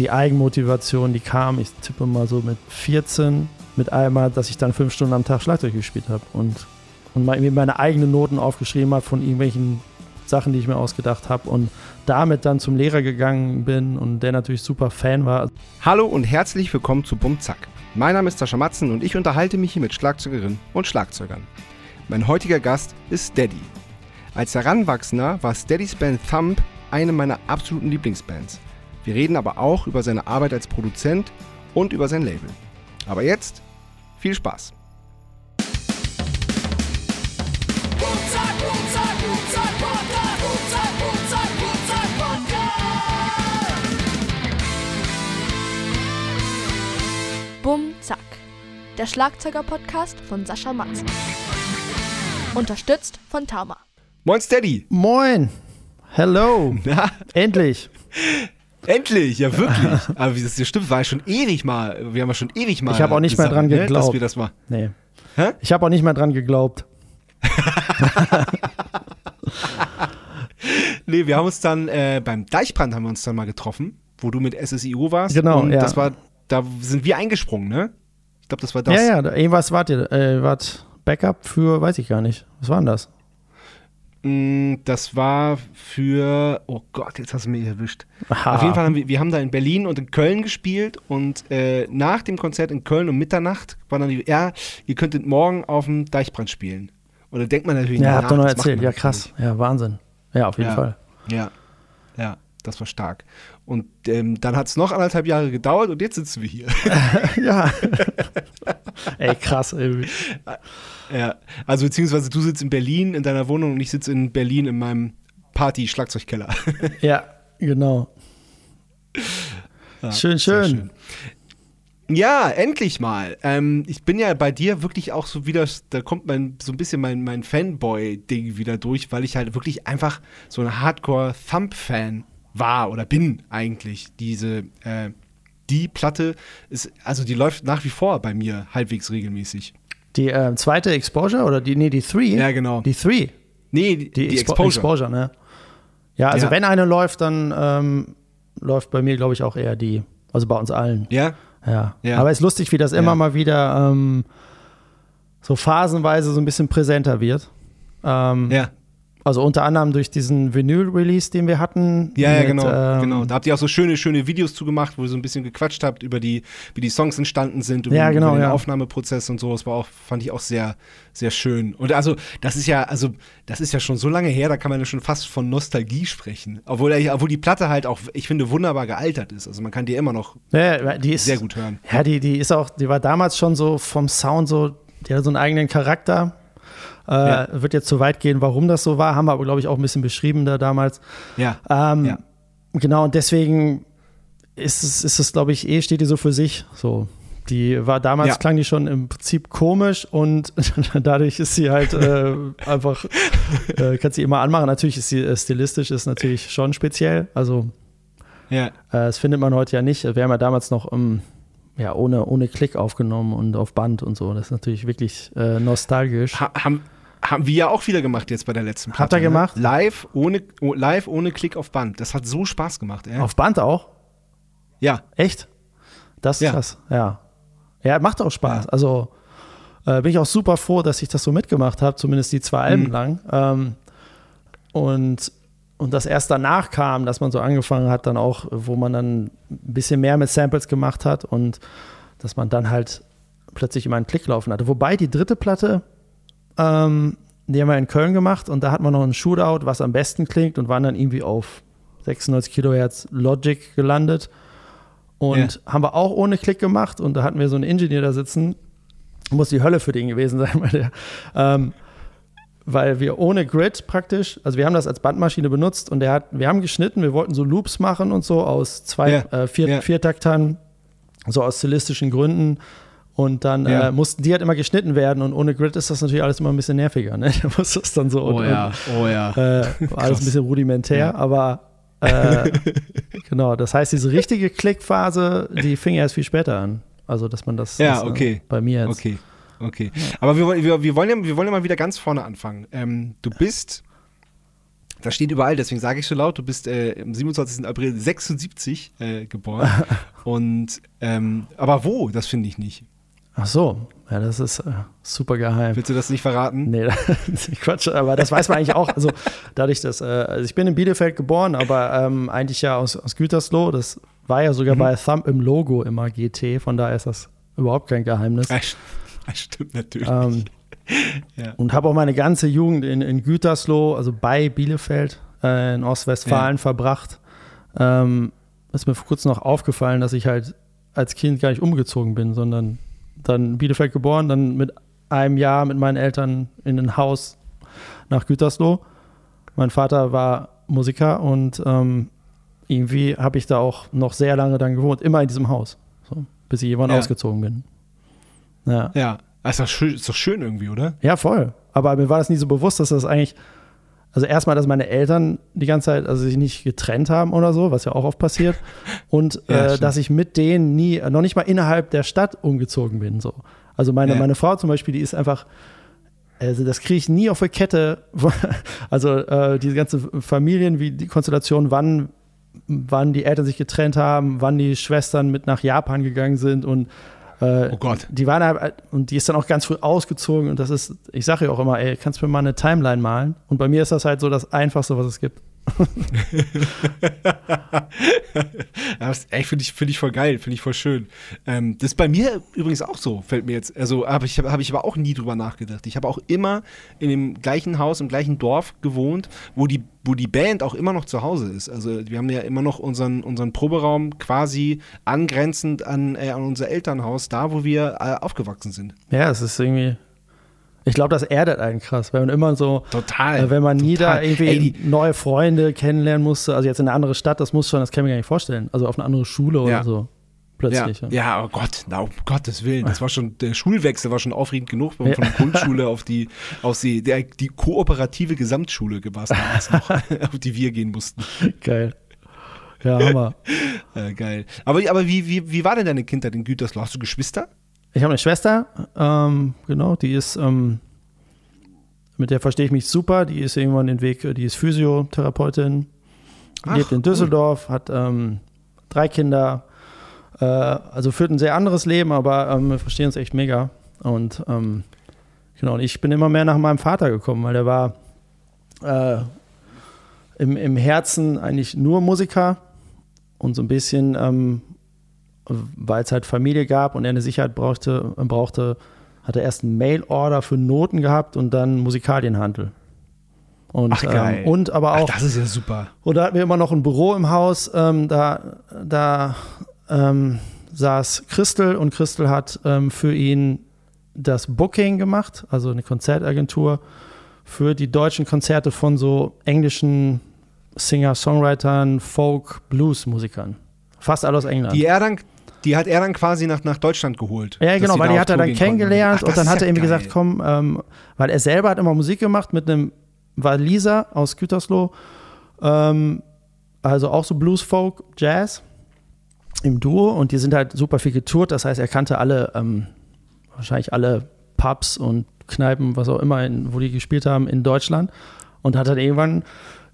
die Eigenmotivation, die kam, ich tippe mal so mit 14, mit einmal, dass ich dann fünf Stunden am Tag Schlagzeug gespielt habe und, und mal irgendwie meine eigenen Noten aufgeschrieben habe von irgendwelchen Sachen, die ich mir ausgedacht habe und damit dann zum Lehrer gegangen bin und der natürlich super Fan war. Hallo und herzlich willkommen zu Bumzack. Mein Name ist Sascha Matzen und ich unterhalte mich hier mit Schlagzeugerinnen und Schlagzeugern. Mein heutiger Gast ist Steady. Als Heranwachsender war Steadys Band Thump eine meiner absoluten Lieblingsbands. Wir reden aber auch über seine Arbeit als Produzent und über sein Label. Aber jetzt viel Spaß. Bum Zack, der Schlagzeuger-Podcast von Sascha Matzen. Unterstützt von Tauma. Moin Steady! Moin! Hello! Na, Endlich! Endlich, ja wirklich. Aber wie das hier stimmt, war ja schon ewig mal. Wir haben ja schon ewig mal. Ich habe auch nicht mehr dran ne, geglaubt. Dass wir das mal. Nee. Hä? Ich habe auch nicht mehr dran geglaubt. Nee, wir haben uns dann äh, beim Deichbrand haben wir uns dann mal getroffen, wo du mit SSIO warst. Genau, Und ja. das war, da sind wir eingesprungen, ne? Ich glaube, das war das. Ja, ja, irgendwas wart ihr, äh, wart Backup für, weiß ich gar nicht. Was war denn das? Mm, Das war für, oh Gott, jetzt hast du mich erwischt. Aha. Auf jeden Fall haben wir, wir haben da in Berlin und in Köln gespielt und äh, nach dem Konzert in Köln um Mitternacht war dann die, ja, ihr könntet morgen auf dem Deichbrand spielen. Und da denkt man natürlich, Ja, na, habt ihr noch erzählt. Ja, krass. Ja, Wahnsinn. Ja, auf jeden Ja. Fall. nicht. Ja, ja, das war stark. Und ähm, dann hat es noch anderthalb Jahre gedauert und jetzt sitzen wir hier. ja. Ey, krass. Ey. ja, also beziehungsweise du sitzt in Berlin in deiner Wohnung und ich sitze in Berlin in meinem Party-Schlagzeugkeller. Ja, genau. Ja, Schön, schön. Ja, endlich mal. Ähm, ich bin ja bei dir wirklich auch so wieder, da kommt mein, so ein bisschen mein, mein Fanboy-Ding wieder durch, weil ich halt wirklich einfach so ein Hardcore-Thump-Fan war oder bin eigentlich. Diese, äh, die Platte ist, also die läuft nach wie vor bei mir halbwegs regelmäßig. Die äh, zweite Exposure oder die, nee, die Three? Ja, genau. Die Three. Nee, die, Die, die Expo Exposure. ne? Ja, also Ja. wenn eine läuft, dann ähm, läuft bei mir, glaube ich, auch eher die. Also bei uns allen. Ja? Ja. Ja. Aber es ist lustig, wie das immer Ja. mal wieder ähm, so phasenweise so ein bisschen präsenter wird. Ähm, Ja. Also unter anderem durch diesen Vinyl-Release, den wir hatten. Ja, ja, mit, genau, ähm, genau. Da habt ihr auch so schöne, schöne Videos zugemacht, wo ihr so ein bisschen gequatscht habt über die, wie die Songs entstanden sind, über, Ja, den- genau, über den ja. Aufnahmeprozess und so. Das war auch, fand ich auch sehr, sehr schön. Und also, das ist ja, also, das ist ja schon so lange her, da kann man ja schon fast von Nostalgie sprechen. Obwohl, er- obwohl die Platte halt auch, ich finde, wunderbar gealtert ist. Also man kann die immer noch Ja, die ist sehr gut hören. Ja, die, die ist auch, die war damals schon so vom Sound so, die hat so einen eigenen Charakter. Äh, Ja. Wird jetzt zu weit gehen, warum das so war, haben wir aber, glaube ich, auch ein bisschen beschrieben da damals. Ja. Ähm, Ja. Genau, und deswegen ist es, ist es, glaube ich, eh steht die so für sich. So. Die war damals, Ja. klang die schon im Prinzip komisch und dadurch ist sie halt äh, einfach, äh, kannst sie immer anmachen. Natürlich ist sie äh, stilistisch, ist natürlich schon speziell. Also Ja. äh, das findet man heute ja nicht. Wir haben ja damals noch ähm, ja, ohne, ohne Klick aufgenommen und auf Band und so. Das ist natürlich wirklich äh, nostalgisch. Ha haben, haben wir ja auch wieder gemacht jetzt bei der letzten Platte. Habt ihr gemacht? Ne? Live, ohne, oh, live ohne Klick auf Band. Das hat so Spaß gemacht, ey. Auf Band auch? Ja. Echt? Das ist Ja. krass, ja. Ja, macht auch Spaß. Ja. Also äh, bin ich auch super froh, dass ich das so mitgemacht habe, zumindest die zwei Alben Mhm. lang. Ähm, und, und das erst danach kam, dass man so angefangen hat, dann auch, wo man dann ein bisschen mehr mit Samples gemacht hat und dass man dann halt plötzlich immer einen Klick laufen hatte. Wobei die dritte Platte, ähm, die haben wir in Köln gemacht und da hat man noch einen Shootout, was am besten klingt und waren dann irgendwie auf 96 Kilohertz Logic gelandet. Und haben wir auch ohne Klick gemacht und da hatten wir so einen Ingenieur da sitzen. Muss die Hölle für den gewesen sein, weil der, ähm, weil wir ohne Grid praktisch, also wir haben das als Bandmaschine benutzt und der hat, wir haben geschnitten, wir wollten so Loops machen und so aus zwei, Ja, äh, vier, ja. Viertaktern, so aus stilistischen Gründen. Und dann Ja. äh, mussten die halt immer geschnitten werden und ohne Grid ist das natürlich alles immer ein bisschen nerviger. Ne? Da muss das dann so oh und, ja, oh ja. äh, alles ein bisschen rudimentär, Ja. aber äh, genau, das heißt, diese richtige Klickphase, die fing erst viel später an. Also, dass man das, Ja, das, äh, okay. bei mir jetzt. Okay, okay. Aber wir, wollen- wir, wir, wollen ja, wir wollen ja mal wieder ganz vorne anfangen. Ähm, du bist Das steht überall, deswegen sage ich so laut, du bist äh, am 27. April 76 äh, geboren. Und ähm, aber wo? Das finde ich nicht. Ach so, ja, das ist äh, super geheim. Willst du das nicht verraten? Nee, Quatsch, aber das weiß man eigentlich auch. Also dadurch, dass, äh, also ich bin in Bielefeld geboren, aber ähm, eigentlich ja aus, aus Gütersloh. Das war ja sogar mhm. bei Thumb im Logo immer GT, von daher ist das überhaupt kein Geheimnis. Ja, stimmt natürlich. Ähm, ja. Und habe auch meine ganze Jugend in, in Gütersloh, also bei Bielefeld äh, in Ostwestfalen ja. verbracht. Ähm, ist mir vor kurzem noch aufgefallen, dass ich halt als Kind gar nicht umgezogen bin, sondern dann in Bielefeld geboren, dann mit einem Jahr mit meinen Eltern in ein Haus nach Gütersloh. Mein Vater war Musiker und ähm, irgendwie habe ich da auch noch sehr lange dann gewohnt, immer in diesem Haus, so, bis ich irgendwann ja. ausgezogen bin. Ja. Ja, ist doch, schön, ist doch schön irgendwie, oder? Ja, voll. Aber mir war das nie so bewusst, dass das eigentlich, also erstmal, dass meine Eltern die ganze Zeit, also sich nicht getrennt haben oder so, was ja auch oft passiert. Und ja, äh, dass ich mit denen nie, noch nicht mal innerhalb der Stadt umgezogen bin. So. Also meine, ja. meine Frau zum Beispiel, die ist einfach, also das kriege ich nie auf der Kette. Also äh, diese ganze Familien, wie die Konstellation, wann, wann die Eltern sich getrennt haben, wann die Schwestern mit nach Japan gegangen sind und äh, oh Gott. Die waren halt, und die ist dann auch ganz früh ausgezogen und das ist, ich sage ja auch immer, ey, kannst du mir mal eine Timeline malen? Und bei mir ist das halt so das Einfachste, was es gibt. Ey, finde ich, find ich voll geil, finde ich voll schön. Ähm, das ist bei mir übrigens auch so, fällt mir jetzt. Also habe ich, hab ich aber auch nie drüber nachgedacht. Ich habe auch immer in dem gleichen Haus, im gleichen Dorf gewohnt, wo die, wo die Band auch immer noch zu Hause ist. Also wir haben ja immer noch unseren, unseren Proberaum quasi angrenzend an, äh, an unser Elternhaus, da wo wir äh, aufgewachsen sind. Ja, es ist irgendwie ich glaube, das erdet einen krass, wenn man immer so, total, äh, wenn man nie da irgendwie Ey, neue Freunde kennenlernen musste, also jetzt in eine andere Stadt, das muss schon, das kann ich mir gar nicht vorstellen, also auf eine andere Schule ja. oder so. Plötzlich. Ja, ja. ja oh Gott, na, um Gottes Willen. Das war schon, der Schulwechsel war schon aufregend genug, wenn man von Grundschule auf die, auf die, der, die kooperative Gesamtschule gewasst noch, auf die wir gehen mussten. Geil. Ja, Hammer. äh, geil. Aber, aber wie, wie, wie war denn deine Kindheit in Gütersloh? Hast du Geschwister? Ich habe eine Schwester, ähm, genau, die ist, ähm, mit der verstehe ich mich super. Die ist irgendwann den Weg, die ist Physiotherapeutin, Ach, lebt in Düsseldorf, cool. hat ähm, drei Kinder, äh, also führt ein sehr anderes Leben, aber ähm, wir verstehen uns echt mega. Und ähm, genau, und ich bin immer mehr nach meinem Vater gekommen, weil der war äh, im, im Herzen eigentlich nur Musiker und so ein bisschen ähm, weil es halt Familie gab und er eine Sicherheit brauchte, brauchte hat er erst einen Mail-Order für Noten gehabt und dann Musikalienhandel. Und, Ach, ähm, und aber auch. Ach, das ist ja super. Und da hatten wir immer noch ein Büro im Haus. Ähm, da da ähm, saß Christel und Christel hat ähm, für ihn das Booking gemacht, also eine Konzertagentur für die deutschen Konzerte von so englischen Singer-Songwritern, Folk, Blues-Musikern. Fast alle aus England. Die er dann, die hat er dann quasi nach, nach Deutschland geholt. Ja, genau, weil die hat er dann kennengelernt Ach, und dann hat er irgendwie geil. gesagt, komm, ähm, weil er selber hat immer Musik gemacht mit einem Waliser aus Gütersloh, ähm, also auch so Blues, Folk, Jazz im Duo und die sind halt super viel getourt, das heißt, er kannte alle, ähm, wahrscheinlich alle Pubs und Kneipen, was auch immer, in, wo die gespielt haben in Deutschland und hat dann irgendwann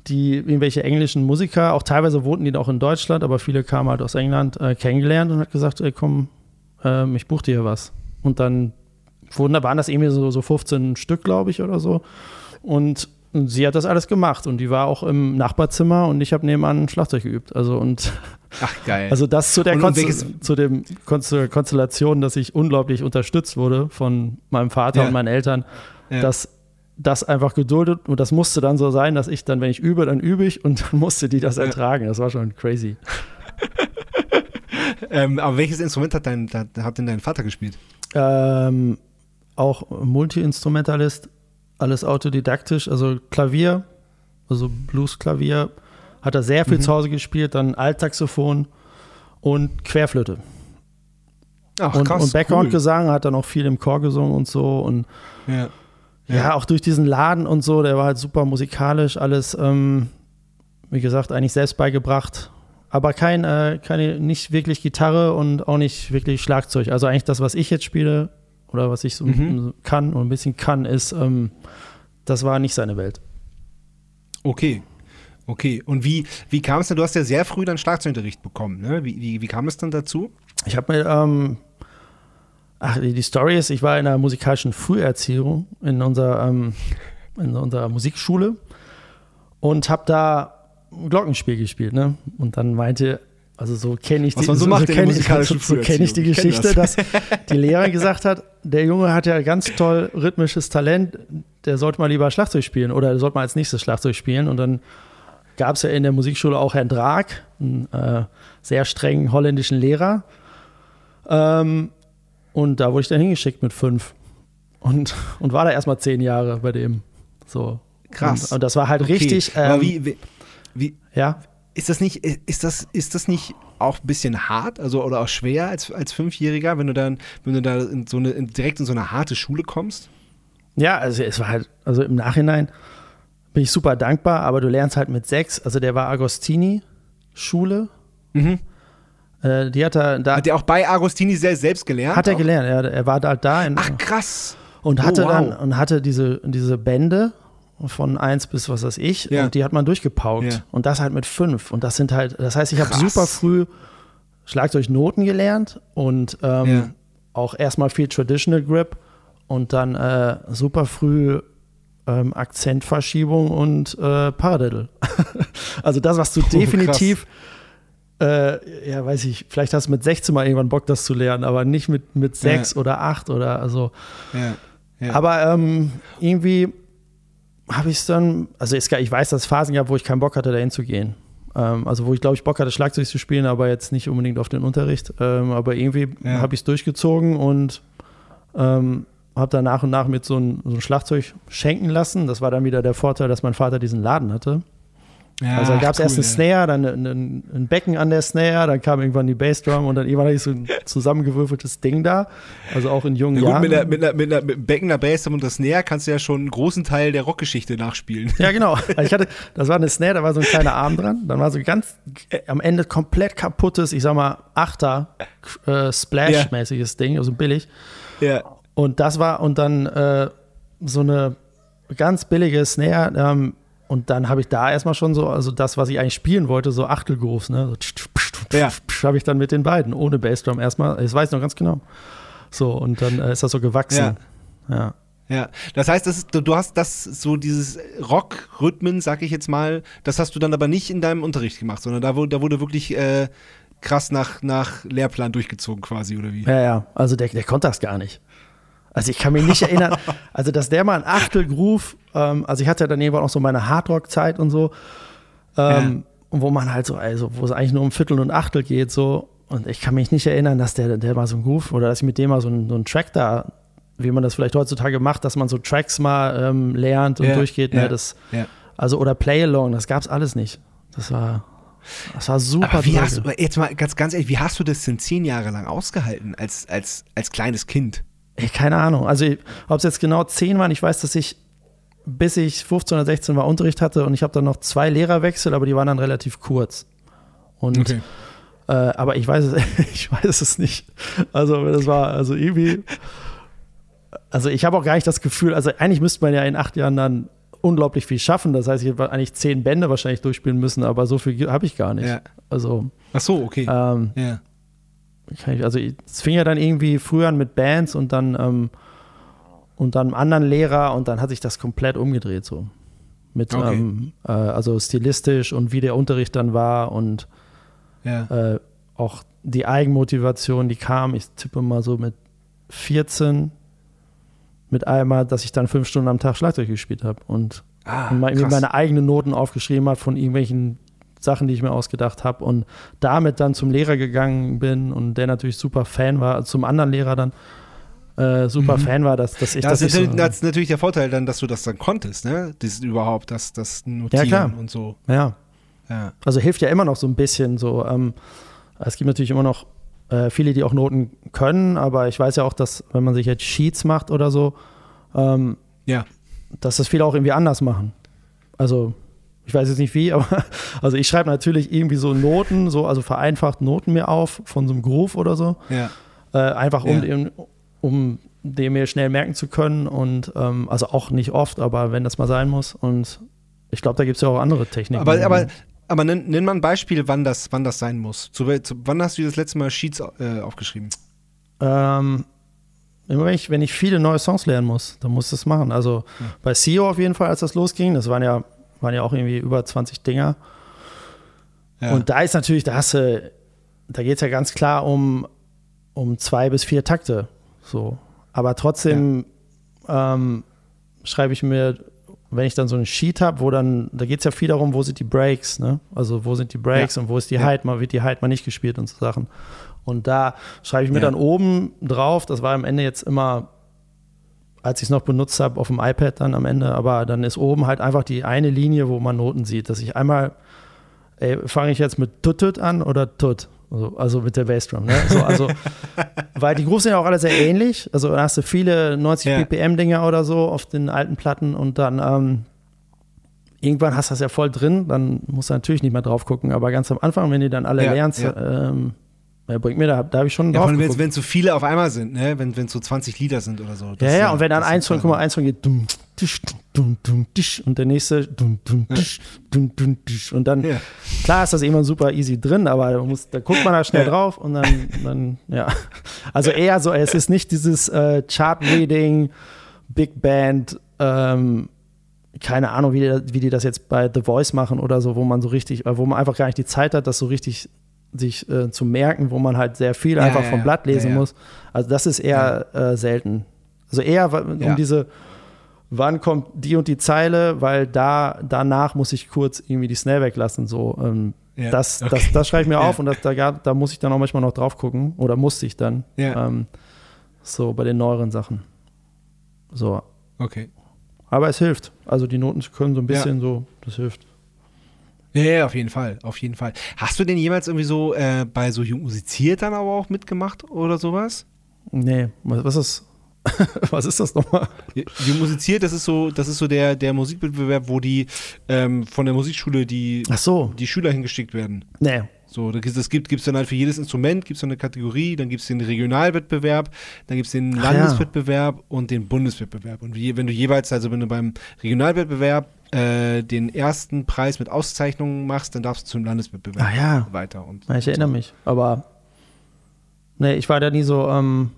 die irgendwelche englischen Musiker, auch teilweise wohnten die auch in Deutschland, aber viele kamen halt aus England, äh, kennengelernt und hat gesagt, ey, komm, äh, ich buche dir was. Und dann wurden, waren das irgendwie so, so 15 Stück, glaube ich, oder so. Und, und, sie hat das alles gemacht und die war auch im Nachbarzimmer und ich habe nebenan Schlagzeug geübt. Also und Ach geil. Also das zu der Konst zu dem Konstellation, dass ich unglaublich unterstützt wurde von meinem Vater ja. und meinen Eltern, ja. dass das einfach geduldet und das musste dann so sein, dass ich dann, wenn ich übe, dann übe ich und dann musste die das ertragen. Das war schon crazy. ähm, aber welches Instrument hat, dein, hat denn dein Vater gespielt? Ähm, auch Multi-Instrumentalist, alles autodidaktisch, also Klavier, also Blues-Klavier, hat er sehr viel mhm. zu Hause gespielt, dann Altsaxophon und Querflöte. Ach, und, krass, und Background-Gesang cool. hat dann auch viel im Chor gesungen und so und ja. Ja, auch durch diesen Laden und so, der war halt super musikalisch, alles, ähm, wie gesagt, eigentlich selbst beigebracht. Aber kein, äh, keine, nicht wirklich Gitarre und auch nicht wirklich Schlagzeug. Also eigentlich das, was ich jetzt spiele oder was ich so mhm. kann und ein bisschen kann, ist, ähm, das war nicht seine Welt. Okay, Okay, und wie, wie kam es denn? Du hast ja sehr früh dann Schlagzeugunterricht bekommen, ne? Wie, wie, wie kam es dann dazu? Ich habe mir, ähm, ach, die Story ist, ich war in einer musikalischen Früherziehung in unserer, ähm, in unserer Musikschule und habe da Glockenspiel gespielt, ne? Und dann meinte, also so kenne ich die, so in der kenn ich, so kenn ich die Geschichte, dass die Lehrerin gesagt hat, der Junge hat ja ganz toll rhythmisches Talent, der sollte mal lieber Schlagzeug spielen oder der sollte mal als nächstes Schlagzeug spielen und dann gab es ja in der Musikschule auch Herrn Drag, einen äh, sehr strengen holländischen Lehrer. Ähm, und da wurde ich dann hingeschickt mit fünf. Und, und war da erstmal zehn Jahre bei dem. So. Krass. Und, und das war halt Okay, richtig. aber ähm, wie, wie, wie, Ja. ist das nicht, ist das, ist das nicht auch ein bisschen hart, also oder auch schwer als, als Fünfjähriger, wenn du dann, wenn du da in so eine, in, direkt in so eine harte Schule kommst? Ja, also es war halt, also im Nachhinein bin ich super dankbar, aber du lernst halt mit sechs, also der war Agostini-Schule. Mhm. Äh, die hat er da. Hat der auch bei Agostini sehr selbst gelernt? hat er auch? gelernt, er, er war halt da in, Ach krass. und Oh, hatte wow. dann und hatte diese, diese Bände von eins bis was weiß ich Ja. und die hat man durchgepaukt Ja. und das halt mit fünf und das sind halt das heißt ich habe Krass. super früh Schlagzeugnoten gelernt und ähm, Ja. auch erstmal viel Traditional Grip und dann äh, super früh ähm, Akzentverschiebung und äh, Paradiddle. also das, was du Oh, definitiv äh, ja, weiß ich, vielleicht hast du mit 16 mal irgendwann Bock, das zu lernen, aber nicht mit, mit 6 oder 8 oder also. Ja. ja. Aber ähm, irgendwie habe ich es dann, also es, ich weiß, dass es Phasen gab, wo ich keinen Bock hatte, dahin zu gehen. Ähm, also wo ich glaube ich Bock hatte, Schlagzeug zu spielen, aber jetzt nicht unbedingt auf den Unterricht. Ähm, aber irgendwie Ja. habe ich es durchgezogen und ähm, habe dann nach und nach mit so ein, so ein Schlagzeug schenken lassen. Das war dann wieder der Vorteil, dass mein Vater diesen Laden hatte. Ja, Also da gab es cool, erst einen ja. Snare, dann ein, ein, ein Becken an der Snare, dann kam irgendwann die Bassdrum und dann irgendwann hatte ich so ein zusammengewürfeltes Ding da. Also auch in jungen Na gut, Jahren. mit, einer, mit, einer, mit, einer, mit Becken, einer Bass und das Snare kannst du ja schon einen großen Teil der Rockgeschichte nachspielen. Ja, genau. Ich hatte, das war eine Snare, da war so ein kleiner Arm dran. Dann war so ganz äh, am Ende komplett kaputtes, ich sag mal, Achter äh, Splash-mäßiges Ding, also billig. Ja. Und das war, und dann äh, so eine ganz billige Snare. Ähm, und dann habe ich da erstmal schon so, also das, was ich eigentlich spielen wollte, so Achtelgrooves, ne? So Ja. habe ich dann mit den beiden, ohne Bassdrum erstmal, das weiß ich noch ganz genau. So, und dann äh, ist das so gewachsen. Ja. Ja, das heißt, das ist, du, du hast das so dieses Rock-Rhythmen, sag ich jetzt mal, das hast du dann aber nicht in deinem Unterricht gemacht, sondern da wurde, da wurde wirklich äh, krass nach, nach Lehrplan durchgezogen quasi, oder wie? Ja, ja, also der, der konnte das gar nicht. Also ich kann mich nicht erinnern, also dass der mal ein Achtelgroove, ähm, also ich hatte ja dann irgendwann auch so meine Hardrock-Zeit und so, ähm, und wo man halt so, also wo es eigentlich nur um Viertel und Achtel geht, so, und ich kann mich nicht erinnern, dass der, der mal so ein Groove oder dass ich mit dem mal so einen, so einen Track da, wie man das vielleicht heutzutage macht, dass man so Tracks mal ähm, lernt und Ja, durchgeht, ja, ne, das, ja. also oder Play-Along, das gab's alles nicht. Das war, das war super. Aber wie hast du, jetzt mal ganz, ganz ehrlich, wie hast du das denn zehn Jahre lang ausgehalten als, als, als kleines Kind? Ey, keine Ahnung. Also, ob es jetzt genau 10 waren, ich weiß, dass ich bis ich 15 oder 16 war Unterricht hatte und ich habe dann noch zwei Lehrerwechsel, aber die waren dann relativ kurz. Und äh, aber ich weiß es, ich weiß es nicht. Also das war also irgendwie. Also ich habe auch gar nicht das Gefühl. Also eigentlich müsste man ja in acht Jahren dann unglaublich viel schaffen. Das heißt, ich hätte eigentlich zehn Bände wahrscheinlich durchspielen müssen, aber so viel habe ich gar nicht. Ja. Also Ach so, okay. ähm, ja. Ich, also es fing ja dann irgendwie früher an mit Bands und dann ähm, und dann einem anderen Lehrer und dann hat sich das komplett umgedreht so. Mit Okay. ähm, äh, also stilistisch und wie der Unterricht dann war und ja. äh, auch die Eigenmotivation, die kam, ich tippe mal so mit 14 mit einmal, dass ich dann fünf Stunden am Tag Schlagzeug gespielt habe und Ah, und meine eigenen Noten aufgeschrieben habe von irgendwelchen Sachen, die ich mir ausgedacht habe und damit dann zum Lehrer gegangen bin und der natürlich super Fan war, zum anderen Lehrer dann äh, super Mhm. Fan war, dass, dass ich Ja, das, das, ist, nicht so, das ist natürlich der Vorteil dann, dass du das dann konntest, ne? Das überhaupt, das, das Notieren klar. und so. ja, Ja. also hilft ja immer noch so ein bisschen so. Ähm, es gibt natürlich immer noch äh, viele, die auch Noten können, aber ich weiß ja auch, dass wenn man sich jetzt Sheets macht oder so, ähm, Ja. dass das viele auch irgendwie anders machen. Also ich weiß jetzt nicht wie, aber also ich schreibe natürlich irgendwie so Noten, so also vereinfacht Noten mir auf von so einem Groove oder so, Ja. äh, einfach um, Ja. den, um den mir schnell merken zu können und ähm, also auch nicht oft, aber wenn das mal sein muss und ich glaube, da gibt es ja auch andere Techniken. Aber, aber, aber nenn, nenn mal ein Beispiel, wann das, wann das sein muss. Zu, zu, wann hast du das letzte Mal Sheets äh, aufgeschrieben? Ähm, immer wenn ich, wenn ich viele neue Songs lernen muss, dann muss ich das machen. Also ja. bei CEO auf jeden Fall, als das losging, das waren ja, waren ja auch irgendwie über 20 Dinger. Ja. Und da ist natürlich, da hast du, da geht es ja ganz klar um, um zwei bis vier Takte. So. Aber trotzdem ja. ähm, schreibe ich mir, wenn ich dann so einen Sheet habe, wo dann, da geht es ja viel darum, wo sind die Breaks, ne? Also wo sind die Breaks und wo ist die ja. mal wird die Hyde mal nicht gespielt und so Sachen. Und da schreibe ich mir ja. dann oben drauf, das war am Ende jetzt immer, als ich es noch benutzt habe, auf dem iPad dann am Ende, aber dann ist oben halt einfach die eine Linie, wo man Noten sieht, dass ich einmal, ey, fange ich jetzt mit Tut an oder Tut? Also, also mit der Bassdrum. Ne? So, also, weil die Grooves sind ja auch alle sehr ähnlich. Also da hast du viele 90 ja. BPM-Dinger oder so auf den alten Platten und dann ähm, irgendwann hast du das ja voll drin, dann musst du natürlich nicht mehr drauf gucken. Aber ganz am Anfang, wenn die dann alle ja, lernst, ja. Ähm, ja, bringt mir da, da habe ich schon drauf. Ja, wenn, wenn so viele auf einmal sind, ne? wenn es so 20 Lieder sind oder so. Ja, ja, und wenn dann eins von, guck mal, eins von geht, dumm, tisch, dumm, dumm, tisch, und der nächste, dumm, dumm, tisch, dumm, dumm, tisch. Und dann, ja. klar ist das immer super easy drin, aber muss, da guckt man da schnell ja. drauf und dann, dann, ja. Also eher so, es ist nicht dieses äh, Chart-Reading, Big Band, ähm, keine Ahnung, wie die, wie die das jetzt bei The Voice machen oder so, wo man so richtig, wo man einfach gar nicht die Zeit hat, das so richtig sich äh, zu merken, wo man halt sehr viel ja, einfach ja, vom Blatt lesen ja, muss. Also das ist eher äh, selten. Also eher um diese, wann kommt die und die Zeile, weil da danach muss ich kurz irgendwie die Snare weglassen. So, ähm, das, okay. das, das schreibe ich mir auf und das, da, da muss ich dann auch manchmal noch drauf gucken oder musste ich dann. Ähm, so bei den neueren Sachen. So. Okay. Aber es hilft. Also die Noten können so ein bisschen so, das hilft. Ja, auf jeden Fall, auf jeden Fall. Hast du denn jemals irgendwie so äh, bei so musiziert dann aber auch mitgemacht oder sowas? Nee, was ist was ist das nochmal? Jung musiziert, das ist so, das ist so der, der Musikwettbewerb, wo die ähm, von der Musikschule die, so. die Schüler hingeschickt werden. Nee. So, das gibt es dann halt für jedes Instrument gibt es eine Kategorie, dann gibt es den Regionalwettbewerb, dann gibt es den Landeswettbewerb ja. und den Bundeswettbewerb. Und wie, wenn du jeweils, also wenn du beim Regionalwettbewerb äh, den ersten Preis mit Auszeichnungen machst, dann darfst du zum Landeswettbewerb ah, ja. weiter. Und, ja, ich erinnere mich, aber nee, ich war da nie so, ähm,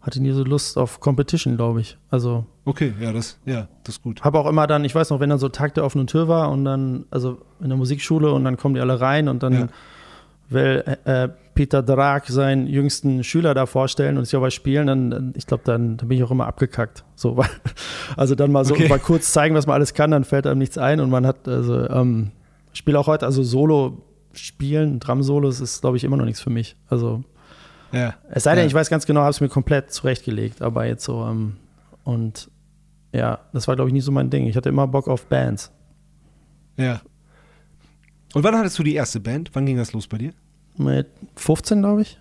hatte nie so Lust auf Competition, glaube ich. Also. Okay, ja, das, ja, das ist gut. Habe auch immer dann, ich weiß noch, wenn dann so Tag der offenen Tür war und dann, also in der Musikschule und dann kommen die alle rein und dann ja. will äh, Peter Drag seinen jüngsten Schüler da vorstellen und sich was spielen, dann, ich glaube, dann, dann, bin ich auch immer abgekackt. So, weil, also dann mal so okay. mal kurz zeigen, was man alles kann, dann fällt einem nichts ein und man hat, also, ähm, spiele auch heute, also Solo spielen, Drum-Solos ist, glaube ich, immer noch nichts für mich. Also, ja. es sei denn, ja. ich weiß ganz genau, habe es mir komplett zurechtgelegt, aber jetzt so, ähm, und ja, das war, glaube ich, nie so mein Ding. Ich hatte immer Bock auf Bands. Ja. Und wann hattest du die erste Band? Wann ging das los bei dir? Mit 15, glaube ich.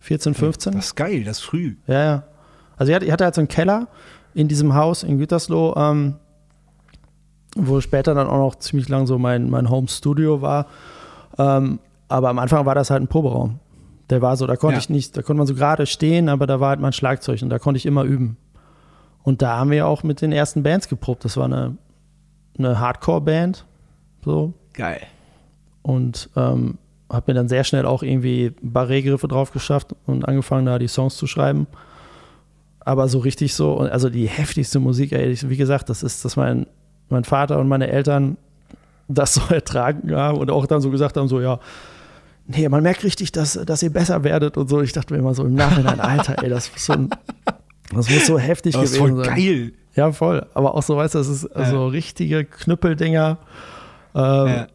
14, 15. Das ist geil, das ist früh. Ja, ja. Also ich hatte, ich hatte halt so einen Keller in diesem Haus in Gütersloh, ähm, wo später dann auch noch ziemlich lang so mein, mein Home Studio war. Ähm, aber am Anfang war das halt ein Proberaum. Der war so, da konnte ja. ich nicht, da konnte man so gerade stehen, aber da war halt mein Schlagzeug und da konnte ich immer üben. Und da haben wir auch mit den ersten Bands geprobt. Das war eine, eine Hardcore-Band. So. Geil. Und ähm, habe mir dann sehr schnell auch irgendwie Barré-Griffe drauf geschafft und angefangen, da die Songs zu schreiben. Aber so richtig so, also die heftigste Musik, ey, wie gesagt, das ist, dass mein, mein Vater und meine Eltern das so ertragen haben und auch dann so gesagt haben, so, ja, nee, man merkt richtig, dass, dass ihr besser werdet und so. Ich dachte mir immer so im Nachhinein, Alter, ey, das muss so, ein, das muss so heftig das gewesen voll sein. geil. Ja, voll. Aber auch so, weißt du, das ist ja. so richtige Knüppeldinger. Ähm, ja.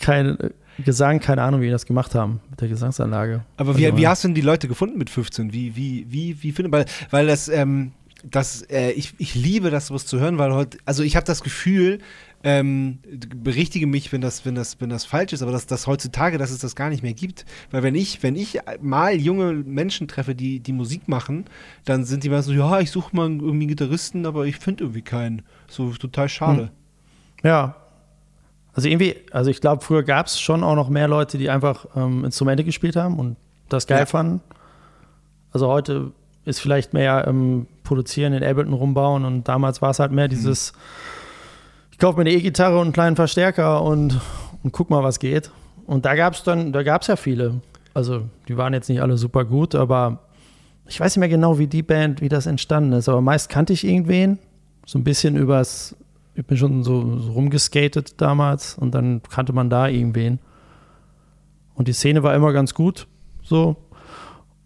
Keine Gesang, keine Ahnung, wie die das gemacht haben mit der Gesangsanlage. Aber wie, also, wie hast du denn die Leute gefunden mit 15? Wie, wie, wie, wie findet weil, weil das, ähm, das, äh, ich, ich liebe das, was zu hören, weil heute, also ich habe das Gefühl, ähm, berichtige mich, wenn das, wenn das, wenn das falsch ist, aber dass, dass heutzutage, dass es das gar nicht mehr gibt. Weil wenn ich, wenn ich mal junge Menschen treffe, die, die Musik machen, dann sind die mal so, ja, ich suche mal irgendwie einen Gitarristen, aber ich finde irgendwie keinen. So total schade. Hm. Ja, also irgendwie, also ich glaube, früher gab es schon auch noch mehr Leute, die einfach ähm, Instrumente gespielt haben und das geil ja. fanden. Also heute ist vielleicht mehr ähm, produzieren, in Ableton rumbauen und damals war es halt mehr dieses, mhm. ich kaufe mir eine E-Gitarre und einen kleinen Verstärker und, und guck mal, was geht. Und da gab es dann, da gab es ja viele. Also die waren jetzt nicht alle super gut, aber ich weiß nicht mehr genau, wie die Band, wie das entstanden ist. Aber meist kannte ich irgendwen, so ein bisschen übers, ich bin schon so, so rumgeskatet damals und dann kannte man da irgendwen. Und die Szene war immer ganz gut, so.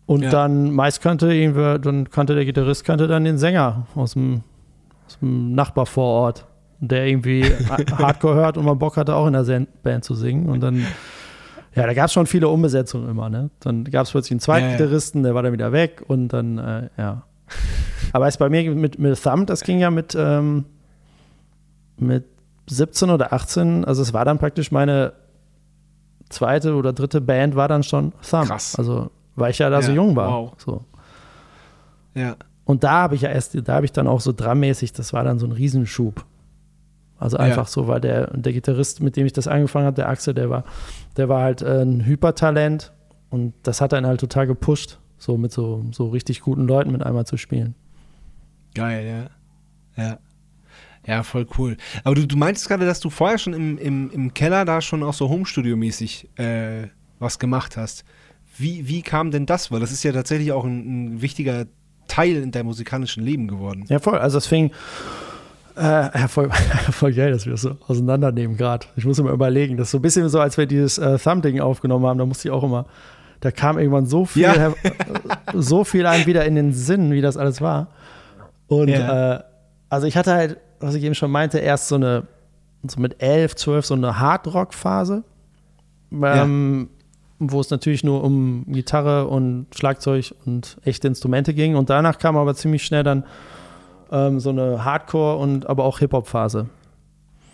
Und Ja. dann meist kannte irgendwer, dann kannte der Gitarrist, kannte dann den Sänger aus dem, aus dem Nachbarvorort, der irgendwie Ha- Hardcore hört und mal Bock hatte, auch in der Band zu singen. Und dann, ja, da gab es schon viele Umbesetzungen immer, ne? Dann gab es plötzlich einen zweiten Ja, ja. Gitarristen, der war dann wieder weg und dann, äh, ja. Aber es bei mir mit, mit Thumb, das ging ja mit, ähm, mit 17 oder 18, also es war dann praktisch meine zweite oder dritte Band war dann schon Thumb. Krass. Also, weil ich ja da so Ja, jung war. wow. So. Ja. Und da habe ich ja erst, da habe ich dann auch so drummäßig, das war dann so ein Riesenschub. Also Ja. einfach so, weil der, der Gitarrist, mit dem ich das angefangen habe, der Axel, der war, der war halt äh, ein Hypertalent und das hat einen halt total gepusht, so mit so, so richtig guten Leuten mit einmal zu spielen. Geil, ja. Ja. Ja, voll cool. Aber du, du meintest gerade, dass du vorher schon im, im, im Keller da schon auch so Homestudio-mäßig äh, was gemacht hast. Wie, wie kam denn das? Weil das ist ja tatsächlich auch ein, ein wichtiger Teil in deinem musikalischen Leben geworden. Ja, voll. Also es fing, äh, voll, voll geil, dass wir das so auseinandernehmen gerade. Ich muss immer überlegen, das ist so ein bisschen so, als wir dieses äh, Thumb-Ding aufgenommen haben, da musste ich auch immer, da kam irgendwann so viel, Ja. so viel einem wieder in den Sinn, wie das alles war. Und Ja. äh, also ich hatte halt, was ich eben schon meinte, erst so eine, so mit 11, 12 so eine Hardrock-Phase, ähm, wo es natürlich nur um Gitarre und Schlagzeug und echte Instrumente ging. Und danach kam aber ziemlich schnell dann ähm, so eine Hardcore- und aber auch Hip-Hop-Phase.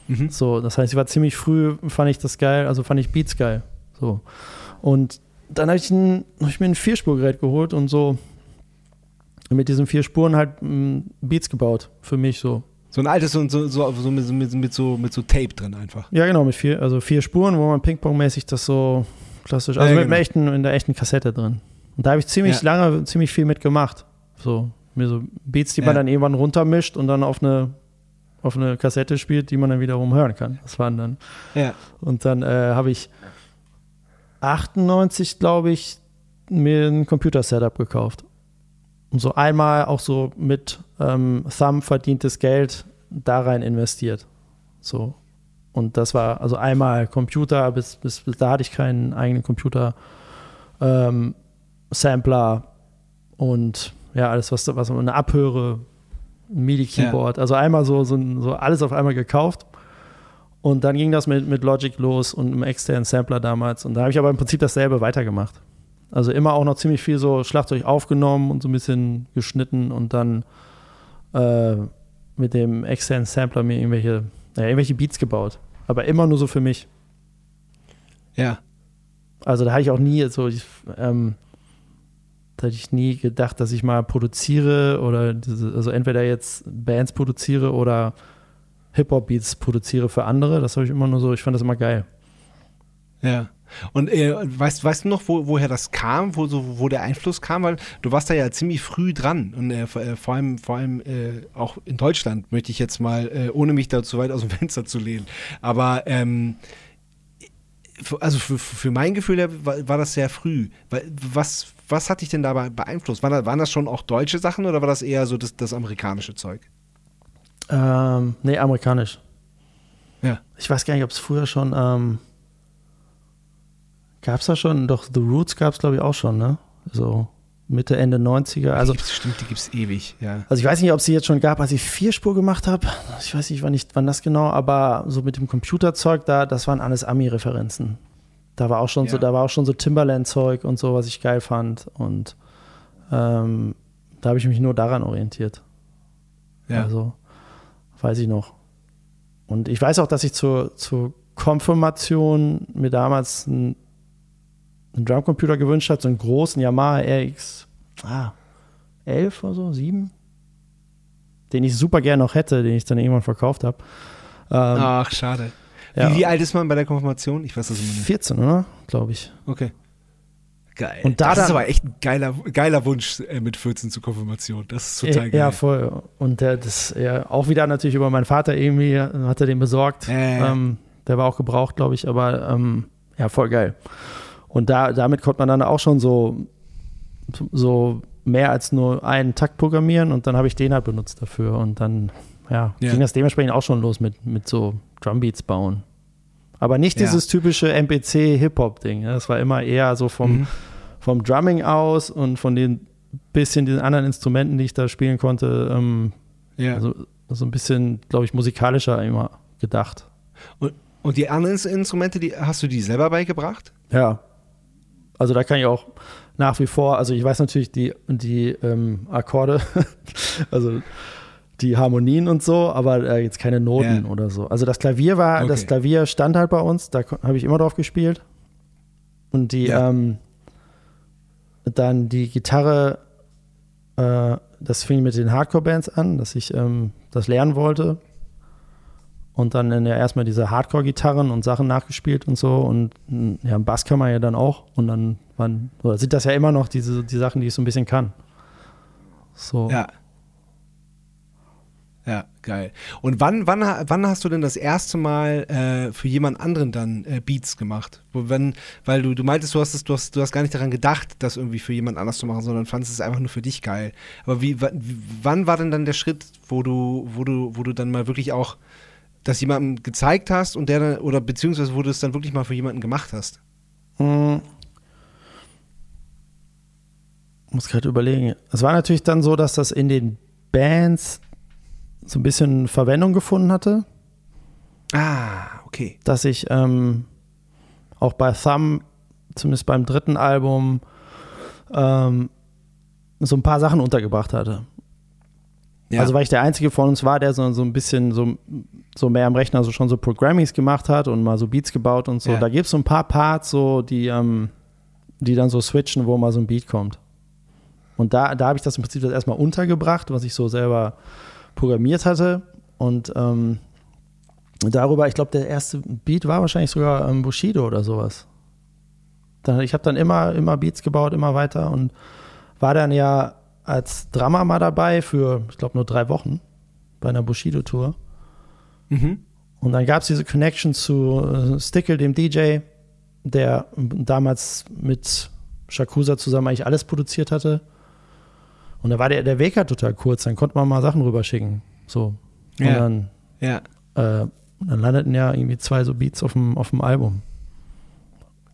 Mhm. So, das heißt, ich war ziemlich früh, fand ich das geil, also fand ich Beats geil. So. Und dann habe ich, ein- hab ich mir ein Vierspurgerät geholt und so mit diesen vier Spuren halt mm, Beats gebaut für mich so. So ein altes, so, so, so, so, mit, mit, mit, so, mit so Tape drin einfach. Ja, genau, mit vier, also vier Spuren, wo man Ping-Pong-mäßig das so klassisch, also Ja, mit genau. echten, in der echten Kassette drin. Und da habe ich ziemlich Ja. lange, ziemlich viel mitgemacht. So, mir so Beats, die Ja. man dann irgendwann runtermischt und dann auf eine, auf eine Kassette spielt, die man dann wiederum hören kann. Das waren dann. Ja. Und dann äh, habe ich 98, glaube ich, mir ein Computer-Setup gekauft. Und so einmal auch so mit ähm, Thumb verdientes Geld da rein investiert. So. Und das war also einmal Computer, bis, bis, bis da hatte ich keinen eigenen Computer, ähm, Sampler und ja, alles, was, was eine Abhöre, ein MIDI-Keyboard. Also einmal so, so, so alles auf einmal gekauft. Und dann ging das mit, mit Logic los und einem externen Sampler damals. Und da habe ich aber im Prinzip dasselbe weitergemacht. Also immer auch noch ziemlich viel so Schlagzeug aufgenommen und so ein bisschen geschnitten und dann äh, mit dem externen Sampler mir irgendwelche, naja, irgendwelche Beats gebaut. Aber immer nur so für mich. Ja. Also da hatte ich auch nie so, ich, ähm, da hätte ich nie gedacht, dass ich mal produziere oder diese, also entweder jetzt Bands produziere oder Hip-Hop-Beats produziere für andere. Das habe ich immer nur so, ich fand das immer geil. Ja. Und äh, weißt, weißt du noch, wo, woher das kam, wo, so, wo der Einfluss kam? Weil du warst da ja ziemlich früh dran. Und äh, vor, äh, allem, vor allem äh, auch in Deutschland möchte ich jetzt mal, äh, ohne mich da zu weit aus dem Fenster zu lehnen. Aber ähm, also für, für mein Gefühl her war, war das sehr früh. Was, was hat dich denn dabei beeinflusst? Waren, da, waren das schon auch deutsche Sachen oder war das eher so das, das amerikanische Zeug? Ähm, nee, amerikanisch. Ja. Ich weiß gar nicht, ob es früher schon, ähm, gab es da schon, doch The Roots gab es glaube ich auch schon, ne? So Mitte, Ende 90er. Also, die stimmt, die gibt es ewig, ja. also ich weiß nicht, ob es sie jetzt schon gab, als ich Vierspur gemacht habe. Ich weiß nicht wann, ich, wann das genau, aber so mit dem Computerzeug da, das waren alles Ami-Referenzen. Da war auch schon so, Ja. da war auch schon so Timberland-Zeug und so, was ich geil fand. Und ähm, da habe ich mich nur daran orientiert. ja. Also, weiß ich noch. Und ich weiß auch, dass ich zur, zur Konfirmation mir damals einen, einen Drumcomputer gewünscht habe, so einen großen Yamaha RX ah, 11 oder so, 7, den ich super gerne noch hätte, den ich dann irgendwann verkauft habe. Ähm, Ach, schade. ja. Wie, wie alt ist man bei der Konfirmation? Ich weiß das immer nicht. 14, oder? Glaube ich. Okay. Geil. Und da das ist aber echt ein geiler, geiler Wunsch äh, mit 14 zur Konfirmation. Das ist total geil. Ja, voll. Und der, das ja, auch wieder natürlich über meinen Vater irgendwie hat er den besorgt. Äh. Ähm, der war auch gebraucht, glaube ich, aber ähm, ja, voll geil. Und da, damit konnte man dann auch schon so, so mehr als nur einen Takt programmieren und dann habe ich den halt benutzt dafür. Und dann ja, Ja. ging das dementsprechend auch schon los mit, mit so Drumbeats bauen. Aber nicht Ja. dieses typische MPC-Hip-Hop-Ding. ne? Das war immer eher so vom, Mhm. vom Drumming aus und von den bisschen den anderen Instrumenten, die ich da spielen konnte, ähm, Ja. also so ein bisschen, glaube ich, musikalischer immer gedacht. und, und die anderen Instrumente, die, hast du die selber beigebracht? Ja. Also da kann ich auch nach wie vor, also ich weiß natürlich die, die ähm, Akkorde, also die Harmonien und so, aber äh, jetzt keine Noten Ja. oder so. Also das Klavier war, Okay. das Klavier stand halt bei uns, da habe ich immer drauf gespielt. Und die, Ja. ähm, dann die Gitarre, äh, das fing mit den Hardcore-Bands an, dass ich ähm, das lernen wollte. Und dann der erstmal diese Hardcore-Gitarren und Sachen nachgespielt und so. Und ja, Bass kann man ja dann auch. Und dann waren, oder sind das ja immer noch diese, die Sachen, die ich so ein bisschen kann. So. Ja. Ja, geil. Und wann, wann, wann hast du denn das erste Mal äh, für jemand anderen dann äh, Beats gemacht? Wo, wenn, weil du, du meintest, du hast, es, du, hast, du hast gar nicht daran gedacht, das irgendwie für jemand anders zu machen, sondern fandest es einfach nur für dich geil. Aber wie, wann war denn dann der Schritt, wo du, wo du, wo du dann mal wirklich auch das jemandem gezeigt hast und der dann, oder beziehungsweise wo du es dann wirklich mal für jemanden gemacht hast? Hm. Muss gerade überlegen. Es war natürlich dann so, dass das in den Bands so ein bisschen Verwendung gefunden hatte, Ah, okay. dass ich ähm, auch bei Thumb, zumindest beim dritten Album, ähm, so ein paar Sachen untergebracht hatte. Ja. Also weil ich der Einzige von uns war, der so, so ein bisschen so, so mehr am Rechner so schon so Programmings gemacht hat und mal so Beats gebaut und so. Ja. Da gibt es so ein paar Parts, so, die, ähm, die dann so switchen, wo mal so ein Beat kommt. Und da, da habe ich das im Prinzip das erstmal untergebracht, was ich so selber programmiert hatte. Und ähm, darüber, ich glaube, der erste Beat war wahrscheinlich sogar ähm, Bushido oder sowas. Dann, ich habe dann immer, immer Beats gebaut, immer weiter und war dann ja als Drummer mal dabei für, ich glaube, nur drei Wochen bei einer Bushido-Tour. Mhm. Und dann gab es diese Connection zu äh, Stickle, dem DJ, der damals mit Shakusa zusammen eigentlich alles produziert hatte. Und da war der, der Weg halt total kurz, dann konnte man mal Sachen rüberschicken. So. Und Ja. dann, Ja, äh, dann landeten ja irgendwie zwei so Beats auf dem, auf dem Album.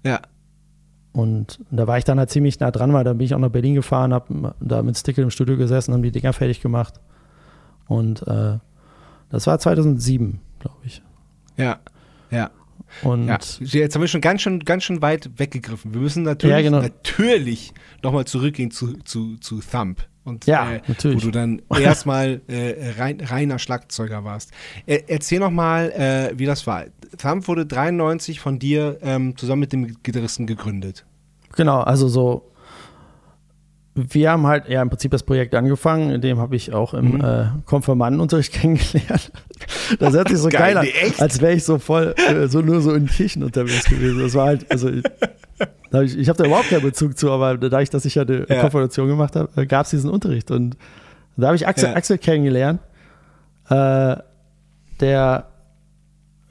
ja. Und da war ich dann halt ziemlich nah dran, weil dann bin ich auch nach Berlin gefahren, habe da mit Stickle im Studio gesessen, haben die Dinger fertig gemacht. Und äh, das war 2007, glaube ich. Ja, ja. Und Ja, jetzt haben wir schon ganz schön, ganz schön weit weggegriffen. Wir müssen natürlich, Ja, genau. natürlich nochmal zurückgehen zu, zu, zu Thump. Und, Ja, äh, natürlich. Wo du dann erstmal äh, rein, reiner Schlagzeuger warst. Er, erzähl nochmal, äh, wie das war. Thump wurde 93 von dir ähm, zusammen mit dem Gitarristen gegründet. Genau, also so, wir haben halt ja im Prinzip das Projekt angefangen, in dem habe ich auch im Mhm. äh, Konfirmandenunterricht kennengelernt. Das hört sich so Geil, geil, an, echt? als wäre ich so voll, äh, so nur so in Kirchen unterwegs gewesen. Das war halt, also ich, ich, ich habe da überhaupt keinen Bezug zu, aber dadurch, dass ich ja eine Ja. Konfirmation gemacht habe, gab es diesen Unterricht und da habe ich Axel, Ja. Axel kennengelernt, äh, der,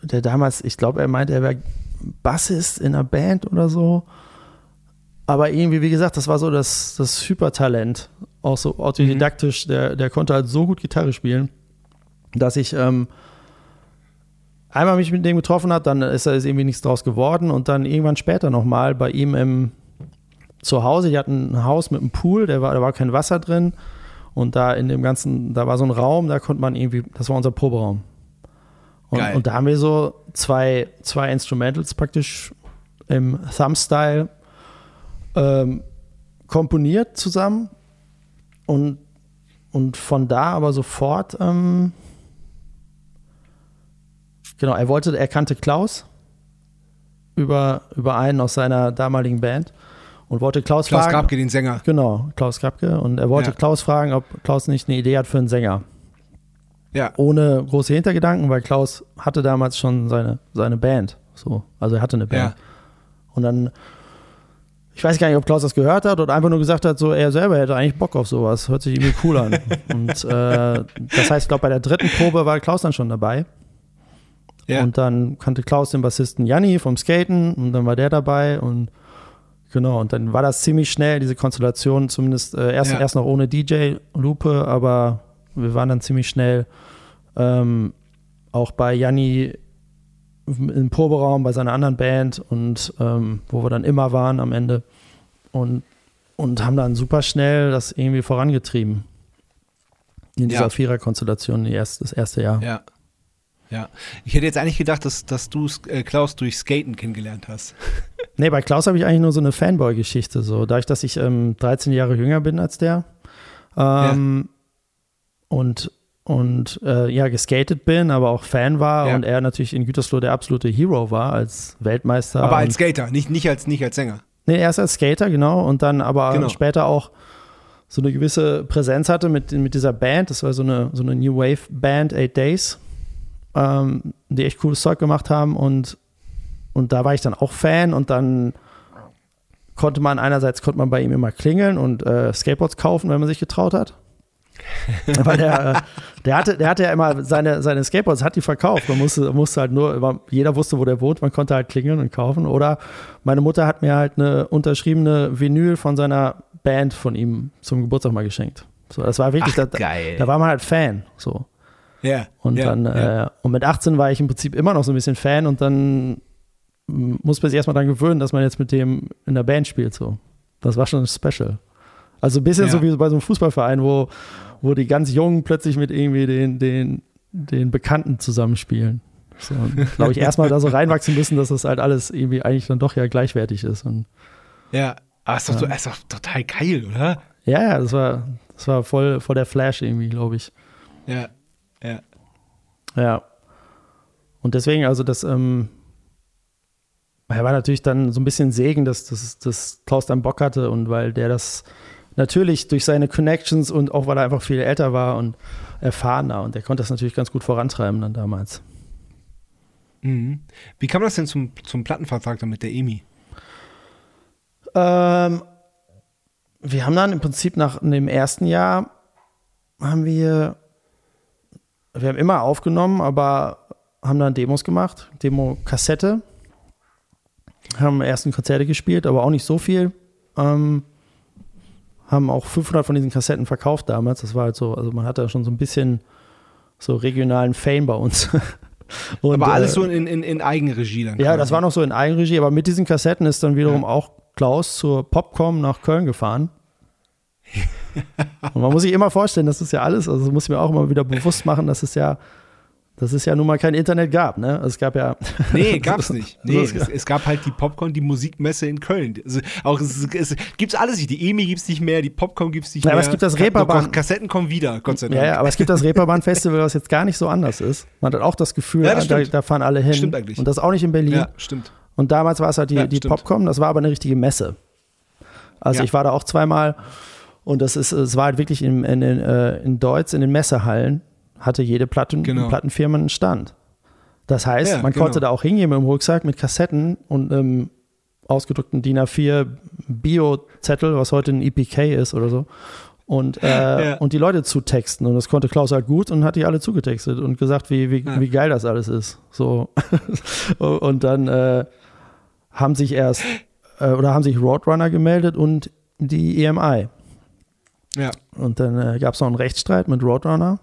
der damals, ich glaube, er meinte, er wäre Bassist in einer Band oder so. Aber irgendwie, wie gesagt, das war so das, das Hypertalent. Auch so autodidaktisch. Der, der konnte halt so gut Gitarre spielen, dass ich ähm, einmal mich mit dem getroffen habe, dann ist da ist irgendwie nichts draus geworden und dann irgendwann später nochmal bei ihm im zu Hause, die hatten ein Haus mit einem Pool, der war, da war kein Wasser drin und da in dem ganzen, da war so ein Raum, da konnte man irgendwie, das war unser Proberaum. Und, und da haben wir so zwei, zwei Instrumentals praktisch im Thumb-Style ähm, komponiert zusammen und, und von da aber sofort, ähm, genau, er wollte, er kannte Klaus über, über einen aus seiner damaligen Band und wollte Klaus, Klaus fragen. Grabke, den Sänger. Genau, Klaus Krapke. Und er wollte Ja. Klaus fragen, ob Klaus nicht eine Idee hat für einen Sänger. Ja, Ohne große Hintergedanken, weil Klaus hatte damals schon seine, seine Band. So, also er hatte eine Band. ja. Und dann, ich weiß gar nicht, ob Klaus das gehört hat oder einfach nur gesagt hat, so er selber hätte eigentlich Bock auf sowas. Hört sich irgendwie cool an. und äh, das heißt, ich glaube, bei der dritten Probe war Klaus dann schon dabei. Ja. Und dann kannte Klaus den Bassisten Janni vom Skaten und dann war der dabei und genau, und dann war das ziemlich schnell, diese Konstellation, zumindest äh, erst, ja. erst noch ohne DJ-Lupe, aber wir waren dann ziemlich schnell ähm, auch bei Janni im Proberaum bei seiner anderen Band und ähm, wo wir dann immer waren am Ende und, und haben dann super schnell das irgendwie vorangetrieben. In dieser ja. Vierer-Konstellation das erste Jahr. Ja. Ja. Ich hätte jetzt eigentlich gedacht, dass, dass du äh, Klaus durch Skaten kennengelernt hast. nee, bei Klaus habe ich eigentlich nur so eine Fanboy-Geschichte. So. Dadurch, dass ich ähm, 13 Jahre jünger bin als der. Ähm, ja. Und und äh, ja, geskatet bin, aber auch Fan war ja. und er natürlich in Gütersloh der absolute Hero war als Weltmeister. Aber als Skater, nicht, nicht, als, nicht als Sänger. Nee, erst als Skater, genau. Und dann aber genau. später auch so eine gewisse Präsenz hatte mit, mit dieser Band. Das war so eine, so eine New Wave Band, Eight Days, ähm, die echt cooles Zeug gemacht haben. Und, und da war ich dann auch Fan und dann konnte man einerseits konnte man bei ihm immer klingeln und äh, Skateboards kaufen, wenn man sich getraut hat. Weil der, der, hatte, der hatte ja immer seine, seine Skateboards, hat die verkauft. Man musste, musste halt nur, jeder wusste, wo der wohnt, man konnte halt klingeln und kaufen. Oder meine Mutter hat mir halt eine unterschriebene Vinyl von seiner Band von ihm zum Geburtstag mal geschenkt. So, das war wirklich, Ach, da, geil. da war man halt Fan. So. Ja. Und ja, dann, ja. Äh, und mit 18 war ich im Prinzip immer noch so ein bisschen Fan und dann muss man sich erstmal daran gewöhnen, dass man jetzt mit dem in der Band spielt. So. Das war schon special. Also ein bisschen ja. so wie bei so einem Fußballverein, wo, wo die ganz Jungen plötzlich mit irgendwie den, den, den Bekannten zusammenspielen. So, glaube ich, erstmal da so reinwachsen müssen, dass das halt alles irgendwie eigentlich dann doch ja gleichwertig ist. Und, ja, aber ist doch, so, ist doch total geil, oder? Ja, ja, das war, das war voll, voll der Flash irgendwie, glaube ich. Ja, ja. Ja. Und deswegen, also das, ähm, er war natürlich dann so ein bisschen Segen, dass, dass, dass Klaus dann Bock hatte und weil der das natürlich durch seine Connections und auch weil er einfach viel älter war und erfahrener und er konnte das natürlich ganz gut vorantreiben dann damals. Mhm. Wie kam das denn zum, zum Plattenvertrag dann mit der EMI? Ähm, wir haben dann im Prinzip nach dem ersten Jahr haben wir, wir haben immer aufgenommen, aber haben dann Demos gemacht, Demo-Kassette, haben ersten Konzerte gespielt, aber auch nicht so viel. Ähm, haben auch 500 von diesen Kassetten verkauft damals. Das war halt so, also man hatte schon so ein bisschen so regionalen Fame bei uns. Und, aber alles äh, so in, in, in Eigenregie dann. Ja, das war noch so in Eigenregie, aber mit diesen Kassetten ist dann wiederum ja. auch Klaus zur Popcom nach Köln gefahren. Und man muss sich immer vorstellen, das ist ja alles, also muss ich mir auch immer wieder bewusst machen, dass es ja dass es ja nun mal kein Internet gab, ne? Es gab ja. Nee, gab es nicht. Nee, es, es, gab halt die Popcorn, die Musikmesse in Köln. Also auch es, es gibt's alles nicht. Die EMI gibt es nicht mehr, die Popcorn gibt es nicht ja, mehr. Aber es gibt das Reeperbahn. Kassetten kommen wieder, Gott sei Dank. Ja, ja aber es gibt das Reeperbahn Festival, was jetzt gar nicht so anders ist. Man hat auch das Gefühl, ja, das da, da, fahren alle hin. Stimmt eigentlich. Und das auch nicht in Berlin. Ja, stimmt. Und damals war es halt die, ja, die Popcorn, das war aber eine richtige Messe. Also ja. ich war da auch zweimal und das ist, es war halt wirklich in, in, in, äh, in Deutsch in den Messehallen hatte jede Platten, genau. Plattenfirma einen Stand. Das heißt, ja, man genau. konnte da auch hingehen mit dem Rucksack mit Kassetten und einem ausgedruckten DIN A4 Bio-Zettel, was heute ein EPK ist oder so. Und, äh, ja. und die Leute zutexten. Und das konnte Klaus halt gut und hat die alle zugetextet und gesagt, wie, wie, ja. wie geil das alles ist. So. und dann äh, haben sich erst äh, oder haben sich Roadrunner gemeldet und die EMI. Ja. Und dann äh, gab es noch einen Rechtsstreit mit Roadrunner,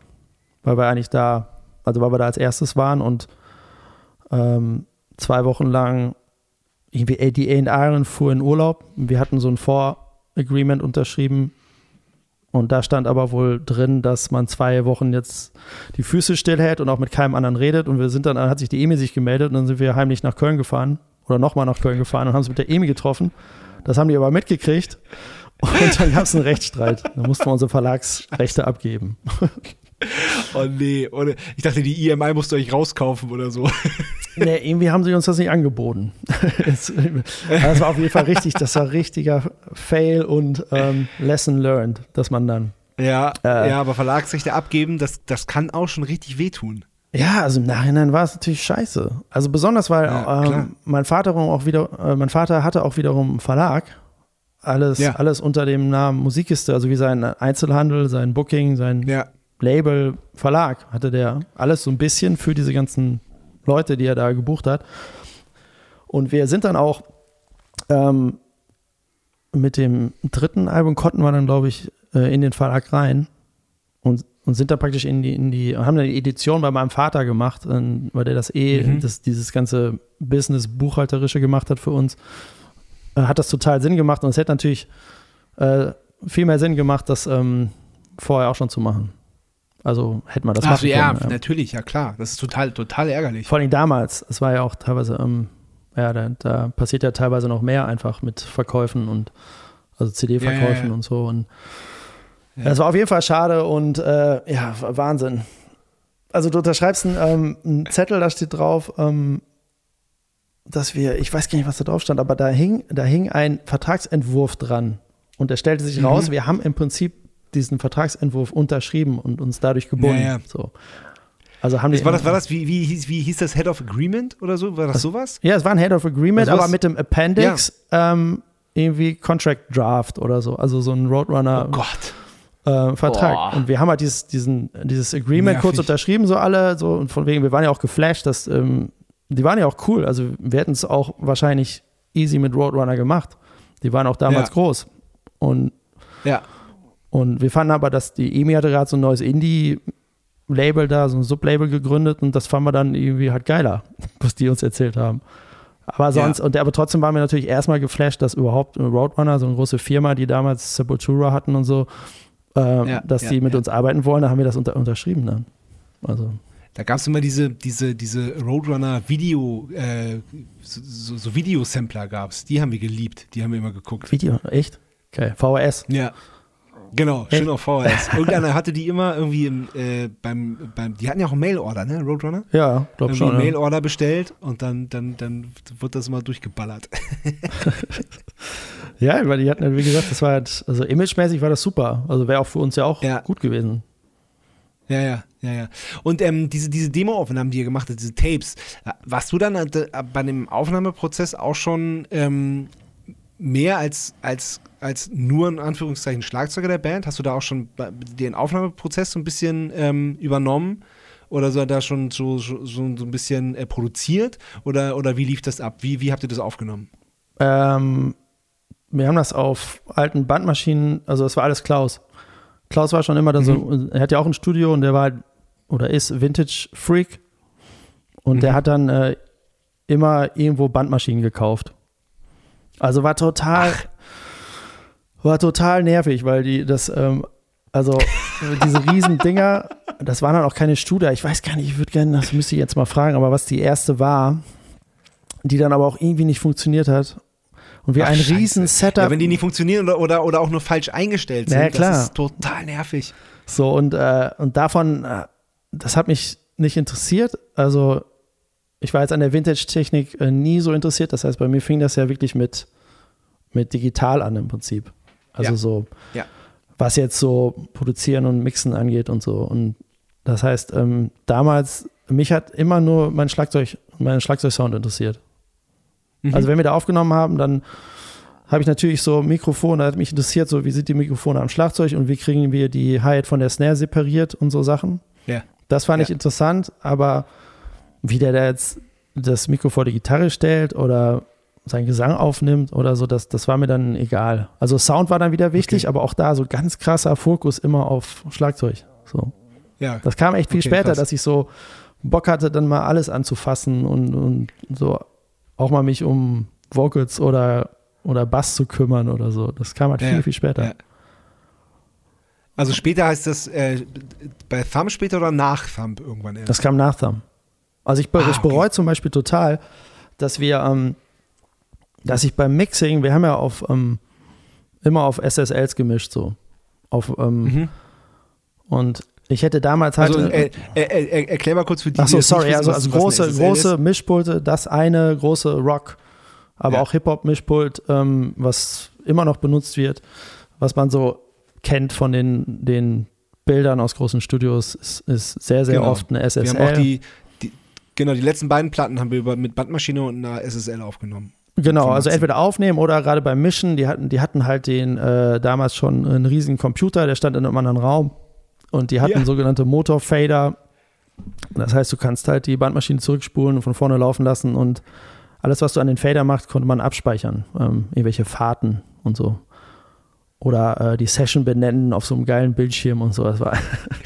weil wir eigentlich da, also weil wir da als erstes waren und ähm, zwei Wochen lang irgendwie die A&R fuhr in Urlaub. Wir hatten so ein Vor-Agreement unterschrieben und da stand aber wohl drin, dass man zwei Wochen jetzt die Füße stillhält und auch mit keinem anderen redet. Und wir sind dann, dann hat sich die EMI sich gemeldet und dann sind wir heimlich nach Köln gefahren oder nochmal nach Köln gefahren und haben uns mit der EMI getroffen. Das haben die aber mitgekriegt. Und dann gab es einen Rechtsstreit. Da mussten wir unsere Verlagsrechte abgeben. Oh nee, oder ich dachte, die EMI musst du euch rauskaufen oder so. Nee, irgendwie haben sie uns das nicht angeboten. das war auf jeden Fall richtig, das war richtiger Fail und ähm, Lesson learned, dass man dann. Ja, äh, ja, aber Verlagsrechte abgeben, das, das kann auch schon richtig wehtun. Ja, also im Nachhinein war es natürlich scheiße. Also besonders, weil ja, ähm, mein Vater auch wieder, äh, mein Vater hatte auch wiederum einen Verlag alles, Ja. alles unter dem Namen Musikkiste, also wie sein Einzelhandel, sein Booking, sein Ja. Label, Verlag, hatte der alles so ein bisschen für diese ganzen Leute, die er da gebucht hat. Und wir sind dann auch ähm, mit dem dritten Album konnten wir dann, glaube ich, äh, in den Verlag rein und, und sind da praktisch in die, in die, haben dann die Edition bei meinem Vater gemacht, äh, weil der das eh, Mhm. das, dieses ganze Business-Buchhalterische gemacht hat für uns. Äh, hat das total Sinn gemacht und es hätte natürlich äh, viel mehr Sinn gemacht, das ähm, vorher auch schon zu machen. Also hätte man das Ach, machen ja, können. ja. natürlich, ja klar. Das ist total, total ärgerlich. Vor allem damals, es war ja auch teilweise, ähm, ja, da, da passiert ja teilweise noch mehr einfach mit Verkäufen und also CD-Verkäufen Ja, ja, und so. Und das war auf jeden Fall schade und äh, ja, Wahnsinn. Also du unterschreibst einen, ähm, einen Zettel, da steht drauf, ähm, dass wir, ich weiß gar nicht, was da drauf stand, aber da hing, da hing ein Vertragsentwurf dran. Und es stellte sich Mhm. raus, wir haben im Prinzip diesen Vertragsentwurf unterschrieben und uns dadurch gebunden. Ja, ja. So. Also haben die, War das, war das wie, wie, hieß, wie hieß das Head of Agreement oder so? War das sowas? Ja, es war ein Head of Agreement, Also aber mit dem Appendix ähm, irgendwie Contract Draft oder so. Also so ein Roadrunner Oh äh, Vertrag. Und wir haben halt dieses, diesen, dieses Agreement Nervig. kurz unterschrieben, so alle, so und von wegen, wir waren ja auch geflasht, dass ähm, die waren ja auch cool. Also wir hätten es auch wahrscheinlich easy mit Roadrunner gemacht. Die waren auch damals Ja. groß. Und, Ja. Und wir fanden aber, dass die EMI hatte gerade so ein neues Indie-Label da, so ein Sublabel gegründet und das fanden wir dann irgendwie halt geiler, was die uns erzählt haben. Aber sonst, Ja. und aber trotzdem waren wir natürlich erstmal geflasht, dass überhaupt Roadrunner, so eine große Firma, die damals Sepultura hatten und so, äh, Ja, dass ja, die mit uns arbeiten wollen, da haben wir das unter, unterschrieben dann. Also, Da gab es immer diese, diese, diese Roadrunner Video, äh, so, so, so Videosampler gab es. Die haben wir geliebt. Die haben wir immer geguckt. Video, echt? Okay, VHS. Ja. Genau, Echt? schön auf VHS. Irgendeiner hatte die immer irgendwie im, äh, beim, beim, die hatten ja auch einen Mailorder, ne, Roadrunner? Ja, glaub schon. einen Ja. Mailorder bestellt und dann, dann, dann wird das immer durchgeballert. ja, weil die hatten, halt, wie gesagt, das war halt, also imagemäßig war das super. Also wäre auch für uns ja auch Ja. gut gewesen. Ja, ja, ja, ja. Und ähm, diese, diese Demo-Aufnahmen, die ihr gemacht habt, diese Tapes, äh, warst du dann äh, bei dem Aufnahmeprozess auch schon ähm, mehr als, als, als nur in Anführungszeichen Schlagzeuger der Band? Hast du da auch schon den Aufnahmeprozess so ein bisschen ähm, übernommen? Oder so da schon so, so, so ein bisschen äh, produziert? Oder, oder wie lief das ab? Wie, wie habt ihr das aufgenommen? Ähm, wir haben das auf alten Bandmaschinen, also es war alles Klaus. Klaus war schon immer da so, er hat ja auch ein Studio und der war halt, oder ist Vintage Freak. Und der Mhm. hat dann äh, immer irgendwo Bandmaschinen gekauft. Also war total, war total nervig, weil die das, ähm, also diese riesen Dinger, das waren dann auch keine Studer. Ich weiß gar nicht, ich würde gerne, das müsste ich jetzt mal fragen, aber was die erste war, die dann aber auch irgendwie nicht funktioniert hat. Und wir Ach, ein Scheiße. riesen Setup. Ja, wenn die nicht funktionieren oder, oder, oder auch nur falsch eingestellt sind, Ja, klar. das ist total nervig. So, und, äh, und davon, äh, das hat mich nicht interessiert. Also, ich war jetzt an der Vintage-Technik äh, nie so interessiert. Das heißt, bei mir fing das ja wirklich mit, mit digital an im Prinzip. Also Ja. so, Ja. was jetzt so Produzieren und Mixen angeht und so. Und das heißt, ähm, damals, mich hat immer nur mein Schlagzeug, mein Schlagzeugsound interessiert. Mhm. Also wenn wir da aufgenommen haben, dann habe ich natürlich so Mikrofone, hat mich interessiert, so wie sind die Mikrofone am Schlagzeug und wie kriegen wir die Hi-Hat von der Snare separiert und so Sachen. Ja. Das fand ich Ja. interessant, aber wie der da jetzt das Mikro vor die Gitarre stellt oder seinen Gesang aufnimmt oder so, das, das war mir dann egal. Also Sound war dann wieder wichtig, Okay. aber auch da so ganz krasser Fokus immer auf Schlagzeug. So. ja. Das kam echt viel Okay, später, krass. dass ich so Bock hatte, dann mal alles anzufassen und, und so auch mal mich um Vocals oder, oder Bass zu kümmern oder so. Das kam halt Ja, viel, viel später. Ja. Also später heißt das äh, bei Thumb später oder nach Thumb irgendwann? Das kam nach Thumb. Also ich, be Ah, ich bereue zum Beispiel total, dass wir, ähm, dass ich beim Mixing, wir haben ja auf ähm, immer auf SSLs gemischt so. Auf, ähm, mhm. Und ich hätte damals halt. Also äh, äh, äh, erklär mal kurz für die, Ach die so, jetzt sorry, also, wissen, also was große, große ist. Mischpulte, das eine große Rock, aber Ja. auch Hip-Hop-Mischpult, ähm, was immer noch benutzt wird, was man so kennt von den, den Bildern aus großen Studios, ist, ist sehr, sehr Genau. oft eine SSL. Wir haben auch die, genau, die letzten beiden Platten haben wir über, mit Bandmaschine und einer SSL aufgenommen. Genau, also entweder aufnehmen oder gerade beim Mischen, die hatten, die hatten halt den äh, damals schon einen riesigen Computer, der stand in einem anderen Raum und die hatten Ja. sogenannte Motorfader. Das heißt, du kannst halt die Bandmaschine zurückspulen und von vorne laufen lassen und alles, was du an den Fader machst, konnte man abspeichern. Ähm, irgendwelche Fahrten und so. Oder äh, die Session benennen auf so einem geilen Bildschirm und so. Das war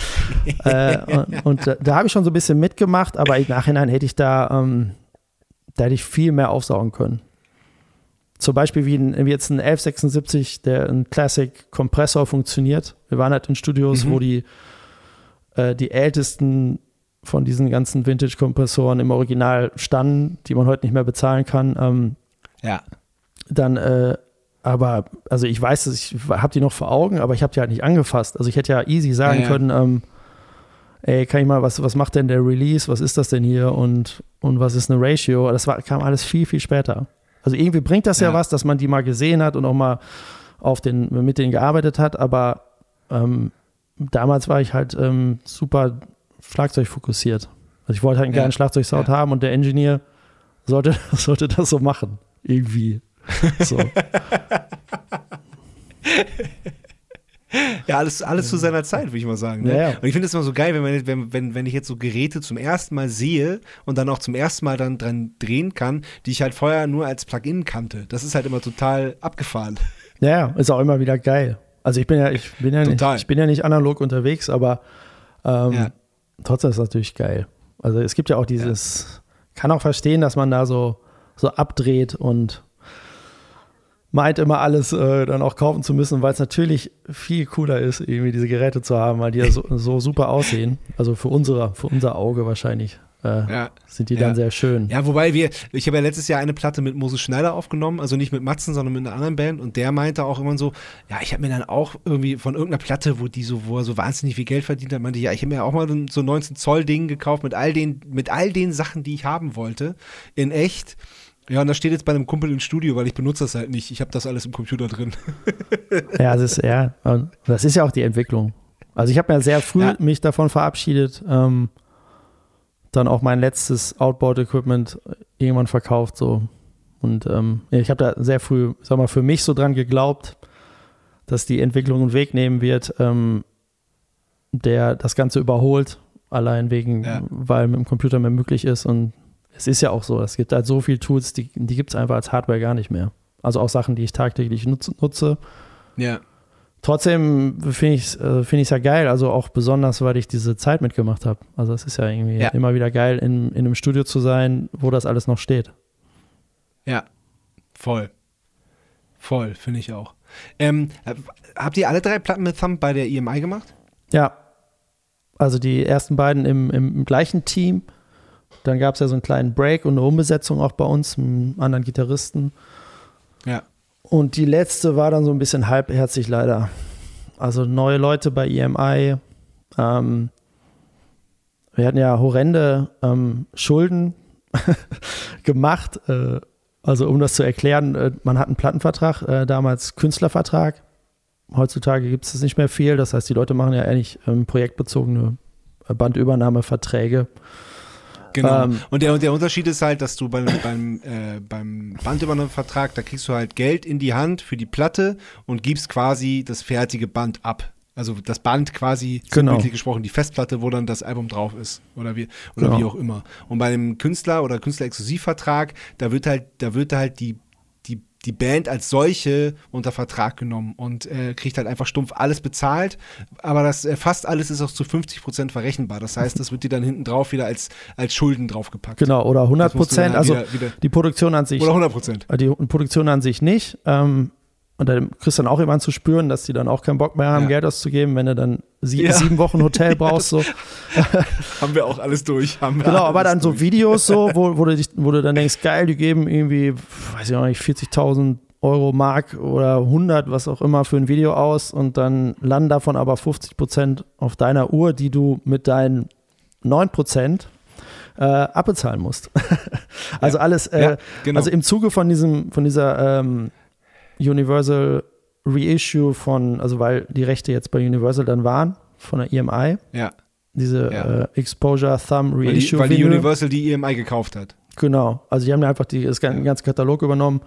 äh, und, und da, da habe ich schon so ein bisschen mitgemacht, aber im Nachhinein hätte ich da, ähm, da hätte ich viel mehr aufsaugen können. Zum Beispiel wie, ein, wie jetzt ein 1176, der ein Classic Kompressor funktioniert. Wir waren halt in Studios, Mhm. wo die, äh, die ältesten von diesen ganzen Vintage-Kompressoren im Original standen, die man heute nicht mehr bezahlen kann. Ähm, Ja. dann, äh, aber, also ich weiß, dass ich habe die noch vor Augen, aber ich habe die halt nicht angefasst. Also ich hätte ja easy sagen Ja, ja. können, ähm, ey, kann ich mal, was, was macht denn der Release, was ist das denn hier und, und was ist eine Ratio? Das war, kam alles viel, viel später. Also irgendwie bringt das ja, Ja. was, dass man die mal gesehen hat und auch mal auf den, mit denen gearbeitet hat, aber ähm, damals war ich halt ähm, super Schlagzeug fokussiert. Also ich wollte halt einen geilen Schlagzeugsound haben und der Engineer sollte, sollte das so machen. Irgendwie. So. Ja, alles, alles zu seiner Zeit, würde ich mal sagen. Ne? Ja, ja. Und ich finde es immer so geil, wenn, man, wenn, wenn, wenn ich jetzt so Geräte zum ersten Mal sehe und dann auch zum ersten Mal dann dran drehen kann, die ich halt vorher nur als Plugin kannte. Das ist halt immer total abgefahren. Ja, ist auch immer wieder geil. Also ich bin ja, ich bin ja, nicht, ich bin ja nicht analog unterwegs, aber ähm, Ja. trotzdem ist es natürlich geil. Also es gibt ja auch dieses, kann auch verstehen, dass man da so, so abdreht und meint immer alles äh, dann auch kaufen zu müssen, weil es natürlich viel cooler ist, irgendwie diese Geräte zu haben, weil die ja so, so super aussehen. Also für unsere, für unser Auge wahrscheinlich äh, Ja. sind die Ja. dann sehr schön. Ja, wobei wir, ich habe ja letztes Jahr eine Platte mit Moses Schneider aufgenommen, also nicht mit Matzen, sondern mit einer anderen Band und der meinte auch immer so, ja, ich habe mir dann auch irgendwie von irgendeiner Platte, wo die so, wo er so wahnsinnig viel Geld verdient hat, meinte, ja, ich habe mir auch mal so ein 19 Zoll Ding gekauft mit all den, mit all den Sachen, die ich haben wollte, in echt. Ja, und das steht jetzt bei einem Kumpel im Studio, weil ich benutze das halt nicht. Ich habe das alles im Computer drin. Ja, das ist, ja, das ist ja auch die Entwicklung. Also ich habe ja sehr früh Ja. mich davon verabschiedet, ähm, dann auch mein letztes Outboard-Equipment irgendwann verkauft so. Und ähm, ich habe da sehr früh, sag mal, für mich so dran geglaubt, dass die Entwicklung einen Weg nehmen wird, ähm, der das Ganze überholt, allein wegen, Ja. weil mit dem Computer mehr möglich ist. Und es ist ja auch so, es gibt halt so viele Tools, die, die gibt es einfach als Hardware gar nicht mehr. Also auch Sachen, die ich tagtäglich nutze, nutze Ja. Trotzdem finde ich es äh, find ich's ja geil, also auch besonders, weil ich diese Zeit mitgemacht habe. Also es ist ja irgendwie Ja. immer wieder geil, in, in einem Studio zu sein, wo das alles noch steht. Ja, voll. Voll, finde ich auch. Ähm, äh, habt ihr alle drei Platten mit Thumb bei der EMI gemacht? Ja, also die ersten beiden im, im gleichen Team. Dann gab es ja so einen kleinen Break und eine Umbesetzung auch bei uns, mit einem anderen Gitarristen. Ja. Und die letzte war dann so ein bisschen halbherzig leider. Also neue Leute bei EMI. Ähm, wir hatten ja horrende ähm, Schulden gemacht. Äh, also um das zu erklären, äh, man hat einen Plattenvertrag, äh, damals Künstlervertrag. Heutzutage gibt es das nicht mehr viel. Das heißt, die Leute machen ja eigentlich ähm, projektbezogene Bandübernahmeverträge. Genau. Ähm, und, der, und der Unterschied ist halt, dass du beim, beim, äh, beim Bandübernahmevertrag, da kriegst du halt Geld in die Hand für die Platte und gibst quasi das fertige Band ab. Also das Band quasi, Genau. gesprochen, die Festplatte, wo dann das Album drauf ist. Oder wie, oder Genau. wie auch immer. Und bei dem Künstler- oder Künstlerexklusivvertrag, da wird halt, da wird halt die, die, Band als solche unter Vertrag genommen und äh, kriegt halt einfach stumpf alles bezahlt. Aber das äh, fast alles ist auch zu 50 Prozent verrechenbar. Das heißt, das wird dir dann hinten drauf wieder als, als Schulden draufgepackt. Genau, oder 100 Das musst du dann Prozent. Also wieder- wieder- die Produktion an sich Oder 100 Prozent. Die Produktion an sich nicht. Ähm, und dann kriegst du dann auch jemanden zu spüren, dass die dann auch keinen Bock mehr haben, Ja. Geld auszugeben, wenn du dann sie Ja. sieben Wochen Hotel brauchst. So. Haben wir auch alles durch. Haben wir Genau, aber dann so durch. Videos, so, wo, wo, du dich, wo du dann denkst, geil, die geben irgendwie, weiß ich auch nicht, 40.000 Euro, Mark oder 100, was auch immer, für ein Video aus und dann landen davon aber 50 Prozent auf deiner Uhr, die du mit deinen 9 Prozent äh, abbezahlen musst. also alles, äh, Ja, genau. also im Zuge von diesem, von dieser ähm, Universal Reissue von, also weil die Rechte jetzt bei Universal dann waren, von der EMI, ja, diese Ja. äh, Exposure Thumb weil die, Reissue weil die. Universal die EMI gekauft hat. Genau, also die haben ja einfach die, das, den ganzen Katalog übernommen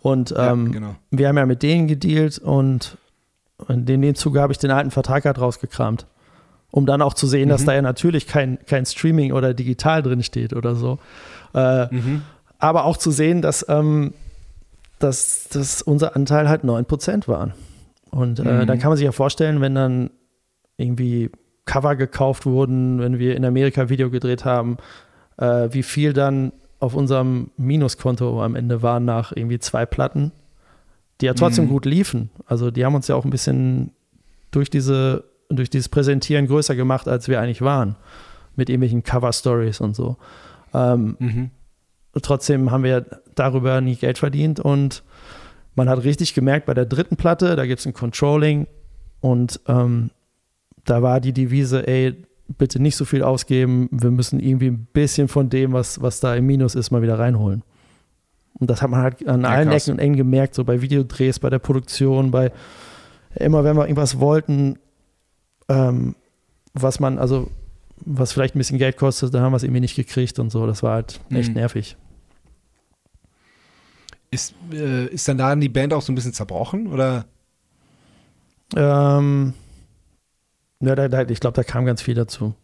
und ähm, ja, genau. wir haben ja mit denen gedealt und in dem Zuge habe ich den alten Vertrag halt rausgekramt, um dann auch zu sehen, dass Mhm. da ja natürlich kein, kein Streaming oder digital drin steht oder so. Äh, Mhm. aber auch zu sehen, dass, ähm, dass, dass unser Anteil halt 9% waren. Und äh, Mhm. dann kann man sich ja vorstellen, wenn dann irgendwie Cover gekauft wurden, wenn wir in Amerika Video gedreht haben, äh, wie viel dann auf unserem Minuskonto am Ende waren nach irgendwie zwei Platten, die ja trotzdem Mhm. gut liefen. Also die haben uns ja auch ein bisschen durch diese, durch dieses Präsentieren größer gemacht, als wir eigentlich waren. Mit irgendwelchen Cover-Stories und so. Ähm, Mhm. Trotzdem haben wir darüber nie Geld verdient und man hat richtig gemerkt bei der dritten Platte, da gibt es ein Controlling und ähm, da war die Devise, ey, bitte nicht so viel ausgeben, wir müssen irgendwie ein bisschen von dem, was, was da im Minus ist, mal wieder reinholen. Und das hat man halt an Ja, allen krass. Ecken und Enden gemerkt, so bei Videodrehs, bei der Produktion, bei immer wenn wir irgendwas wollten, ähm, was man, also was vielleicht ein bisschen Geld kostet, dann haben wir es irgendwie nicht gekriegt und so. Das war halt echt Mhm. nervig. Ist, äh, ist dann da die Band auch so ein bisschen zerbrochen? Oder? Ähm, ja, da, da, ich glaube, da kam ganz viel dazu.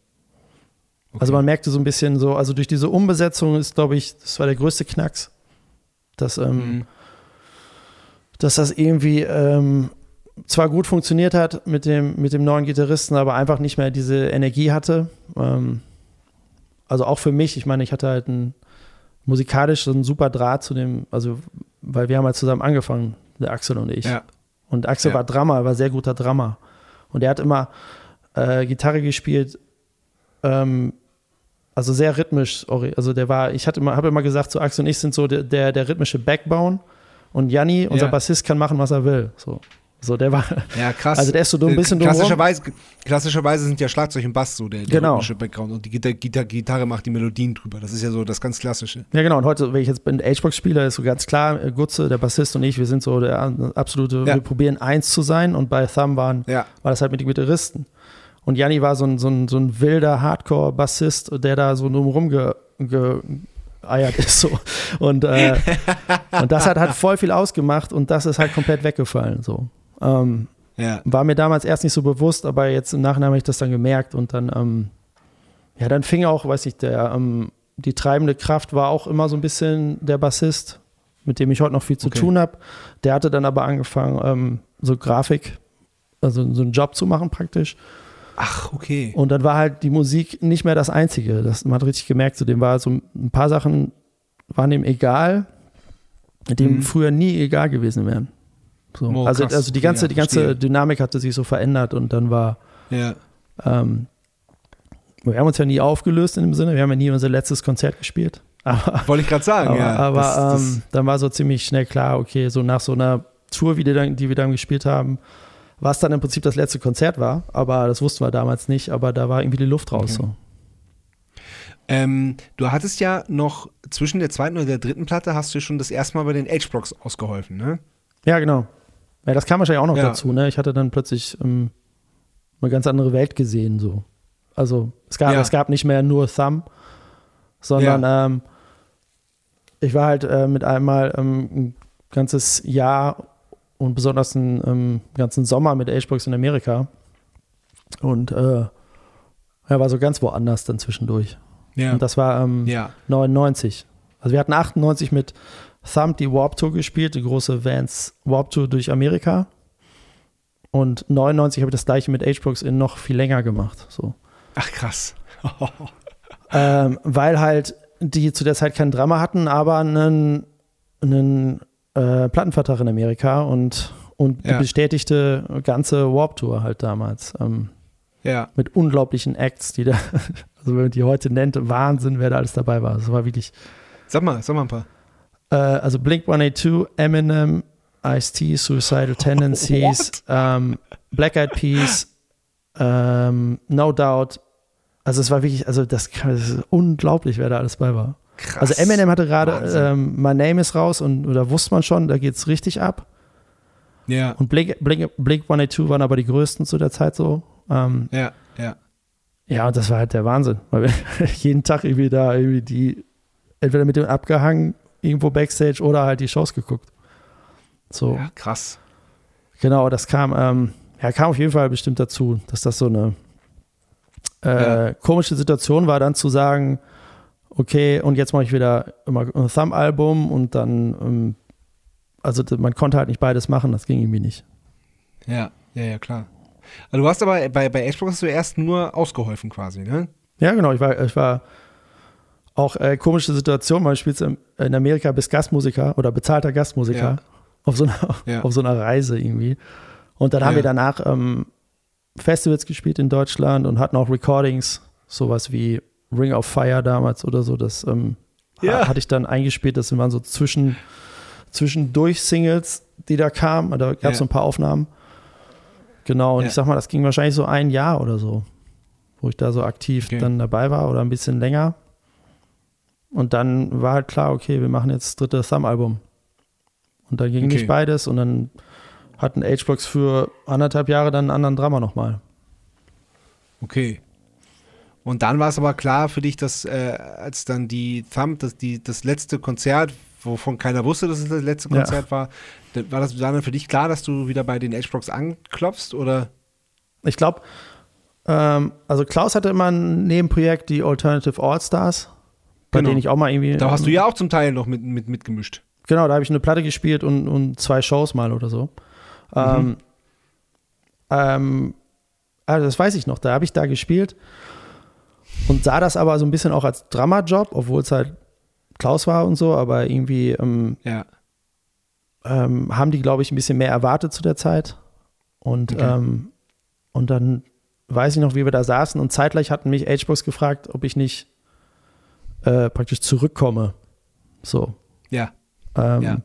Also man merkte so ein bisschen so, also durch diese Umbesetzung ist, glaube ich, das war der größte Knacks, dass, ähm, Mhm. dass das irgendwie ähm, zwar gut funktioniert hat mit dem, mit dem neuen Gitarristen, aber einfach nicht mehr diese Energie hatte. Ähm, also auch für mich, ich meine, ich hatte halt ein musikalisch so einen super Draht zu dem, also weil wir haben halt zusammen angefangen, der Axel und ich. Ja. Und Axel Ja. war Drummer, war sehr guter Drummer. Und er hat immer äh, Gitarre gespielt, ähm, also sehr rhythmisch. Also der war, ich hatte immer, habe immer gesagt, so Axel und ich sind so der, der, der rhythmische Backbone. Und Janni, unser Ja. Bassist, kann machen, was er will. So, so der war, Ja, krass. also der ist so ein Äh, bisschen klassischerweise, klassischerweise sind ja Schlagzeug und Bass so der, der Genau. Background und die Gitar Gitar Gitarre macht die Melodien drüber. Das ist ja so das ganz Klassische. Ja, genau. Und heute, wenn ich jetzt in H-Box spiele, ist so ganz klar, äh, Gutze, der Bassist und ich, wir sind so der absolute, Ja. wir probieren eins zu sein. Und bei Thumb waren, Ja. war das halt mit den Gitarristen. Und Janni war so ein, so ein, so ein wilder Hardcore-Bassist, der da so drumherum ge, ge, eiert ist so. Und, äh, und das hat halt voll viel ausgemacht und das ist halt komplett weggefallen. So. Ähm, Ja. war mir damals erst nicht so bewusst, aber jetzt im Nachhinein habe ich das dann gemerkt und dann, ähm, ja, dann fing auch, weiß ich, der, ähm, die treibende Kraft war auch immer so ein bisschen der Bassist, mit dem ich heute noch viel zu Okay. tun habe. Der hatte dann aber angefangen, ähm, so Grafik, also so einen Job zu machen praktisch. Ach, okay. Und dann war halt die Musik nicht mehr das Einzige. Das, man hat richtig gemerkt, so dem war so ein paar Sachen waren ihm egal, die ihm Mhm. früher nie egal gewesen wären. So. Oh, also, also die ganze, ja, die ganze. Dynamik hatte sich so verändert und dann war, Ja. ähm, wir haben uns ja nie aufgelöst in dem Sinne, wir haben ja nie unser letztes Konzert gespielt. Aber, Wollte ich gerade sagen, aber, ja. aber Das- das- ähm, dann war so ziemlich schnell klar, okay, so nach so einer Tour, die, dann, die wir dann gespielt haben, was dann im Prinzip das letzte Konzert war, aber das wussten wir damals nicht, aber da war irgendwie die Luft raus. Okay. So. Ähm, du hattest ja noch zwischen der zweiten und der dritten Platte hast du schon das erste Mal bei den H-Blocks ausgeholfen, ne? Ja, genau. Ja, das kam wahrscheinlich auch noch Ja. dazu. Ne? Ich hatte dann plötzlich ähm, eine ganz andere Welt gesehen. So. Also es gab, Ja. es gab nicht mehr nur Thumb, sondern ähm, ich war halt äh, mit einmal ähm, ein ganzes Jahr und besonders einen ähm, ganzen Sommer mit H-Box in Amerika. Und äh, ja, war so ganz woanders dann zwischendurch. Ja. Und das war ähm, ja. 99. Also wir hatten 98 mit Thumb die Warp Tour gespielt, die große Vans Warp Tour durch Amerika. Und 99 habe ich das gleiche mit H-Box in noch viel länger gemacht. So. Ach, krass. Ähm, weil halt die zu der Zeit keinen Drama hatten, aber einen, einen äh, Plattenvertrag in Amerika und, und die Ja. bestätigte ganze Warp Tour halt damals. Ähm, ja. mit unglaublichen Acts, die da, also wenn man die heute nennt, Wahnsinn, wer da alles dabei war. Das war wirklich Sag mal, sag mal ein paar. Äh, also Blink 182, Eminem, Ice-T, Suicidal Tendencies, ähm, Black Eyed Peas, ähm, No Doubt. Also es war wirklich, also das, das ist unglaublich, wer da alles bei war. Krass. Also Eminem hatte gerade ähm, My Name is raus und da wusste man schon, da geht's richtig ab. Ja, Und Blink, Blink, Blink 182 waren aber die größten zu der Zeit so. Ähm, ja, ja. ja, und das war halt der Wahnsinn, weil wir jeden Tag irgendwie da irgendwie die entweder mit dem abgehangen, irgendwo Backstage oder halt die Shows geguckt. So. Ja, krass. Genau, das kam, ähm, ja, kam auf jeden Fall bestimmt dazu, dass das so eine äh, ja. komische Situation war, dann zu sagen, okay, und jetzt mache ich wieder immer ein Thumb-Album und dann, ähm, also man konnte halt nicht beides machen, das ging irgendwie nicht. Ja, ja, ja, klar. Also du hast aber bei, bei Xbox hast du erst nur ausgeholfen quasi, ne? Ja, genau, ich war, ich war auch äh, komische Situation, man spielt in Amerika bis Gastmusiker oder bezahlter Gastmusiker ja. auf, so einer, ja. auf so einer Reise irgendwie. Und dann haben wir danach ähm, Festivals gespielt in Deutschland und hatten auch Recordings, sowas wie Ring of Fire damals oder so. Das ähm, ja. hatte ich dann eingespielt. Das waren so zwischen, zwischendurch Singles, die da kamen. Da gab es ja. so ein paar Aufnahmen. Genau, und ja. ich sag mal, das ging wahrscheinlich so ein Jahr oder so, wo ich da so aktiv okay. dann dabei war oder ein bisschen länger. Und dann war halt klar, okay, wir machen jetzt das dritte Thumb-Album. Und dann ging okay. nicht beides und dann hatten H-Blocks für anderthalb Jahre dann einen anderen Drama nochmal. Okay. Und dann war es aber klar für dich, dass äh, als dann die Thumb, das, die, das letzte Konzert, wovon keiner wusste, dass es das letzte Konzert ja. war, war das dann für dich klar, dass du wieder bei den H-Blocks anklopfst oder? Ich glaube, ähm, also Klaus hatte immer ein Nebenprojekt, die Alternative All-Stars, bei genau. denen ich auch mal irgendwie. Da hast du ja auch zum Teil noch mit, mit, mitgemischt. Genau, da habe ich eine Platte gespielt und, und zwei Shows mal oder so. Mhm. Ähm, ähm, also das weiß ich noch, da habe ich da gespielt und sah das aber so ein bisschen auch als Drama-Job, obwohl es halt Klaus war und so, aber irgendwie ähm, ja. ähm, haben die, glaube ich, ein bisschen mehr erwartet zu der Zeit. Und, okay. ähm, und dann weiß ich noch, wie wir da saßen und zeitgleich hatten mich H-Box gefragt, ob ich nicht äh, praktisch zurückkomme. So. Ja. Ähm, ja.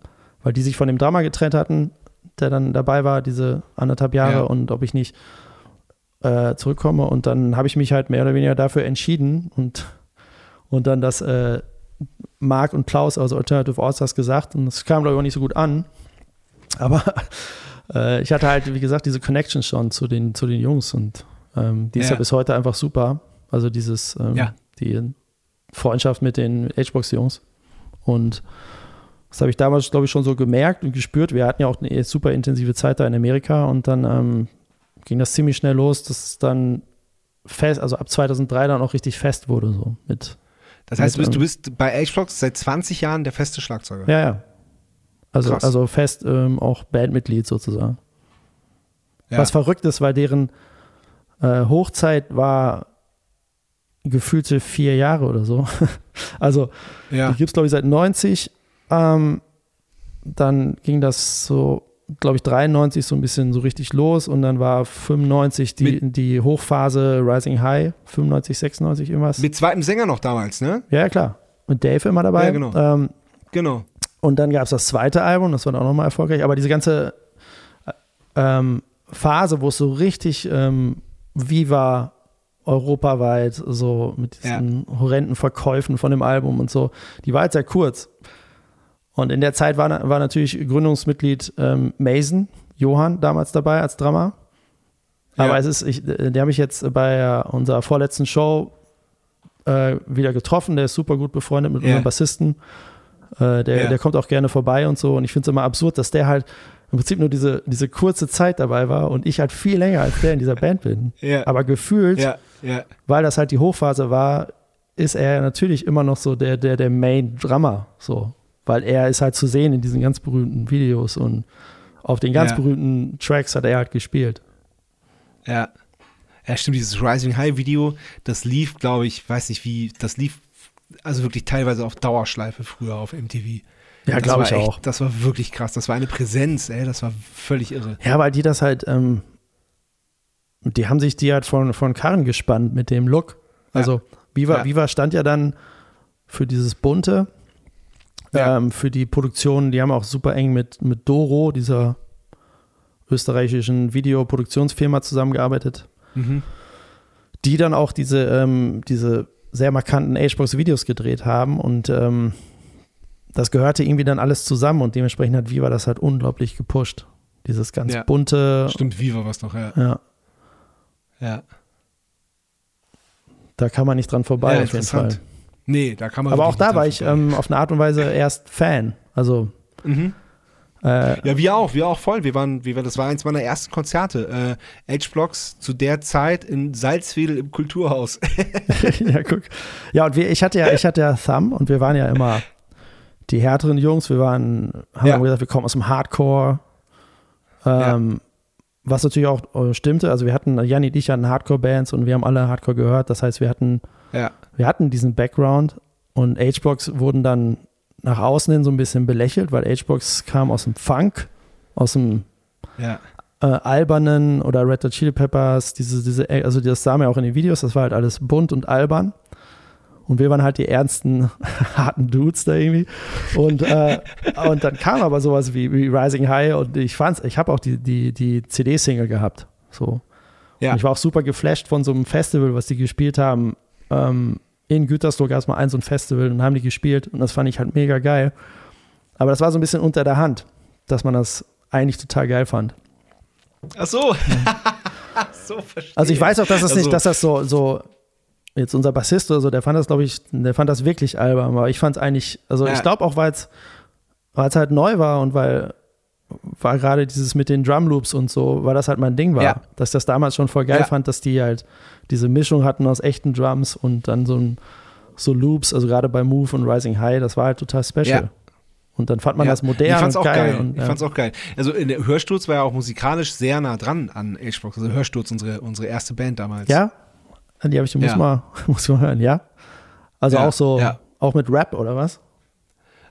Weil die sich von dem Drama getrennt hatten, der dann dabei war, diese anderthalb Jahre, ja. und ob ich nicht äh, zurückkomme. Und dann habe ich mich halt mehr oder weniger dafür entschieden und, und dann das äh, Marc und Klaus, also Alternative Allstars, gesagt. Und es kam, glaube ich, auch nicht so gut an. Aber äh, ich hatte halt, wie gesagt, diese Connection schon zu den, zu den Jungs und ähm, die ist ja. ja bis heute einfach super. Also dieses, ähm, ja. die Freundschaft mit den H-Box-Jungs. Und das habe ich damals, glaube ich, schon so gemerkt und gespürt. Wir hatten ja auch eine super intensive Zeit da in Amerika und dann ähm, ging das ziemlich schnell los, dass es dann fest, also ab 2003 dann auch richtig fest wurde, so mit. Das heißt, mit, du, bist, du bist bei H-Blocks seit 20 Jahren der feste Schlagzeuger. Ja, ja. Also, also fest ähm, auch Bandmitglied sozusagen. Ja. Was verrückt ist, weil deren äh, Hochzeit war gefühlte vier Jahre oder so. also ja. die gibt es, glaube ich, seit 90. Ähm, dann ging das so glaube ich, 93 so ein bisschen so richtig los und dann war 95 die, die Hochphase Rising High, 95, 96 irgendwas. Mit zweitem Sänger noch damals, ne? Ja, klar. Mit Dave immer dabei. Ja, genau. Ähm, genau. Und dann gab es das zweite Album, das war dann auch nochmal erfolgreich, aber diese ganze ähm, Phase, wo es so richtig ähm, Viva europaweit, so mit diesen ja. horrenden Verkäufen von dem Album und so, die war halt sehr kurz. Und in der Zeit war, war natürlich Gründungsmitglied ähm, Mason, Johann, damals dabei als Drama. Aber ja. es ist, ich, der habe ich jetzt bei unserer vorletzten Show äh, wieder getroffen. Der ist super gut befreundet mit ja. unserem Bassisten. Äh, der, ja. der kommt auch gerne vorbei und so. Und ich finde es immer absurd, dass der halt im Prinzip nur diese, diese kurze Zeit dabei war und ich halt viel länger als der in dieser Band bin. Aber gefühlt, ja. Weil das halt die Hochphase war, ist er natürlich immer noch so der, der, der Main-Drummer. So weil er ist halt zu sehen in diesen ganz berühmten Videos und auf den ganz ja. berühmten Tracks hat er halt gespielt. Ja. Ja, stimmt, dieses Rising High Video, das lief, glaube ich, weiß nicht wie, das lief also wirklich teilweise auf Dauerschleife früher auf MTV. Ja, glaube ich echt, auch. Das war wirklich krass. Das war eine Präsenz, ey, das war völlig irre. Ja, weil die das halt, ähm, die haben sich die halt von, von Karren gespannt mit dem Look. Also, ja. Viva, ja. Viva stand ja dann für dieses Bunte ja. ähm, für die Produktion. Die haben auch super eng mit, mit Doro, dieser österreichischen Videoproduktionsfirma, zusammengearbeitet. Mhm. Die dann auch diese, ähm, diese sehr markanten H-Box-Videos gedreht haben und ähm, das gehörte irgendwie dann alles zusammen und dementsprechend hat Viva das halt unglaublich gepusht. Dieses ganz ja. bunte. Stimmt, Viva was noch, ja. Ja. Ja. Da kann man nicht dran vorbei, ja, auf jeden Fall. Nee, da kann man. Aber auch da war ich ähm, auf eine Art und Weise erst Fan. Also. Mhm. Äh, ja, wir auch, wir auch voll. Wir waren, wir, das war eins meiner ersten Konzerte. Äh, H-Blocks zu der Zeit in Salzwedel im Kulturhaus. ja, guck. Ja, und wir, ich hatte ja, ich hatte ja Thumb und wir waren ja immer die härteren Jungs. Wir waren, haben ja. gesagt, wir kommen aus dem Hardcore. Ähm, ja. Was natürlich auch äh, stimmte. Also wir hatten, Janni und ich hatten Hardcore-Bands und wir haben alle Hardcore gehört. Das heißt, wir hatten, ja. wir hatten diesen Background und H-Blocks wurden dann nach außen hin so ein bisschen belächelt, weil H-Box kam aus dem Funk, aus dem ja. äh, albernen oder Red Hot Chili Peppers, diese, diese, also das sah man ja auch in den Videos, das war halt alles bunt und albern. Und wir waren halt die ernsten, harten Dudes da irgendwie. Und, äh, und dann kam aber sowas wie, wie Rising High und ich fand's, ich habe auch die, die, die CD-Single gehabt. So. Ja. Und ich war auch super geflasht von so einem Festival, was die gespielt haben. Ähm, in Gütersloh gab es mal ein so ein Festival und haben die gespielt und das fand ich halt mega geil. Aber das war so ein bisschen unter der Hand, dass man das eigentlich total geil fand. Ach so. so verstehe. Also ich weiß auch, dass das also. nicht, dass das so, so jetzt unser Bassist oder so, der fand das, glaube ich, der fand das wirklich albern, aber ich fand es eigentlich, also ja. ich glaube auch, weil es halt neu war und weil war gerade dieses mit den Drumloops und so, weil das halt mein Ding war. Ja. Dass ich das damals schon voll geil ja. fand, dass die halt diese Mischung hatten aus echten Drums und dann so, ein, so Loops, also gerade bei Move und Rising High, das war halt total special. Ja. Und dann fand man das modern ich fand's und geil. geil. Und, ich fand's auch geil. Also in der Hörsturz war ja auch musikalisch sehr nah dran an H-Box. Also Hörsturz, unsere, unsere erste Band damals. Ja? Die habe ich, muss, mal, muss mal hören, ja? Also auch so, auch mit Rap oder was?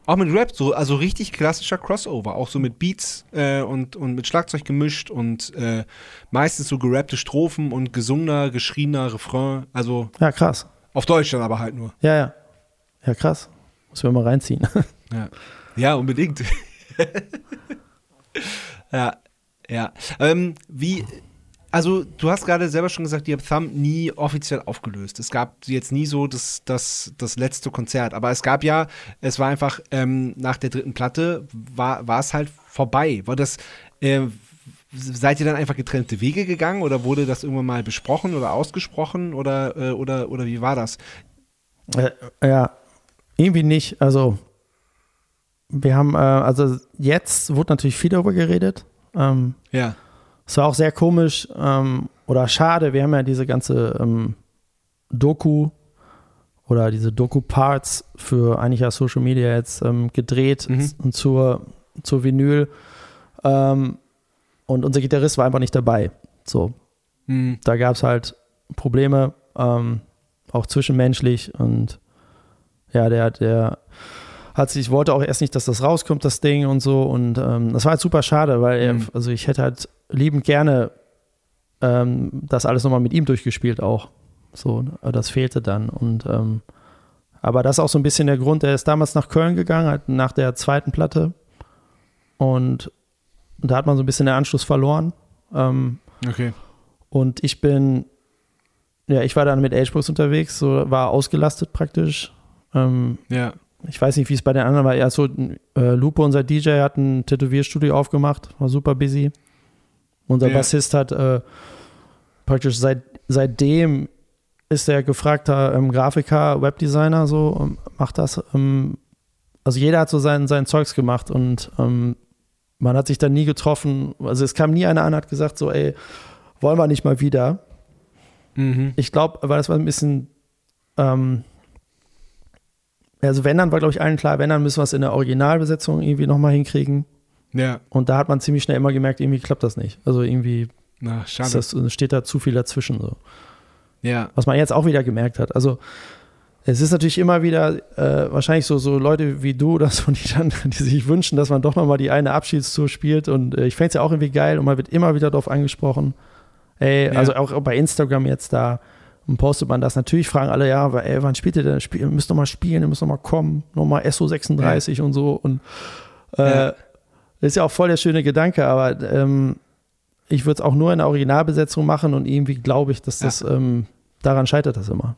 Auch mit Rap, so, also richtig klassischer Crossover, auch so mit Beats äh, und, und mit Schlagzeug gemischt und äh, meistens so gerappte Strophen und gesungener, geschriener Refrain. Also. Ja, krass. Auf Deutsch dann aber halt nur. Ja, ja. Ja, krass. Muss wir mal reinziehen. Ja, ja unbedingt. ja, ja. Ähm, wie, also du hast gerade selber schon gesagt, ihr habt Thumb nie offiziell aufgelöst. Es gab jetzt nie so das, das, das letzte Konzert. Aber es gab ja, es war einfach ähm, nach der dritten Platte, war, war es halt vorbei. War das, äh, seid ihr dann einfach getrennte Wege gegangen oder wurde das irgendwann mal besprochen oder ausgesprochen oder, äh, oder, oder wie war das? Äh, ja, irgendwie nicht. Also wir haben, äh, also jetzt wurde natürlich viel darüber geredet. Ähm, ja es war auch sehr komisch ähm, oder schade. Wir haben ja diese ganze ähm, Doku oder diese Doku-Parts für eigentlich ja Social Media jetzt ähm, gedreht mhm. zur, zur Vinyl. Ähm, und unser Gitarrist war einfach nicht dabei. So. Mhm. Da gab es halt Probleme, ähm, auch zwischenmenschlich. Und ja, der, der hat sich, ich wollte auch erst nicht, dass das rauskommt, das Ding und so. Und ähm, das war halt super schade, weil mhm. er, also ich hätte halt liebend gerne ähm, das alles nochmal mit ihm durchgespielt auch. So, das fehlte dann. Und ähm, aber das ist auch so ein bisschen der Grund, er ist damals nach Köln gegangen, halt nach der zweiten Platte. Und, und da hat man so ein bisschen den Anschluss verloren. Ähm, okay. Und ich bin, ja, ich war dann mit Agebrooks unterwegs, so war ausgelastet praktisch. Ähm, ja ich weiß nicht, wie es bei den anderen war. Ja, so, äh, Lupo, unser DJ, hat ein Tätowierstudio aufgemacht, war super busy. Unser ja. Bassist hat äh, praktisch seit, seitdem ist er gefragter ähm, Grafiker, Webdesigner, so, ähm, macht das. Ähm, also jeder hat so sein, sein Zeugs gemacht und ähm, man hat sich dann nie getroffen. Also es kam nie einer an, hat gesagt, so, ey, wollen wir nicht mal wieder. Mhm. Ich glaube, weil das war ein bisschen ähm, also wenn dann war, glaube ich, allen klar, wenn dann müssen wir es in der Originalbesetzung irgendwie nochmal hinkriegen. Ja. Und da hat man ziemlich schnell immer gemerkt, irgendwie klappt das nicht. Also irgendwie Na, das, steht da zu viel dazwischen. So. Ja. Was man jetzt auch wieder gemerkt hat. Also es ist natürlich immer wieder äh, wahrscheinlich so, so Leute wie du oder so, die dann, die sich wünschen, dass man doch nochmal die eine Abschiedstour spielt. Und äh, ich fände es ja auch irgendwie geil und man wird immer wieder darauf angesprochen. Ey, ja. also auch bei Instagram jetzt da und postet man das. Natürlich fragen alle, ja, aber, ey, wann spielt ihr denn? Spiel, ihr müsst noch mal spielen, ihr müsst noch mal kommen, nochmal SO36 ja. und so. Und äh, ja. ist ja auch voll der schöne Gedanke, aber ähm, ich würde es auch nur in der Originalbesetzung machen und irgendwie glaube ich, dass das ja. ähm, daran scheitert das immer.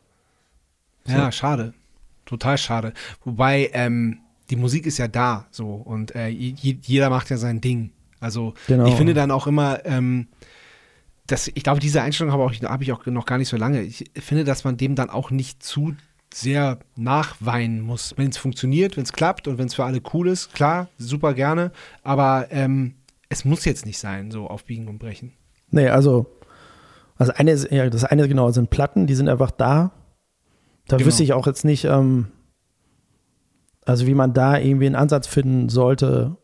So. Ja, schade. Total schade. Wobei, ähm, die Musik ist ja da so und äh, jeder macht ja sein Ding. Also genau. ich finde dann auch immer, ähm, das, ich glaube, diese Einstellung habe, habe ich auch noch gar nicht so lange. Ich finde, dass man dem dann auch nicht zu sehr nachweinen muss. Wenn es funktioniert, wenn es klappt und wenn es für alle cool ist, klar, super gerne. Aber ähm, es muss jetzt nicht sein, so auf Biegen und Brechen. Nee, also, also eine ist, ja, das eine genau sind Platten, die sind einfach da. Da Genau. wüsste ich auch jetzt nicht, ähm, also wie man da irgendwie einen Ansatz finden sollte,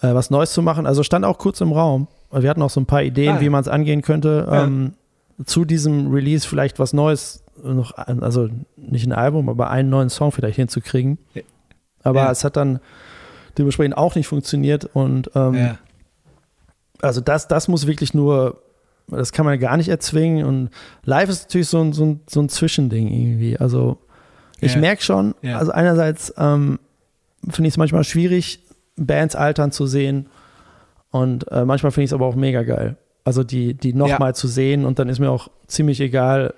äh, was Neues zu machen. Also stand auch kurz im Raum. Wir hatten auch so ein paar Ideen, Ah. wie man es angehen könnte. Ja. Ähm, zu diesem Release vielleicht was Neues, noch, also nicht ein Album, aber einen neuen Song vielleicht hinzukriegen. Ja. Aber Ja. es hat dann dementsprechend auch nicht funktioniert und ähm, also das, das muss wirklich nur, das kann man gar nicht erzwingen und live ist natürlich so ein, so ein, so ein Zwischending irgendwie. Also ich merke schon, also einerseits ähm, finde ich es manchmal schwierig, Bands altern zu sehen und äh, manchmal finde ich es aber auch mega geil. Also die, die nochmal zu sehen und dann ist mir auch ziemlich egal,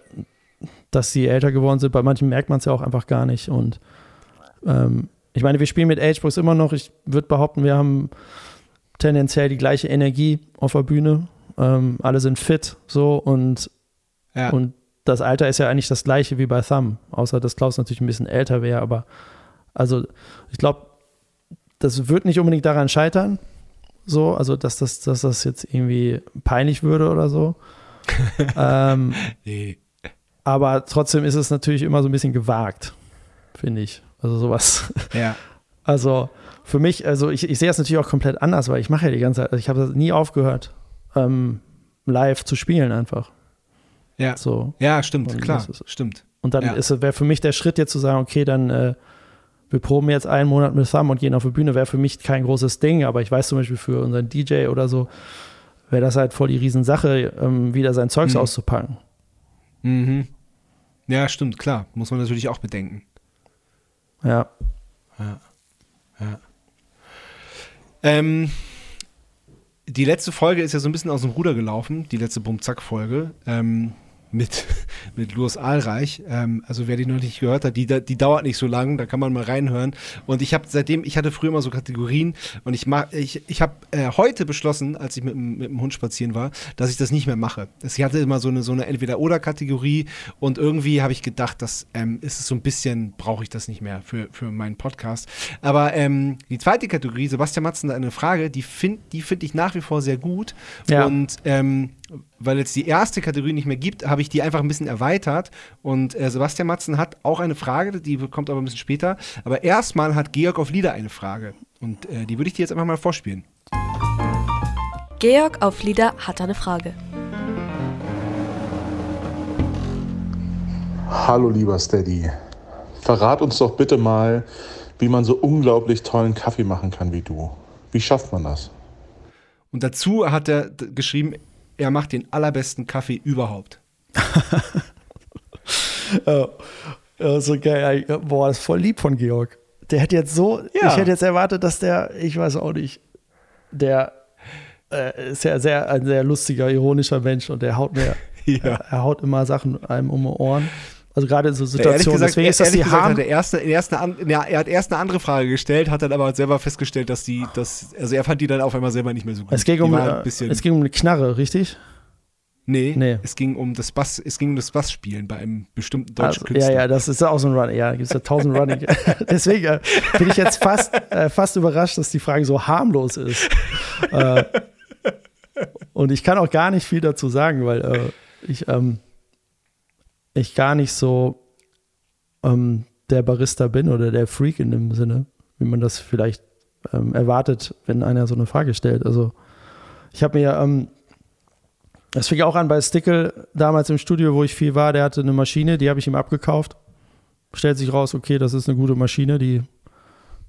dass sie älter geworden sind. Bei manchen merkt man es ja auch einfach gar nicht und ähm, ich meine, wir spielen mit Agebrooks immer noch. Ich würde behaupten, wir haben tendenziell die gleiche Energie auf der Bühne. Ähm, alle sind fit so und, ja. und das Alter ist ja eigentlich das gleiche wie bei Thumb, außer dass Klaus natürlich ein bisschen älter wäre, aber also ich glaube, das wird nicht unbedingt daran scheitern, so, also dass das, dass das jetzt irgendwie peinlich würde oder so. ähm, nee. aber trotzdem ist es natürlich immer so ein bisschen gewagt, finde ich. Also sowas. Ja. Also für mich, also ich, ich sehe das natürlich auch komplett anders, weil ich mache ja die ganze Zeit, also ich habe das nie aufgehört, ähm, live zu spielen einfach. Ja. So. Ja, stimmt, Und klar. Stimmt. Und dann Ja. wäre für mich der Schritt jetzt zu sagen, okay, dann äh, wir proben jetzt einen Monat mit Thumb und gehen auf die Bühne, wäre für mich kein großes Ding, aber ich weiß zum Beispiel für unseren DJ oder so, wäre das halt voll die Riesensache, ähm, wieder sein Zeugs Mhm. auszupacken. Mhm. Ja, stimmt, klar. Muss man natürlich auch bedenken. Ja. Ähm, die letzte Folge ist ja so ein bisschen aus dem Ruder gelaufen, die letzte Bumzack-Folge. Ähm, mit, mit Louis Ahlreich. Ähm, also wer die noch nicht gehört hat, die, die dauert nicht so lang, da kann man mal reinhören. Und ich habe seitdem, ich hatte früher immer so Kategorien und ich mach, ich, ich habe äh, heute beschlossen, als ich mit, dem- mit dem Hund spazieren war, dass ich das nicht mehr mache. Ich hatte immer so eine, so eine Entweder-Oder-Kategorie und irgendwie habe ich gedacht, dass ähm, ist es so ein bisschen, brauche ich das nicht mehr für, für meinen Podcast. Aber ähm, die zweite Kategorie, Sebastian Matzen, eine Frage, die finde die find ich nach wie vor sehr gut. Ja. Und ähm, weil es die erste Kategorie nicht mehr gibt, habe ich die einfach ein bisschen erweitert. Und äh, Sebastian Matzen hat auch eine Frage, die kommt aber ein bisschen später. Aber erstmal hat Georg auf Lieder eine Frage. Und äh, die würde ich dir jetzt einfach mal vorspielen. Georg auf Lieder hat eine Frage. Hallo lieber Steady. Verrat uns doch bitte mal, wie man so unglaublich tollen Kaffee machen kann wie du. Wie schafft man das? Und dazu hat er geschrieben, er macht den allerbesten Kaffee überhaupt. Ja, ja, so geil. Boah, das ist voll lieb von Georg. Der hätte jetzt so, Ja. ich hätte jetzt erwartet, dass der, ich weiß auch nicht, der äh, ist ja sehr, ein sehr lustiger, ironischer Mensch und der haut mir, Ja. er haut immer Sachen einem um die Ohren. Also gerade in so Situationen, gesagt, deswegen ist das die gesagt er, erst, erst eine, ja, er hat erst eine andere Frage gestellt, hat dann aber selber festgestellt, dass die, dass, also er fand die dann auf einmal selber nicht mehr so gut. Es ging, um, äh, es ging um eine Knarre, richtig? nee, nee. es ging um das Bass, es ging um das Bassspielen bei einem bestimmten deutschen Also, Künstler. ja, ja, das ist auch so ein Running. Ja, gibt es ja tausend Running. Deswegen äh, bin ich jetzt fast, äh, fast überrascht, dass die Frage so harmlos ist. äh, und ich kann auch gar nicht viel dazu sagen, weil äh, ich, ähm, ich gar nicht so ähm, der Barista bin oder der Freak in dem Sinne, wie man das vielleicht ähm, erwartet, wenn einer so eine Frage stellt. Also ich habe mir ähm, das fing auch an bei Stickel, damals im Studio, wo ich viel war. Der hatte eine Maschine, die habe ich ihm abgekauft. Stellt sich raus, okay, das ist eine gute Maschine, die,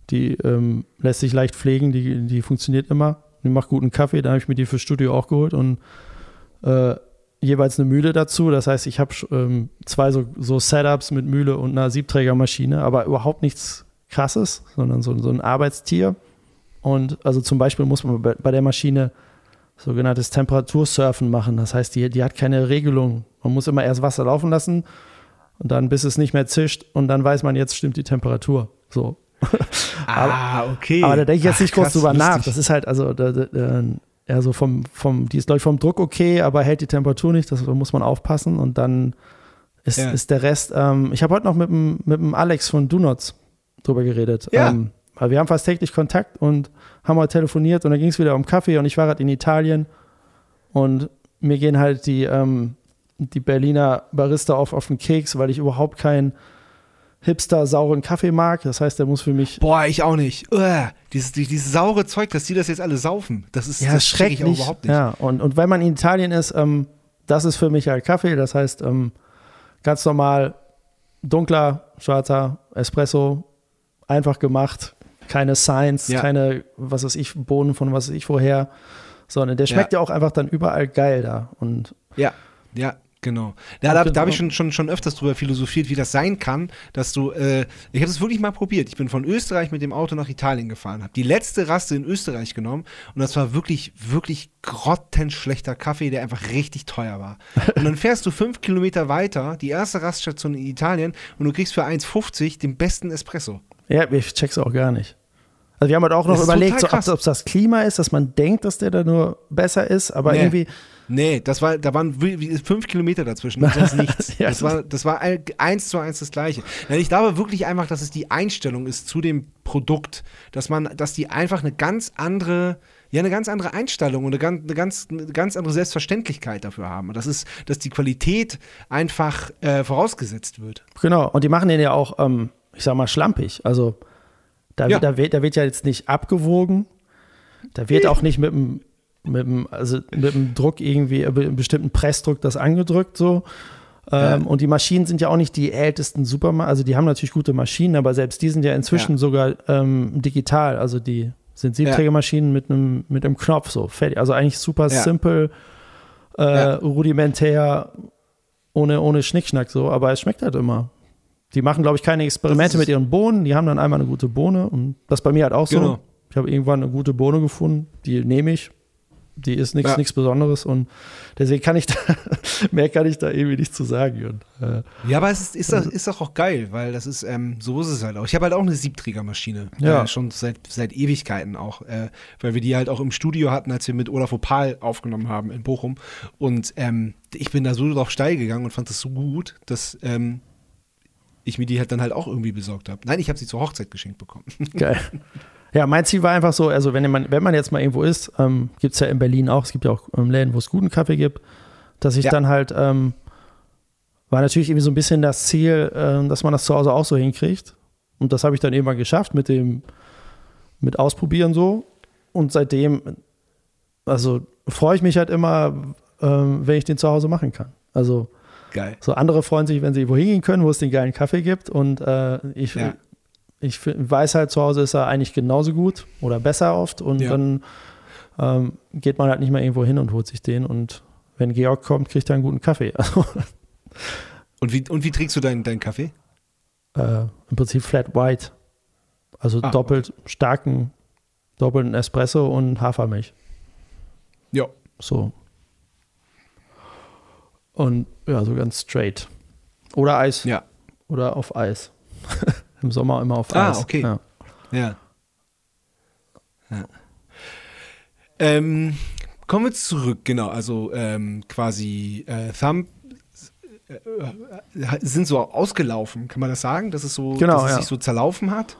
die ähm, lässt sich leicht pflegen, die, die funktioniert immer. Die macht guten Kaffee, da habe ich mir die fürs Studio auch geholt und äh, jeweils eine Mühle dazu. Das heißt, ich habe ähm, zwei so, so Setups mit Mühle und einer Siebträgermaschine, aber überhaupt nichts krasses, sondern so, so ein Arbeitstier. Und also zum Beispiel muss man bei, bei der Maschine sogenanntes Temperatursurfen machen. Das heißt, die, die hat keine Regelung. Man muss immer erst Wasser laufen lassen und dann, bis es nicht mehr zischt und dann weiß man, jetzt stimmt die Temperatur. So. ah, okay. Aber da denke ich jetzt Ach, nicht groß krass, drüber nach. lustig. Das ist halt, also, da, da, da, ja, so vom, vom, die ist, glaube ich, vom Druck okay, aber hält die Temperatur nicht. Das da muss man aufpassen und dann ist, Ja. ist der Rest. Ähm, ich habe heute noch mit dem, mit dem Alex von Donuts drüber geredet. Ja. Ähm, weil wir haben fast täglich Kontakt und haben heute telefoniert und dann ging es wieder um Kaffee und ich war gerade in Italien und mir gehen halt die, ähm, die Berliner Barista auf, auf den Keks, weil ich überhaupt keinen hipster sauren Kaffee mag. Das heißt, der muss für mich Boah, ich auch nicht. Uah, dieses, die- dieses saure Zeug, dass die das jetzt alle saufen, das ist Ja, das check ich schrecklich. auch überhaupt nicht. Ja, und, und wenn man in Italien ist, ähm, das ist für mich halt Kaffee. Das heißt, ähm, ganz normal dunkler, schwarzer Espresso, einfach gemacht, keine Science, Ja. keine, was weiß ich, Bohnen von was weiß ich woher, sondern der schmeckt ja, auch einfach dann überall geil da. Und Ja, ja, genau. Ja, da da habe ich schon, schon, schon öfters drüber philosophiert, wie das sein kann, dass du, äh, ich habe das wirklich mal probiert. Ich bin von Österreich mit dem Auto nach Italien gefahren, habe die letzte Raste in Österreich genommen und das war wirklich, wirklich grottenschlechter Kaffee, der einfach richtig teuer war. Und dann fährst du fünf Kilometer weiter, die erste Raststation in Italien und du kriegst für 1,50 den besten Espresso. ja, ich check's auch gar nicht. Also wir haben halt auch noch überlegt, so, ob es das Klima ist, dass man denkt, dass der da nur besser ist, aber Nee. irgendwie, Nee, das war, da waren fünf Kilometer dazwischen und sonst nichts. Ja, das, war, das war ein- eins zu eins das Gleiche. Ich glaube wirklich einfach, dass es die Einstellung ist zu dem Produkt, dass man, dass die einfach eine ganz andere, ja, eine ganz andere Einstellung und eine ganz, eine ganz, eine ganz andere Selbstverständlichkeit dafür haben. Und das ist, dass die Qualität einfach äh, vorausgesetzt wird. Genau, und die machen den ja auch, ähm, ich sag mal, schlampig. Also da, Ja. da, wird, da wird ja jetzt nicht abgewogen, da wird auch nicht mit dem, mit dem, also mit dem Druck irgendwie, äh, einem bestimmten Pressdruck das angedrückt so. Ähm, Ja. Und die Maschinen sind ja auch nicht die ältesten Supermarkt, also die haben natürlich gute Maschinen, aber selbst die sind ja inzwischen Ja. sogar ähm, digital, also die sind Siebträgermaschinen mit einem mit einem Knopf so fertig. Also eigentlich super Ja. simpel, äh, Ja. rudimentär, ohne, ohne Schnickschnack so, aber es schmeckt halt immer. Die machen, glaube ich, keine Experimente mit ihren Bohnen. Die haben dann einmal eine gute Bohne und das bei mir halt auch so. Genau. Ich habe irgendwann eine gute Bohne gefunden, die nehme ich. Die ist nichts Ja. Besonderes und deswegen kann ich da, mehr kann ich da irgendwie nicht zu sagen. Und, äh, Ja, aber es ist, ist, doch, ist doch auch geil, weil das ist, ähm, so ist es halt auch. Ich habe halt auch eine Siebträgermaschine. Ja. Äh, schon seit, seit Ewigkeiten auch. Äh, weil wir die halt auch im Studio hatten, als wir mit Olaf Opal aufgenommen haben in Bochum. Und ähm, ich bin da so drauf steil gegangen und fand das so gut, dass ähm, ich mir die halt dann halt auch irgendwie besorgt habe. Nein, ich habe sie zur Hochzeit geschenkt bekommen. Geil. Ja, mein Ziel war einfach so, also wenn man, wenn man jetzt mal irgendwo ist, ähm, gibt es ja in Berlin auch, es gibt ja auch ähm, Läden, wo es guten Kaffee gibt, dass ich Ja. dann halt, ähm, war natürlich irgendwie so ein bisschen das Ziel, ähm, dass man das zu Hause auch so hinkriegt. Und das habe ich dann irgendwann geschafft mit dem, mit Ausprobieren so. Und seitdem, also freue ich mich halt immer, ähm, wenn ich den zu Hause machen kann. Also Geil. so andere freuen sich, wenn sie wohin gehen können, wo es den geilen Kaffee gibt. Und äh, ich, Ja. Ich weiß halt, zu Hause ist er eigentlich genauso gut oder besser oft. Und Ja. dann ähm, geht man halt nicht mehr irgendwo hin und holt sich den. Und wenn Georg kommt, kriegt er einen guten Kaffee. Und wie, und wie trägst du deinen, deinen Kaffee? äh, im Prinzip Flat White. Also Ah, doppelt starken, doppelten Espresso und Hafermilch. Ja. So. Und ja, so ganz straight. Oder Eis. Ja. Oder auf Eis. Im Sommer immer auf Ah, Eis. okay. Ja. Ja. ja. Ähm, kommen wir zurück, genau. Also ähm, quasi äh, Thumb äh, äh, sind so ausgelaufen, kann man das sagen? Dass es so, Genau, dass es ja. sich so zerlaufen hat?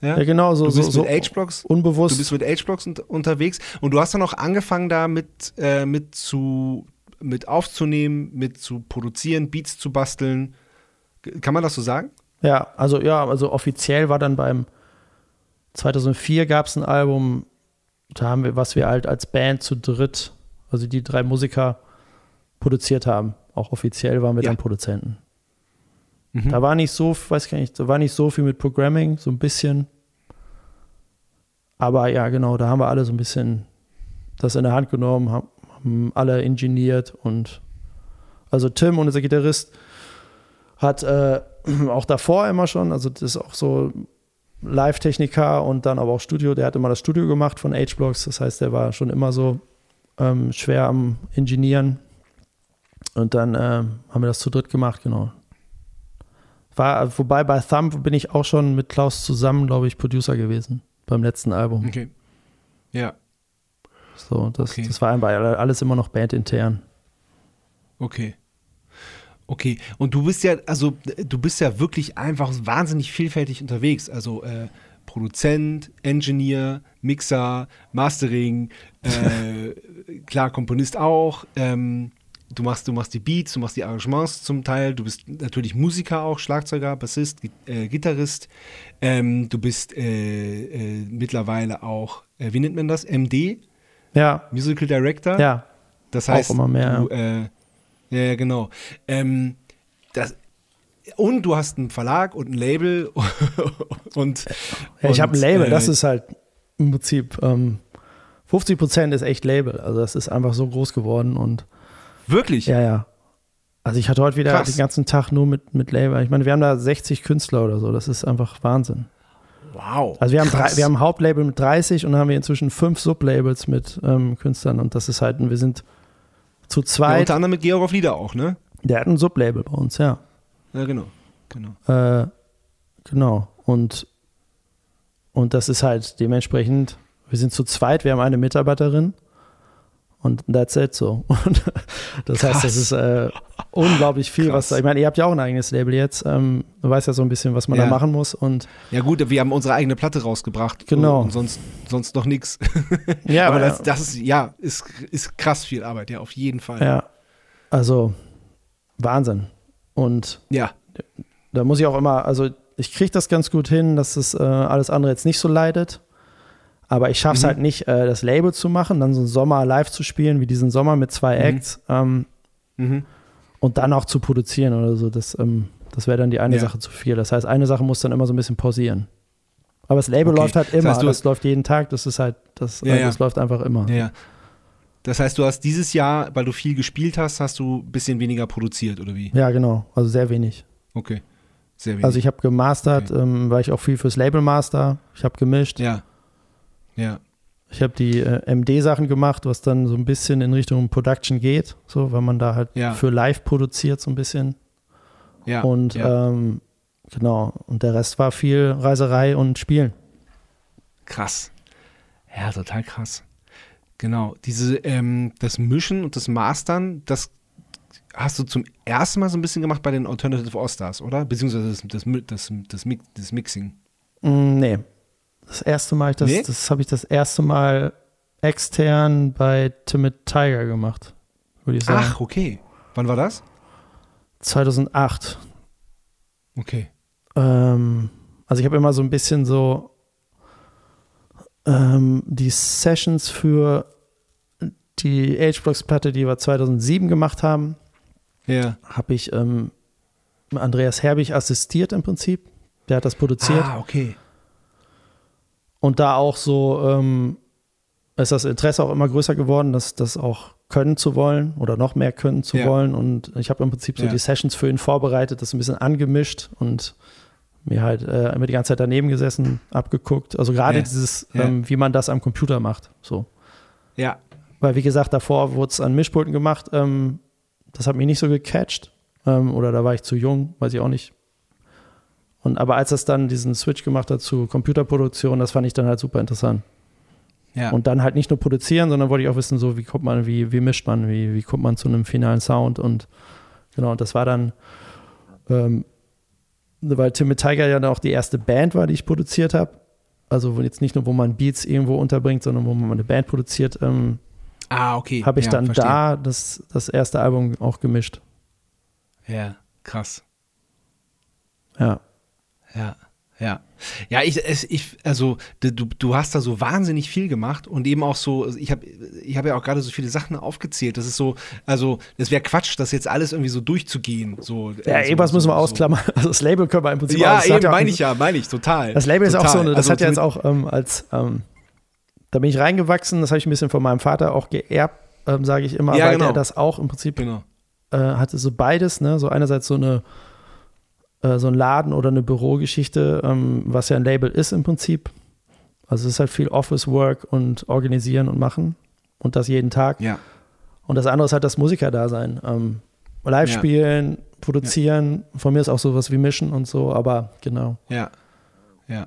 Ja, Ja, genau, so, Du bist so, mit H-Blocks Du unbewusst. bist mit H-Blocks un unterwegs und du hast dann auch angefangen da mit, äh, mit zu mit aufzunehmen, mit zu produzieren, Beats zu basteln. Kann man das so sagen? Ja, also ja, also offiziell war dann beim 2004 gab es ein Album, da haben wir, was wir halt als Band zu dritt, also die drei Musiker produziert haben. Auch offiziell waren wir Ja. dann Produzenten. Mhm. Da war nicht so, weiß gar nicht, da war nicht so viel mit Programming, so ein bisschen. Aber ja, genau, da haben wir alle so ein bisschen das in der Hand genommen, haben, haben alle ingeniert und also Tim, unser Gitarrist, hat äh, auch davor immer schon, also das ist auch so Live-Techniker und dann aber auch Studio, der hat immer das Studio gemacht von H-Blocks, das heißt, der war schon immer so ähm, schwer am Ingenieren und dann ähm, haben wir das zu dritt gemacht, genau. War, wobei bei Thumb bin ich auch schon mit Klaus zusammen, glaube ich, Producer gewesen beim letzten Album. Okay. Ja, So, das, Okay. das war einfach alles immer noch bandintern. okay. Okay, und du bist ja, also du bist ja wirklich einfach wahnsinnig vielfältig unterwegs. Also äh, Produzent, Engineer, Mixer, Mastering, äh, klar, Komponist auch. Ähm, du machst, du machst die Beats, du machst die Arrangements zum Teil, du bist natürlich Musiker auch, Schlagzeuger, Bassist, äh, Gitarrist. Ähm, du bist äh, äh, mittlerweile auch, äh, wie nennt man das? MD? Ja. Musical Director? Ja. Das heißt, auch immer mehr. Du, äh, ja, genau. Ähm, das, und du hast einen Verlag und ein Label und. Ja, ich habe ein Label, äh, das ist halt im Prinzip ähm, 50 Prozent ist echt Label. Also das ist einfach so groß geworden und. Wirklich? Ja, ja. Also ich hatte heute wieder Krass. den ganzen Tag nur mit, mit Label. Ich meine, wir haben da 60 Künstler oder so. Das ist einfach Wahnsinn. Wow. Also wir haben, drei, wir haben ein Hauptlabel mit 30 und dann haben wir inzwischen fünf Sublabels mit ähm, Künstlern und das ist halt, wir sind zu ja, zweit. unter anderem mit Georg auf Lieder auch, ne? der hat ein Sublabel bei uns, ja. Ja, genau. genau. Äh, genau. Und, und das ist halt dementsprechend, wir sind zu zweit, wir haben eine Mitarbeiterin und that's it so. Und das heißt, das Krass. ist äh, unglaublich viel, Krass. was da, ich meine, ihr habt ja auch ein eigenes Label jetzt, ähm, du weißt ja so ein bisschen, was man Ja. da machen muss und Ja, gut, wir haben unsere eigene Platte rausgebracht. Genau. Und sonst, sonst noch nichts. ja, Aber aber das, das ist, ja, ist, ist krass viel Arbeit, ja, auf jeden Fall. ja, also Wahnsinn. Und Ja. da muss ich auch immer, also ich kriege das ganz gut hin, dass das äh, alles andere jetzt nicht so leidet. Aber ich schaffe es Mhm. halt nicht, äh, das Label zu machen, dann so einen Sommer live zu spielen, wie diesen Sommer mit zwei Mhm. Acts ähm, Mhm. und dann auch zu produzieren oder so. Das, ähm, das wäre dann die eine Ja. Sache zu viel. Das heißt, eine Sache muss dann immer so ein bisschen pausieren. Aber das Label Okay. läuft halt Das immer, heißt, du- das läuft jeden Tag, das ist halt, das, Ja, ja. das läuft einfach immer. Ja, ja. Das heißt, du hast dieses Jahr, weil du viel gespielt hast, hast du ein bisschen weniger produziert, oder wie? Ja, genau, also sehr wenig. Okay. Sehr wenig. Also ich habe gemastert, Okay. ähm, weil ich auch viel fürs Label master. Ich habe gemischt. ja. Ja. Ich habe die äh, MD-Sachen gemacht, was dann so ein bisschen in Richtung Production geht, so, weil man da halt Ja. für live produziert so ein bisschen. Ja. und ja. ähm, genau, und der Rest war viel Reiserei und Spielen. krass. Ja, total krass. Genau. Diese, ähm, das Mischen und das Mastern, das hast du zum ersten Mal so ein bisschen gemacht bei den Alternative All-Stars, oder? Beziehungsweise das, das, das, das, das Mixing. Mm, nee. Das erste Mal, ich das, Nee? das habe ich das erste Mal extern bei Timid Tiger gemacht, würde ich sagen. Ach, okay. Wann war das? 2008. Okay. Ähm, also ich habe immer so ein bisschen so ähm, die Sessions für die H-Blocks-Platte, die wir 2007 gemacht haben, Ja. habe ich ähm, Andreas Herbig assistiert im Prinzip. Der hat das produziert. Ah, okay. Und da auch so ähm, ist das Interesse auch immer größer geworden, das, das auch können zu wollen oder noch mehr können zu Ja. wollen. Und ich habe im Prinzip so Ja. die Sessions für ihn vorbereitet, das ein bisschen angemischt und mir halt äh, immer die ganze Zeit daneben gesessen, abgeguckt. Also gerade Ja. dieses, ähm, wie man das am Computer macht. So. Ja. Weil, wie gesagt, davor wurde es an Mischpulten gemacht. Ähm, das hat mich nicht so gecatcht. Ähm, oder da war ich zu jung, weiß ich auch nicht. Und aber als das dann diesen Switch gemacht hat zu Computerproduktion, das fand ich dann halt super interessant. Ja. Und dann halt nicht nur produzieren, sondern wollte ich auch wissen, so wie kommt man, wie, wie mischt man, wie, wie kommt man zu einem finalen Sound und genau, und das war dann, ähm, weil Timid Tiger ja dann auch die erste Band war, die ich produziert habe. Also jetzt nicht nur, wo man Beats irgendwo unterbringt, sondern wo man eine Band produziert, ähm, ah, okay. habe ich ja, dann verstehe. da das, das erste Album auch gemischt. Ja, krass. Ja. Ja, ja. Ja, ich, ich also du, du hast da so wahnsinnig viel gemacht und eben auch so, ich habe ich hab ja auch gerade so viele Sachen aufgezählt. Das ist so, also es wäre Quatsch, das jetzt alles irgendwie so durchzugehen. So, Ja, also, irgendwas müssen wir so, ausklammern. Also das Label können wir im Prinzip So. Ja, auch- eben, auch- meine ich ja, meine ich, total. Das Label ist auch total. so, eine, das Also hat ja jetzt auch ähm, als, ähm, da bin ich reingewachsen, das habe ich ein bisschen von meinem Vater auch geerbt, ähm, sage ich immer, Ja, weil genau. der das auch im Prinzip Genau. äh, hatte so beides, ne? So einerseits so eine äh, so ein Laden oder eine Bürogeschichte, ähm, was ja ein Label ist im Prinzip. Also es ist halt viel Office Work und organisieren und machen und das jeden Tag. Ja, Und das andere ist halt das Musikerdasein. Ähm, live Ja. spielen, produzieren, von mir ist auch sowas wie Mischen und so, aber genau. ja, ja.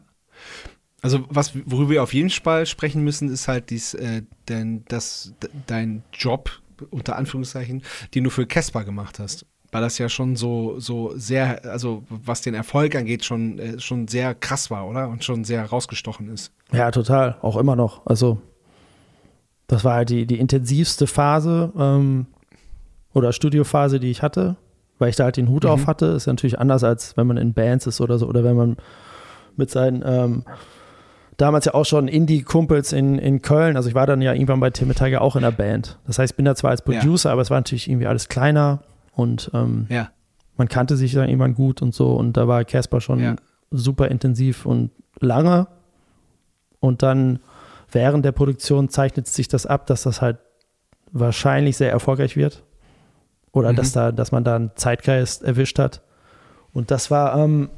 Also was, worüber wir auf jeden Fall sprechen müssen, ist halt dies, äh, denn das, dein Job, unter Anführungszeichen, den du für Casper gemacht hast. Weil das ja schon so, so sehr, also was den Erfolg angeht, schon, äh, schon sehr krass war, oder? Und schon sehr rausgestochen ist. Ja, total. Auch immer noch. Also, das war halt die, die intensivste Phase ähm, oder Studiophase, die ich hatte, weil ich da halt den Hut Mhm. auf hatte. Ist ja natürlich anders, als wenn man in Bands ist oder so, oder wenn man mit seinen ähm, damals ja auch schon Indie-Kumpels in, in Köln, also ich war dann ja irgendwann bei Tim Tiger auch in der Band. Das heißt, ich bin da zwar als Ja. Producer, aber es war natürlich irgendwie alles kleiner und ähm, Ja. man kannte sich dann irgendwann gut und so und da war Casper schon Ja. super intensiv und lange und dann während der Produktion zeichnet sich das ab, dass das halt wahrscheinlich sehr erfolgreich wird oder Mhm. dass da, dass man da einen Zeitgeist erwischt hat und das war ähm,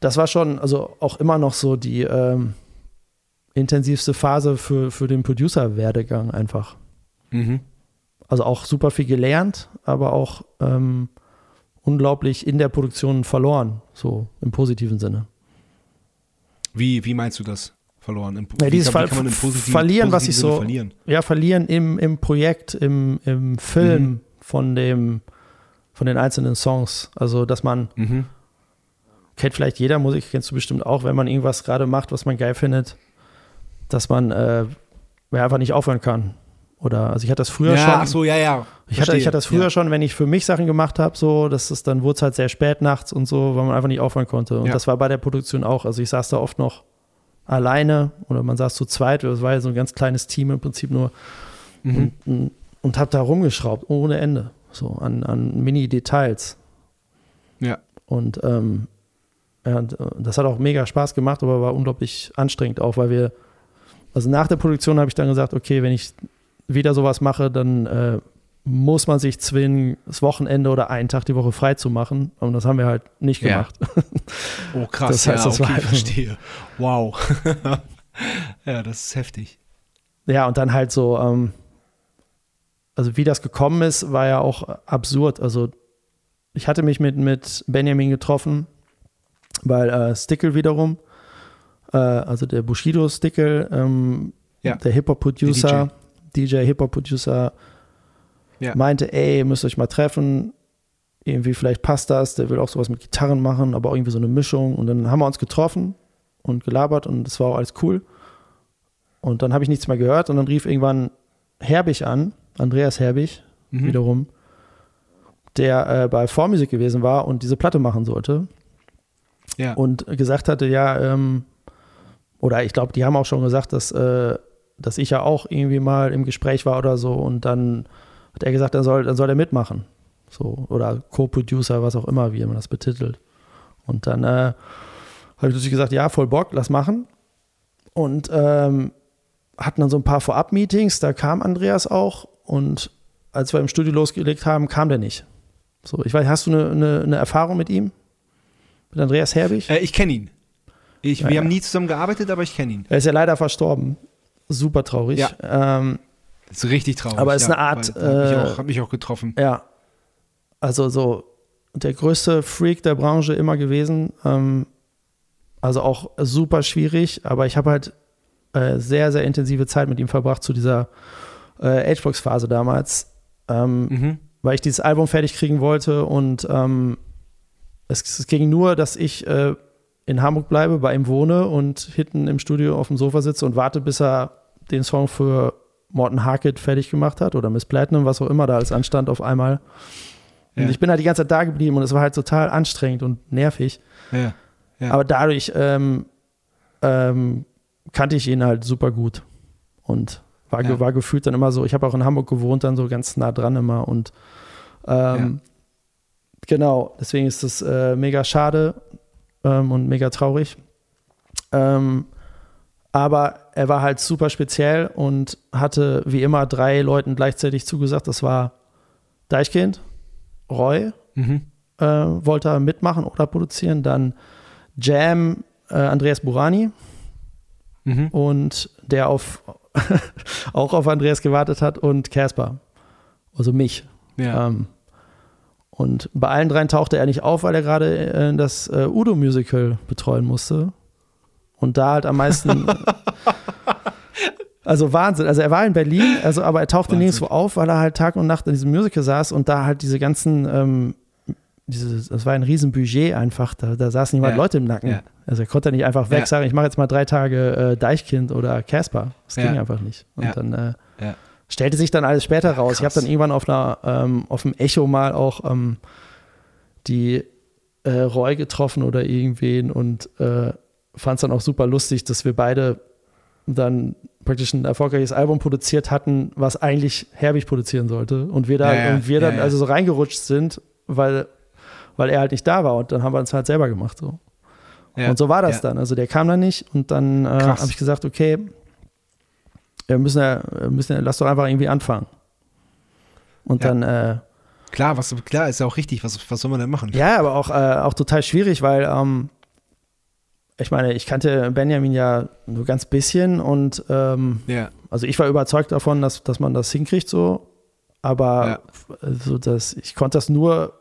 das war schon, also auch immer noch so die ähm, intensivste Phase für, für den Producer-Werdegang einfach. Mhm. Also auch super viel gelernt, aber auch ähm, unglaublich in der Produktion verloren, so im positiven Sinne. Wie, wie meinst du das? Verloren? Im, Ja, dieses kann, Ver- kann man im positiven, verlieren, was positiven ich Sinne so- verlieren? Ja, verlieren im, im Projekt, im, im Film Mhm. von dem, von den einzelnen Songs. Also, dass man, Mhm. kennt vielleicht jeder Musik, kennst du bestimmt auch, wenn man irgendwas gerade macht, was man geil findet, dass man äh, einfach nicht aufhören kann. Oder, also ich hatte das früher ja, schon. ach so, ja, ja. Ich hatte, ich hatte das früher ja. schon, wenn ich für mich Sachen gemacht habe, so, dass es dann wurde es halt sehr spät nachts und so, weil man einfach nicht aufhören konnte. Und Ja. das war bei der Produktion auch. Also ich saß da oft noch alleine oder man saß zu zweit, es war ja so ein ganz kleines Team im Prinzip nur Mhm. und, und habe da rumgeschraubt ohne Ende, so an, an Mini-Details. Ja. Und ähm, ja, und, äh, das hat auch mega Spaß gemacht, aber war unglaublich anstrengend auch, weil wir, also nach der Produktion habe ich dann gesagt, okay, wenn ich wieder sowas mache, dann äh, muss man sich zwingen, das Wochenende oder einen Tag die Woche frei zu machen. Und das haben wir halt nicht Ja. gemacht. Oh, krass, Das heißt, ja, das okay, verstehe. Wow. ja, das ist heftig. Ja, und dann halt so, ähm, also wie das gekommen ist, war ja auch absurd. Also ich hatte mich mit, mit Benjamin getroffen, weil äh, Stickel wiederum, äh, also der Bushido Stickel, ähm, Ja. der Hip-Hop-Producer, DJ, Hip-Hop-Producer, Ja. meinte, ey, ihr müsst euch mal treffen. Irgendwie vielleicht passt das, der will auch sowas mit Gitarren machen, aber auch irgendwie so eine Mischung. Und dann haben wir uns getroffen und gelabert und das war auch alles cool. Und dann habe ich nichts mehr gehört und dann rief irgendwann Herbig an, Andreas Herbig Mhm. wiederum, der äh, bei Vormusik gewesen war und diese Platte machen sollte Ja. und gesagt hatte, ja, ähm, oder ich glaube, die haben auch schon gesagt, dass, äh, dass ich ja auch irgendwie mal im Gespräch war oder so und dann hat er gesagt, dann soll, dann soll er mitmachen. So, oder Co-Producer, was auch immer, wie man das betitelt. Und dann äh, habe ich natürlich gesagt, ja, voll Bock, lass machen. Und ähm, hatten dann so ein paar Vorab-Meetings, da kam Andreas auch und als wir im Studio losgelegt haben, kam der nicht. So, ich weiß, hast du eine, eine, eine Erfahrung mit ihm? Mit Andreas Herbig? Äh, ich kenne ihn. Ich, Ja, wir ja. haben nie zusammen gearbeitet, aber ich kenne ihn. Er ist ja leider verstorben. Super traurig. Ja. Ähm, Das ist richtig traurig. Aber es ist eine Art, weil- Hat mich, äh, auch, hat mich auch getroffen. ja. Also so der größte Freak der Branche immer gewesen. Ähm, also auch super schwierig, aber ich habe halt äh, sehr, sehr intensive Zeit mit ihm verbracht zu dieser äh, Hbox-Phase damals. Ähm, Mhm. weil ich dieses Album fertig kriegen wollte und ähm, es, es ging nur, dass ich äh, in Hamburg bleibe, bei ihm wohne und hinten im Studio auf dem Sofa sitze und warte, bis er den Song für Morten Harkett fertig gemacht hat oder Miss Platinum, was auch immer da alles anstand auf einmal. Und Ja. ich bin halt die ganze Zeit da geblieben und es war halt total anstrengend und nervig. Ja. Ja. Aber dadurch ähm, ähm, kannte ich ihn halt super gut und war, ge- war gefühlt dann immer so, ich habe auch in Hamburg gewohnt, dann so ganz nah dran immer und ähm, genau, deswegen ist das äh, mega schade ähm, und mega traurig. Ähm, aber er war halt super speziell und hatte wie immer drei Leuten gleichzeitig zugesagt. Das war Deichkind, Roy, Mhm. äh, wollte er mitmachen oder produzieren. Dann Jam, äh, Andreas Burani Mhm. und der auf auch auf Andreas gewartet hat und Casper, also mich. Ja. Ähm, und bei allen dreien tauchte er nicht auf, weil er gerade äh, das äh, Udo-Musical betreuen musste. Und da halt am meisten. Also Wahnsinn. Also er war in Berlin, also aber er tauchte Wahnsinn. nirgendwo auf, weil er halt Tag und Nacht in diesem Musical saß und da halt diese ganzen, ähm, diese, das war ein Riesen-Budget einfach, da, da saßen niemand Ja. Leute im Nacken. Ja. Also er konnte nicht einfach weg Ja. sagen, ich mache jetzt mal drei Tage äh, Deichkind oder Casper. Das ging Ja. einfach nicht. Und dann äh. Stellte sich dann alles später raus. Ich habe krass. dann irgendwann auf einer, ähm, auf dem Echo mal auch ähm, die äh, Roy getroffen oder irgendwen und äh, fand es dann auch super lustig, dass wir beide dann praktisch ein erfolgreiches Album produziert hatten, was eigentlich Herbig produzieren sollte. Und wir da Ja, ja, und wir dann ja, ja. also so reingerutscht sind, weil, weil er halt nicht da war und dann haben wir uns halt selber gemacht. So. Und so war das dann. Also der kam dann nicht und dann äh, Krass. habe ich gesagt, okay, wir müssen ja, müssen lass doch einfach irgendwie anfangen. Und Ja. dann, äh, Klar, was, klar, ist ja auch richtig. Was, was soll man denn machen? ja, aber auch, äh, auch total schwierig, weil ähm, ich meine, ich kannte Benjamin ja nur ganz bisschen und ähm, Ja. also ich war überzeugt davon, dass, dass man das hinkriegt so, aber Ja. also das, ich konnte das nur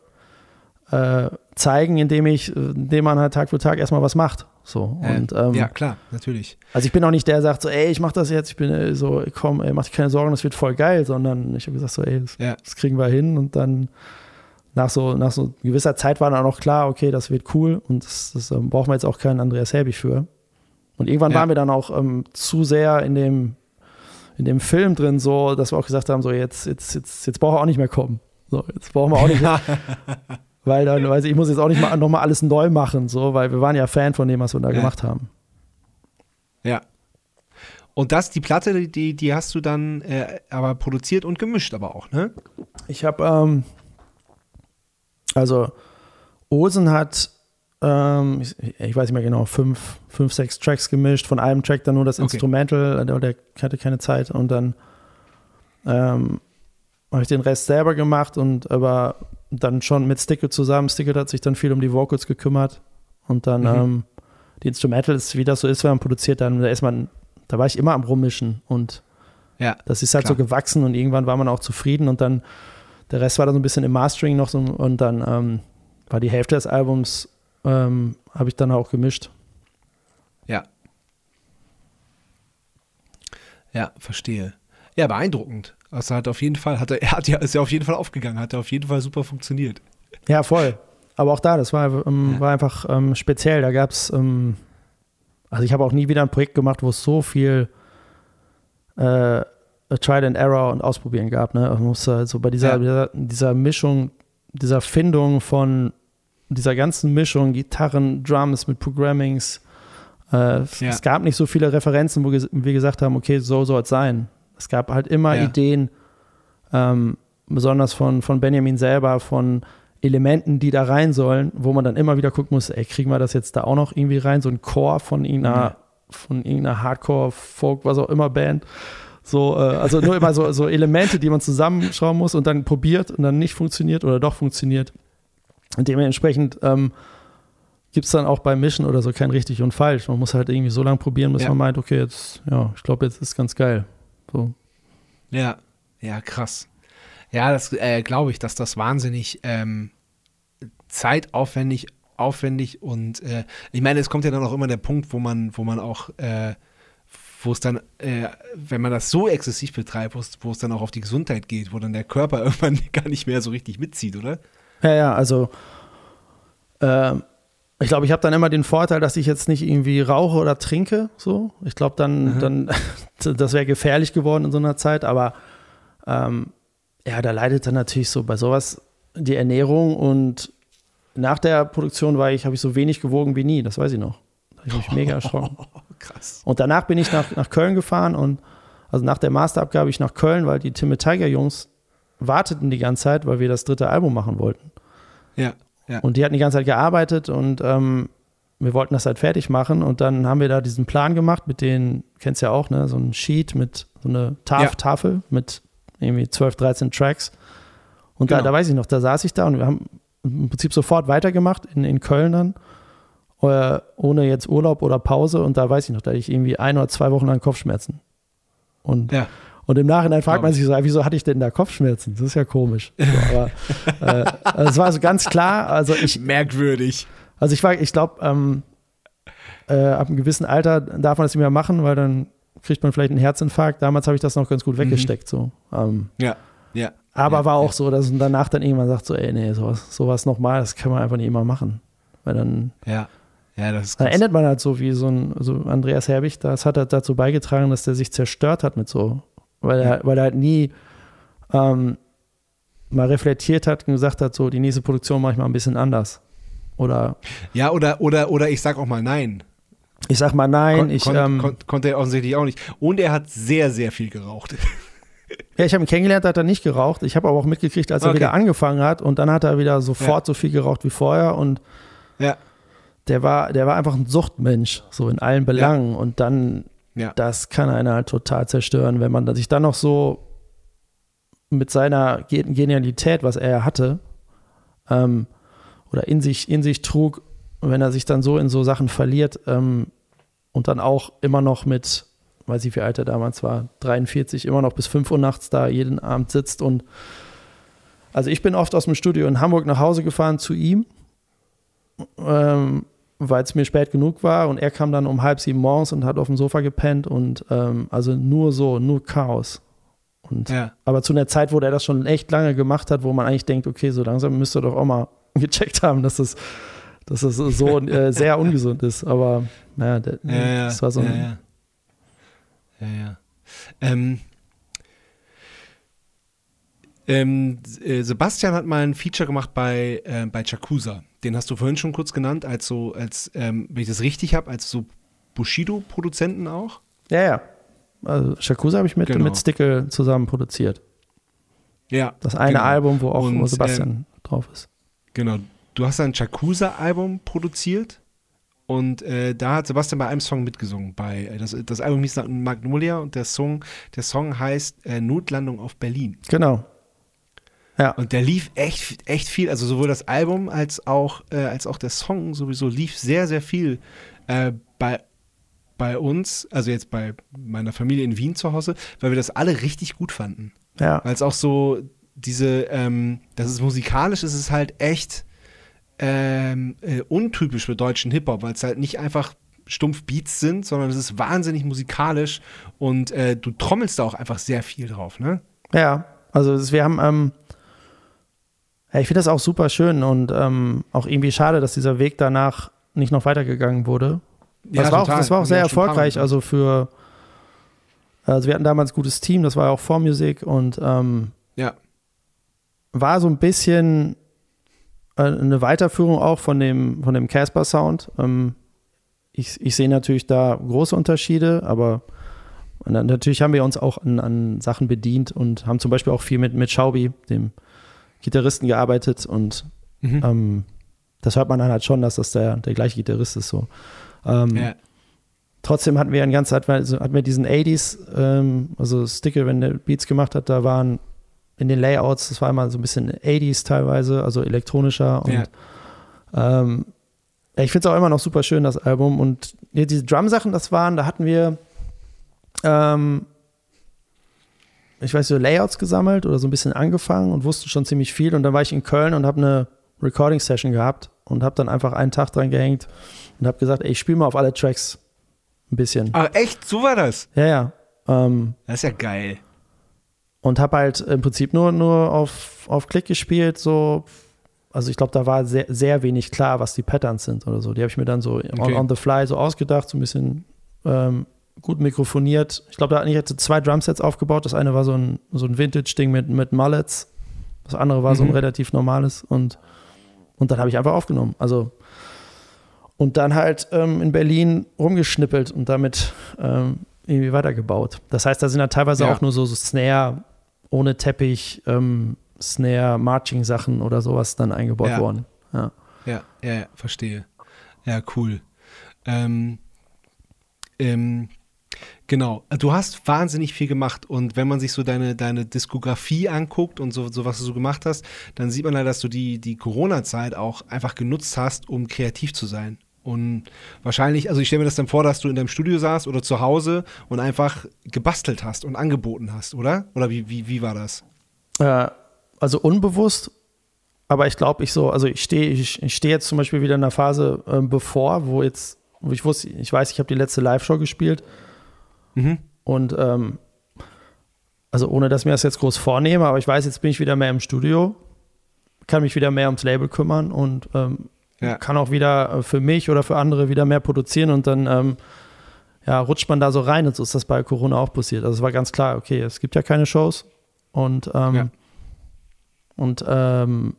äh, zeigen, indem ich, äh, indem man halt Tag für Tag erstmal was macht. So. Äh, Und, ähm, ja, klar, natürlich. Also ich bin auch nicht der, der sagt so, ey, ich mach das jetzt, ich bin äh, so, komm, ey, mach dir keine Sorgen, das wird voll geil, sondern ich habe gesagt so, ey, das, Ja. das kriegen wir hin und dann nach so, nach so gewisser Zeit war dann auch klar, okay, das wird cool und das, das ähm, brauchen wir jetzt auch keinen Andreas Helbig für. Und irgendwann Ja. waren wir dann auch ähm, zu sehr in dem, in dem Film drin, so, dass wir auch gesagt haben, so jetzt, jetzt, jetzt, jetzt braucht er auch nicht mehr kommen. So, jetzt brauchen wir auch nicht mehr. weil dann, weiß ich, ich muss jetzt auch nicht mal nochmal alles neu machen, so, weil wir waren ja Fan von dem, was wir da Ja. gemacht haben. Ja. Und das, die Platte, die, die hast du dann äh, aber produziert und gemischt aber auch, ne? Ich habe, ähm, also Olsen hat, ähm, ich, ich weiß nicht mehr genau, fünf, fünf, sechs Tracks gemischt, von einem Track dann nur das Okay. Instrumental, der, der hatte keine Zeit und dann ähm, habe ich den Rest selber gemacht und aber dann schon mit Stickle zusammen. Stickle hat sich dann viel um die Vocals gekümmert und dann Mhm. ähm, die Instrumentals, wie das so ist, wenn man produziert, dann da ist man, da war ich immer am Rummischen und Ja. das ist halt Klar. so gewachsen und irgendwann war man auch zufrieden und dann der Rest war dann so ein bisschen im Mastering noch so und dann ähm, war die Hälfte des Albums ähm, habe ich dann auch gemischt. Ja. Ja, verstehe. Ja, beeindruckend. Also hat auf jeden Fall, hat er, er hat ja, ist ja auf jeden Fall aufgegangen, hat ja auf jeden Fall super funktioniert. Ja, voll. Aber auch da, das war, ähm, Ja. war einfach ähm, speziell. Da gab es, ähm, also ich habe auch nie wieder ein Projekt gemacht, wo es so viel äh, Trial and Error und Ausprobieren gab. Ne? Man musste also bei dieser, Ja. dieser, dieser Mischung, dieser Findung von dieser ganzen Mischung, Gitarren, Drums mit Programmings, äh, es- Ja. es gab nicht so viele Referenzen, wo wir gesagt haben, okay, so soll es sein. Es gab halt immer Ja. Ideen, ähm, besonders von, von Benjamin selber, von Elementen, die da rein sollen, wo man dann immer wieder gucken muss, ey, kriegen wir das jetzt da auch noch irgendwie rein? So ein Chor von irgendeiner, Ja. von irgendeiner Hardcore, Folk, was auch immer Band. So, äh, also nur immer so, so Elemente, die man zusammenschrauben muss und dann probiert und dann nicht funktioniert oder doch funktioniert. Und dementsprechend ähm, gibt es dann auch beim Mischen oder so kein richtig und falsch. Man muss halt irgendwie so lange probieren, bis Ja. man meint, okay, jetzt, ja, ich glaube, jetzt ist ganz geil. So. Ja, ja, krass. Ja, das äh, glaube ich, dass das wahnsinnig ähm, zeitaufwendig aufwendig und äh, ich meine, es kommt ja dann auch immer der Punkt, wo man, wo man auch, äh, wo es dann, äh, wenn man das so exzessiv betreibt, wo es- wo es dann auch auf die Gesundheit geht, wo dann der Körper irgendwann gar nicht mehr so richtig mitzieht, oder? Ja, ja, also ähm, ich glaube, ich habe dann immer den Vorteil, dass ich jetzt nicht irgendwie rauche oder trinke. So, ich glaube, dann, Mhm. dann das wäre gefährlich geworden in so einer Zeit. Aber ähm, ja, da leidet dann natürlich so bei sowas die Ernährung und nach der Produktion war ich, habe ich so wenig gewogen wie nie. Das weiß ich noch. Da habe ich mich mega erschrocken. Oh, krass. Und danach bin ich nach, nach Köln gefahren und also nach der Masterabgabe ich nach Köln, weil die Timmy Tiger Jungs warteten die ganze Zeit, weil wir das dritte Album machen wollten. Ja, ja. Und die hatten die ganze Zeit gearbeitet und ähm, wir wollten das halt fertig machen und dann haben wir da diesen Plan gemacht mit den, kennst ja auch, ne, so ein Sheet mit so eine Taf Ja. Tafel mit irgendwie 12, 13 Tracks. Und da, Genau. da weiß ich noch, da saß ich da und wir haben im Prinzip sofort weitergemacht in, in Köln dann, äh, ohne jetzt Urlaub oder Pause und da weiß ich noch, da hatte ich irgendwie ein oder zwei Wochen lang Kopfschmerzen. Und Ja. Und im Nachhinein fragt man ich. sich so, wieso hatte ich denn da Kopfschmerzen? Das ist ja komisch. So, aber äh, also es war so ganz klar, also ich, Merkwürdig. also ich war, ich glaube, ähm, äh, ab einem gewissen Alter darf man das nicht mehr machen, weil dann kriegt man vielleicht einen Herzinfarkt. Damals habe ich das noch ganz gut Mhm. weggesteckt. So. Ähm, Ja, ja. aber ja, war auch ja. so, dass man danach dann irgendwann sagt, so, ey, nee, sowas, sowas nochmal, das kann man einfach nicht immer machen. Weil dann, Ja, ja, das ist dann endet man halt so wie so ein, so Andreas Herbig, das hat halt dazu beigetragen, dass der sich zerstört hat mit so, weil er, weil er halt nie ähm, mal reflektiert hat und gesagt hat, so, die nächste Produktion mache ich mal ein bisschen anders. Oder Ja, oder, oder, oder ich sag auch mal nein. ich sag mal nein, Kon ich, kon ähm, kon konnte er offensichtlich auch nicht. Und er hat sehr, sehr viel geraucht. Ja, ich habe ihn kennengelernt, da hat er nicht geraucht. Ich habe aber auch mitgekriegt, als er Okay. wieder angefangen hat und dann hat er wieder sofort so viel geraucht wie vorher und ja, der war, der war einfach ein Suchtmensch, so in allen Belangen und dann, ja. das kann einen halt total zerstören, wenn man sich dann noch so mit seiner Ge- Genialität, was er hatte, ähm, oder in sich, in sich trug, wenn er sich dann so in so Sachen verliert ähm, und dann auch immer noch mit, weiß ich wie alt er damals war, 43, immer noch bis 5 Uhr nachts da jeden Abend sitzt und also ich bin oft aus dem Studio in Hamburg nach Hause gefahren zu ihm, ähm, weil es mir spät genug war und er kam dann um halb sieben morgens und hat auf dem Sofa gepennt und ähm, also nur so, nur Chaos. Und ja. aber zu einer Zeit, wo der das schon echt lange gemacht hat, wo man eigentlich denkt, okay, so langsam müsste er doch auch mal gecheckt haben, dass das, dass das so äh, sehr ungesund ist. Aber naja, der, Ja, ja, das war so ein, ja, ja. ja, ja. Ähm, ähm, äh, Sebastian hat mal ein Feature gemacht bei, äh, bei Chakusa. Den hast du vorhin schon kurz genannt, als so, als, ähm, wenn ich das richtig habe, als so Bushido-Produzenten auch. ja, ja. Also Shakusa habe ich mit, Genau. mit Stickle zusammen produziert. Ja. Das eine genau. Album, wo auch Und, wo Sebastian drauf ist. Genau. Du hast ein Chakusa-Album produziert und äh, da hat Sebastian bei einem Song mitgesungen. Bei, äh, das, das Album hieß Magnolia und der Song, der Song heißt äh, Notlandung auf Berlin. Genau. Ja. Und der lief echt, echt viel, also sowohl das Album als auch, äh, als auch der Song sowieso lief sehr, sehr viel äh, bei, bei uns, also jetzt bei meiner Familie in Wien zu Hause, weil wir das alle richtig gut fanden. Ja. Weil es auch so diese, ähm, das ist musikalisch, ist es halt echt ähm, äh, untypisch für deutschen Hip-Hop, weil es halt nicht einfach stumpf Beats sind, sondern es ist wahnsinnig musikalisch und äh, du trommelst da auch einfach sehr viel drauf, ne? Ja, also wir haben, ähm, ja, ich finde das auch super schön und ähm, auch irgendwie schade, dass dieser Weg danach nicht noch weitergegangen wurde. das, war auch, das war auch sehr ja erfolgreich, also für, also wir hatten damals ein gutes Team, das war ja auch Vormusik und ähm, Ja. war so ein bisschen äh, eine Weiterführung auch von dem, von dem Casper-Sound. Ähm, ich, ich sehe natürlich da große Unterschiede, aber natürlich haben wir uns auch an, an Sachen bedient und haben zum Beispiel auch viel mit, mit Schaubi, dem Gitarristen, gearbeitet und Mhm. ähm, das hört man dann halt schon, dass das der, der gleiche Gitarrist ist. So. Ähm, ja. Trotzdem hatten wir eine ganze Zeit, also hatten wir diesen 80s, ähm, also Sticker, wenn der Beats gemacht hat, da waren in den Layouts, das war immer so ein bisschen 80s teilweise, also elektronischer und Ja. ähm, ich finde es auch immer noch super schön, das Album. Und diese Drum-Sachen, das waren, da hatten wir, ähm, ich weiß so Layouts gesammelt oder so ein bisschen angefangen und wussten schon ziemlich viel. Und dann war ich in Köln und habe eine Recording-Session gehabt und habe dann einfach einen Tag dran gehängt und habe gesagt, ey, ich spiele mal auf alle Tracks ein bisschen. Aber echt, so war das. Ja, ja. Ähm, Das ist ja geil. und habe halt im Prinzip nur, nur auf, auf Klick gespielt, so. Also ich glaube, da war sehr, sehr wenig klar, was die Patterns sind oder so. Die habe ich mir dann so on, Okay. on the fly so ausgedacht, so ein bisschen ähm, gut mikrofoniert. Ich glaube, da hatte ich hatte zwei Drumsets aufgebaut. Das eine war so ein, so ein Vintage-Ding mit, mit Mullets. Das andere war so ein Mhm. relativ normales und, und dann habe ich einfach aufgenommen. Also und dann halt ähm, in Berlin rumgeschnippelt und damit ähm, irgendwie weitergebaut. Das heißt, da sind dann teilweise Ja. auch nur so, so Snare ohne Teppich, ähm, Snare, Marching-Sachen oder sowas dann eingebaut Ja. worden. Ja. Ja, ja, ja, verstehe. Ja, cool. Ähm, ähm, genau, du hast wahnsinnig viel gemacht und wenn man sich so deine, deine Diskografie anguckt und so, so was du so gemacht hast, dann sieht man ja, dass du die, die Corona-Zeit auch einfach genutzt hast, um kreativ zu sein. Und wahrscheinlich, also ich stelle mir das dann vor, dass du in deinem Studio saßt oder zu Hause und einfach gebastelt hast und angeboten hast, oder? Oder wie, wie, wie war das? Äh, also unbewusst, aber ich glaube, ich so, also ich stehe ich, ich stehe jetzt zum Beispiel wieder in einer Phase ähm, bevor, wo jetzt, wo ich wusste, ich weiß, ich habe die letzte Live-Show gespielt Mhm. Und ähm, also ohne dass ich mir das jetzt groß vornehme, aber ich weiß, jetzt bin ich wieder mehr im Studio, kann mich wieder mehr ums Label kümmern und ähm, ja. kann auch wieder äh, für mich oder für andere wieder mehr produzieren und dann ähm, ja, rutscht man da so rein und so ist das bei Corona auch passiert. Also es war ganz klar, okay, es gibt ja keine Shows und ähm, ja. und ähm,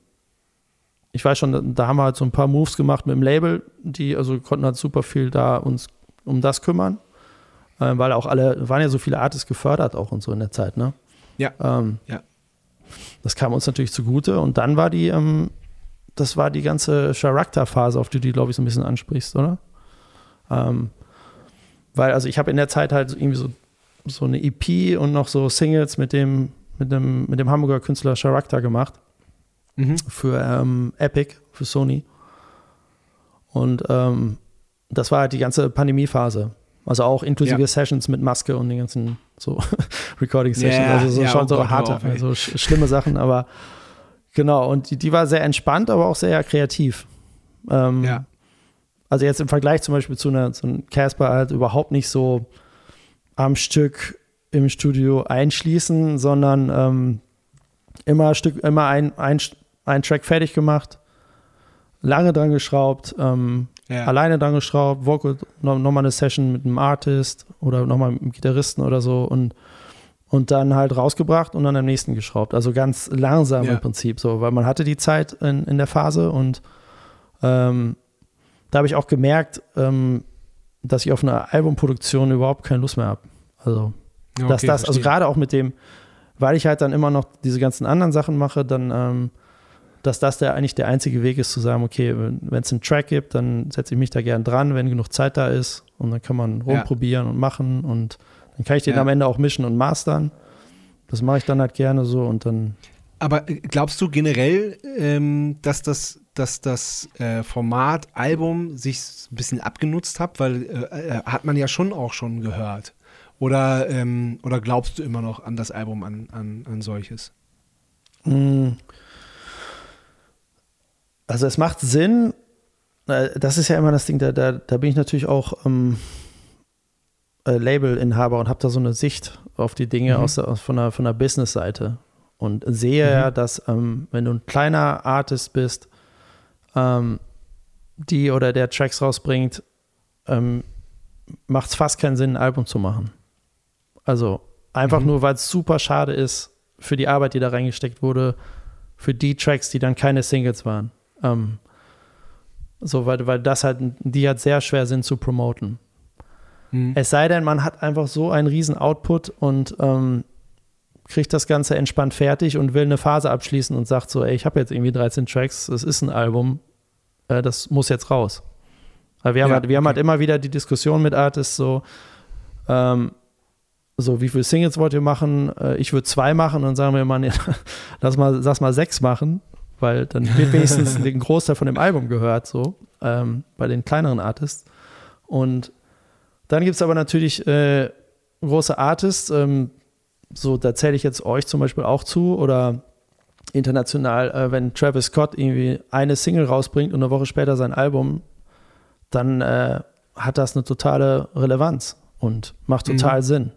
ich weiß schon, da haben wir halt so ein paar Moves gemacht mit dem Label, die also konnten halt super viel da uns um das kümmern, weil auch alle waren ja so viele Artists gefördert auch und so in der Zeit, ne? Ja. Ähm, ja. Das kam uns natürlich zugute und dann war die ähm, das war die ganze Charakterphase, auf die du, glaube ich, so ein bisschen ansprichst, oder? Ähm, weil, also ich habe in der Zeit halt irgendwie so, so eine EP und noch so Singles mit dem, mit dem, mit dem Hamburger Künstler Charakter gemacht. Mhm. Für ähm, Epic, für Sony. Und ähm, das war halt die ganze Pandemiephase. Also auch inklusive ja. Sessions mit Maske und den ganzen so Recording-Sessions. Yeah, also so ja, schon oh so Gott, harte, oh, also sch schlimme Sachen, aber Genau, und die, die war sehr entspannt, aber auch sehr kreativ. Ähm, ja. Also jetzt im Vergleich zum Beispiel zu, einer, zu einem Casper halt überhaupt nicht so am Stück im Studio einschließen, sondern ähm, immer Stück, immer ein, ein, ein Track fertig gemacht, lange dran geschraubt, ähm, ja. alleine dran geschraubt, Vocal, nochmal noch eine Session mit einem Artist oder nochmal mit einem Gitarristen oder so und und dann halt rausgebracht und dann am nächsten geschraubt. Also ganz langsam ja. im Prinzip so, weil man hatte die Zeit in, in der Phase und ähm, da habe ich auch gemerkt, ähm, dass ich auf eine Albumproduktion überhaupt keine Lust mehr habe. Also, okay, dass das, also gerade auch mit dem, weil ich halt dann immer noch diese ganzen anderen Sachen mache, dann, ähm, dass das der eigentlich der einzige Weg ist, zu sagen, okay, wenn es einen Track gibt, dann setze ich mich da gern dran, wenn genug Zeit da ist und dann kann man rumprobieren ja. und machen und dann kann ich den ja. am Ende auch mischen und mastern. Das mache ich dann halt gerne so und dann. Aber äh, glaubst du generell, ähm, dass das, dass das äh, Format Album sich ein bisschen abgenutzt hat? Weil äh, äh, hat man ja schon auch schon gehört. Oder, ähm, oder glaubst du immer noch an das Album, an, an, an solches? Hm. Also es macht Sinn, äh, das ist ja immer das Ding, da, da, da bin ich natürlich auch ähm, äh, Labelinhaber und habe da so eine Sicht auf die Dinge mhm. aus, aus, von der, von der Business-Seite und sehe mhm. ja, dass ähm, wenn du ein kleiner Artist bist, ähm, die oder der Tracks rausbringt, ähm, macht es fast keinen Sinn, ein Album zu machen. Also einfach mhm. nur, weil es super schade ist für die Arbeit, die da reingesteckt wurde, für die Tracks, die dann keine Singles waren. Ähm, so, weil, weil das halt, die hat sehr schwer sind zu promoten. Mhm. Es sei denn, man hat einfach so einen riesen Output und ähm, kriegt das Ganze entspannt fertig und will eine Phase abschließen und sagt so, ey, ich habe jetzt irgendwie 13 Tracks, es ist ein Album, äh, das muss jetzt raus. Weil wir, haben, halt, wir okay. haben halt immer wieder die Diskussion mit Artists so, ähm, so, wie viele Singles wollt ihr machen? Äh, ich würde zwei machen und sagen wir mal, nee, lass mal, lass mal sechs machen, weil dann wird wenigstens ein Großteil von dem Album gehört, so, ähm, bei den kleineren Artists. Und dann gibt es aber natürlich äh, große Artists, ähm, so da zähle ich jetzt euch zum Beispiel auch zu oder international, äh, wenn Travis Scott irgendwie eine Single rausbringt und eine Woche später sein Album, dann äh, hat das eine totale Relevanz und macht mhm. total mhm. Sinn.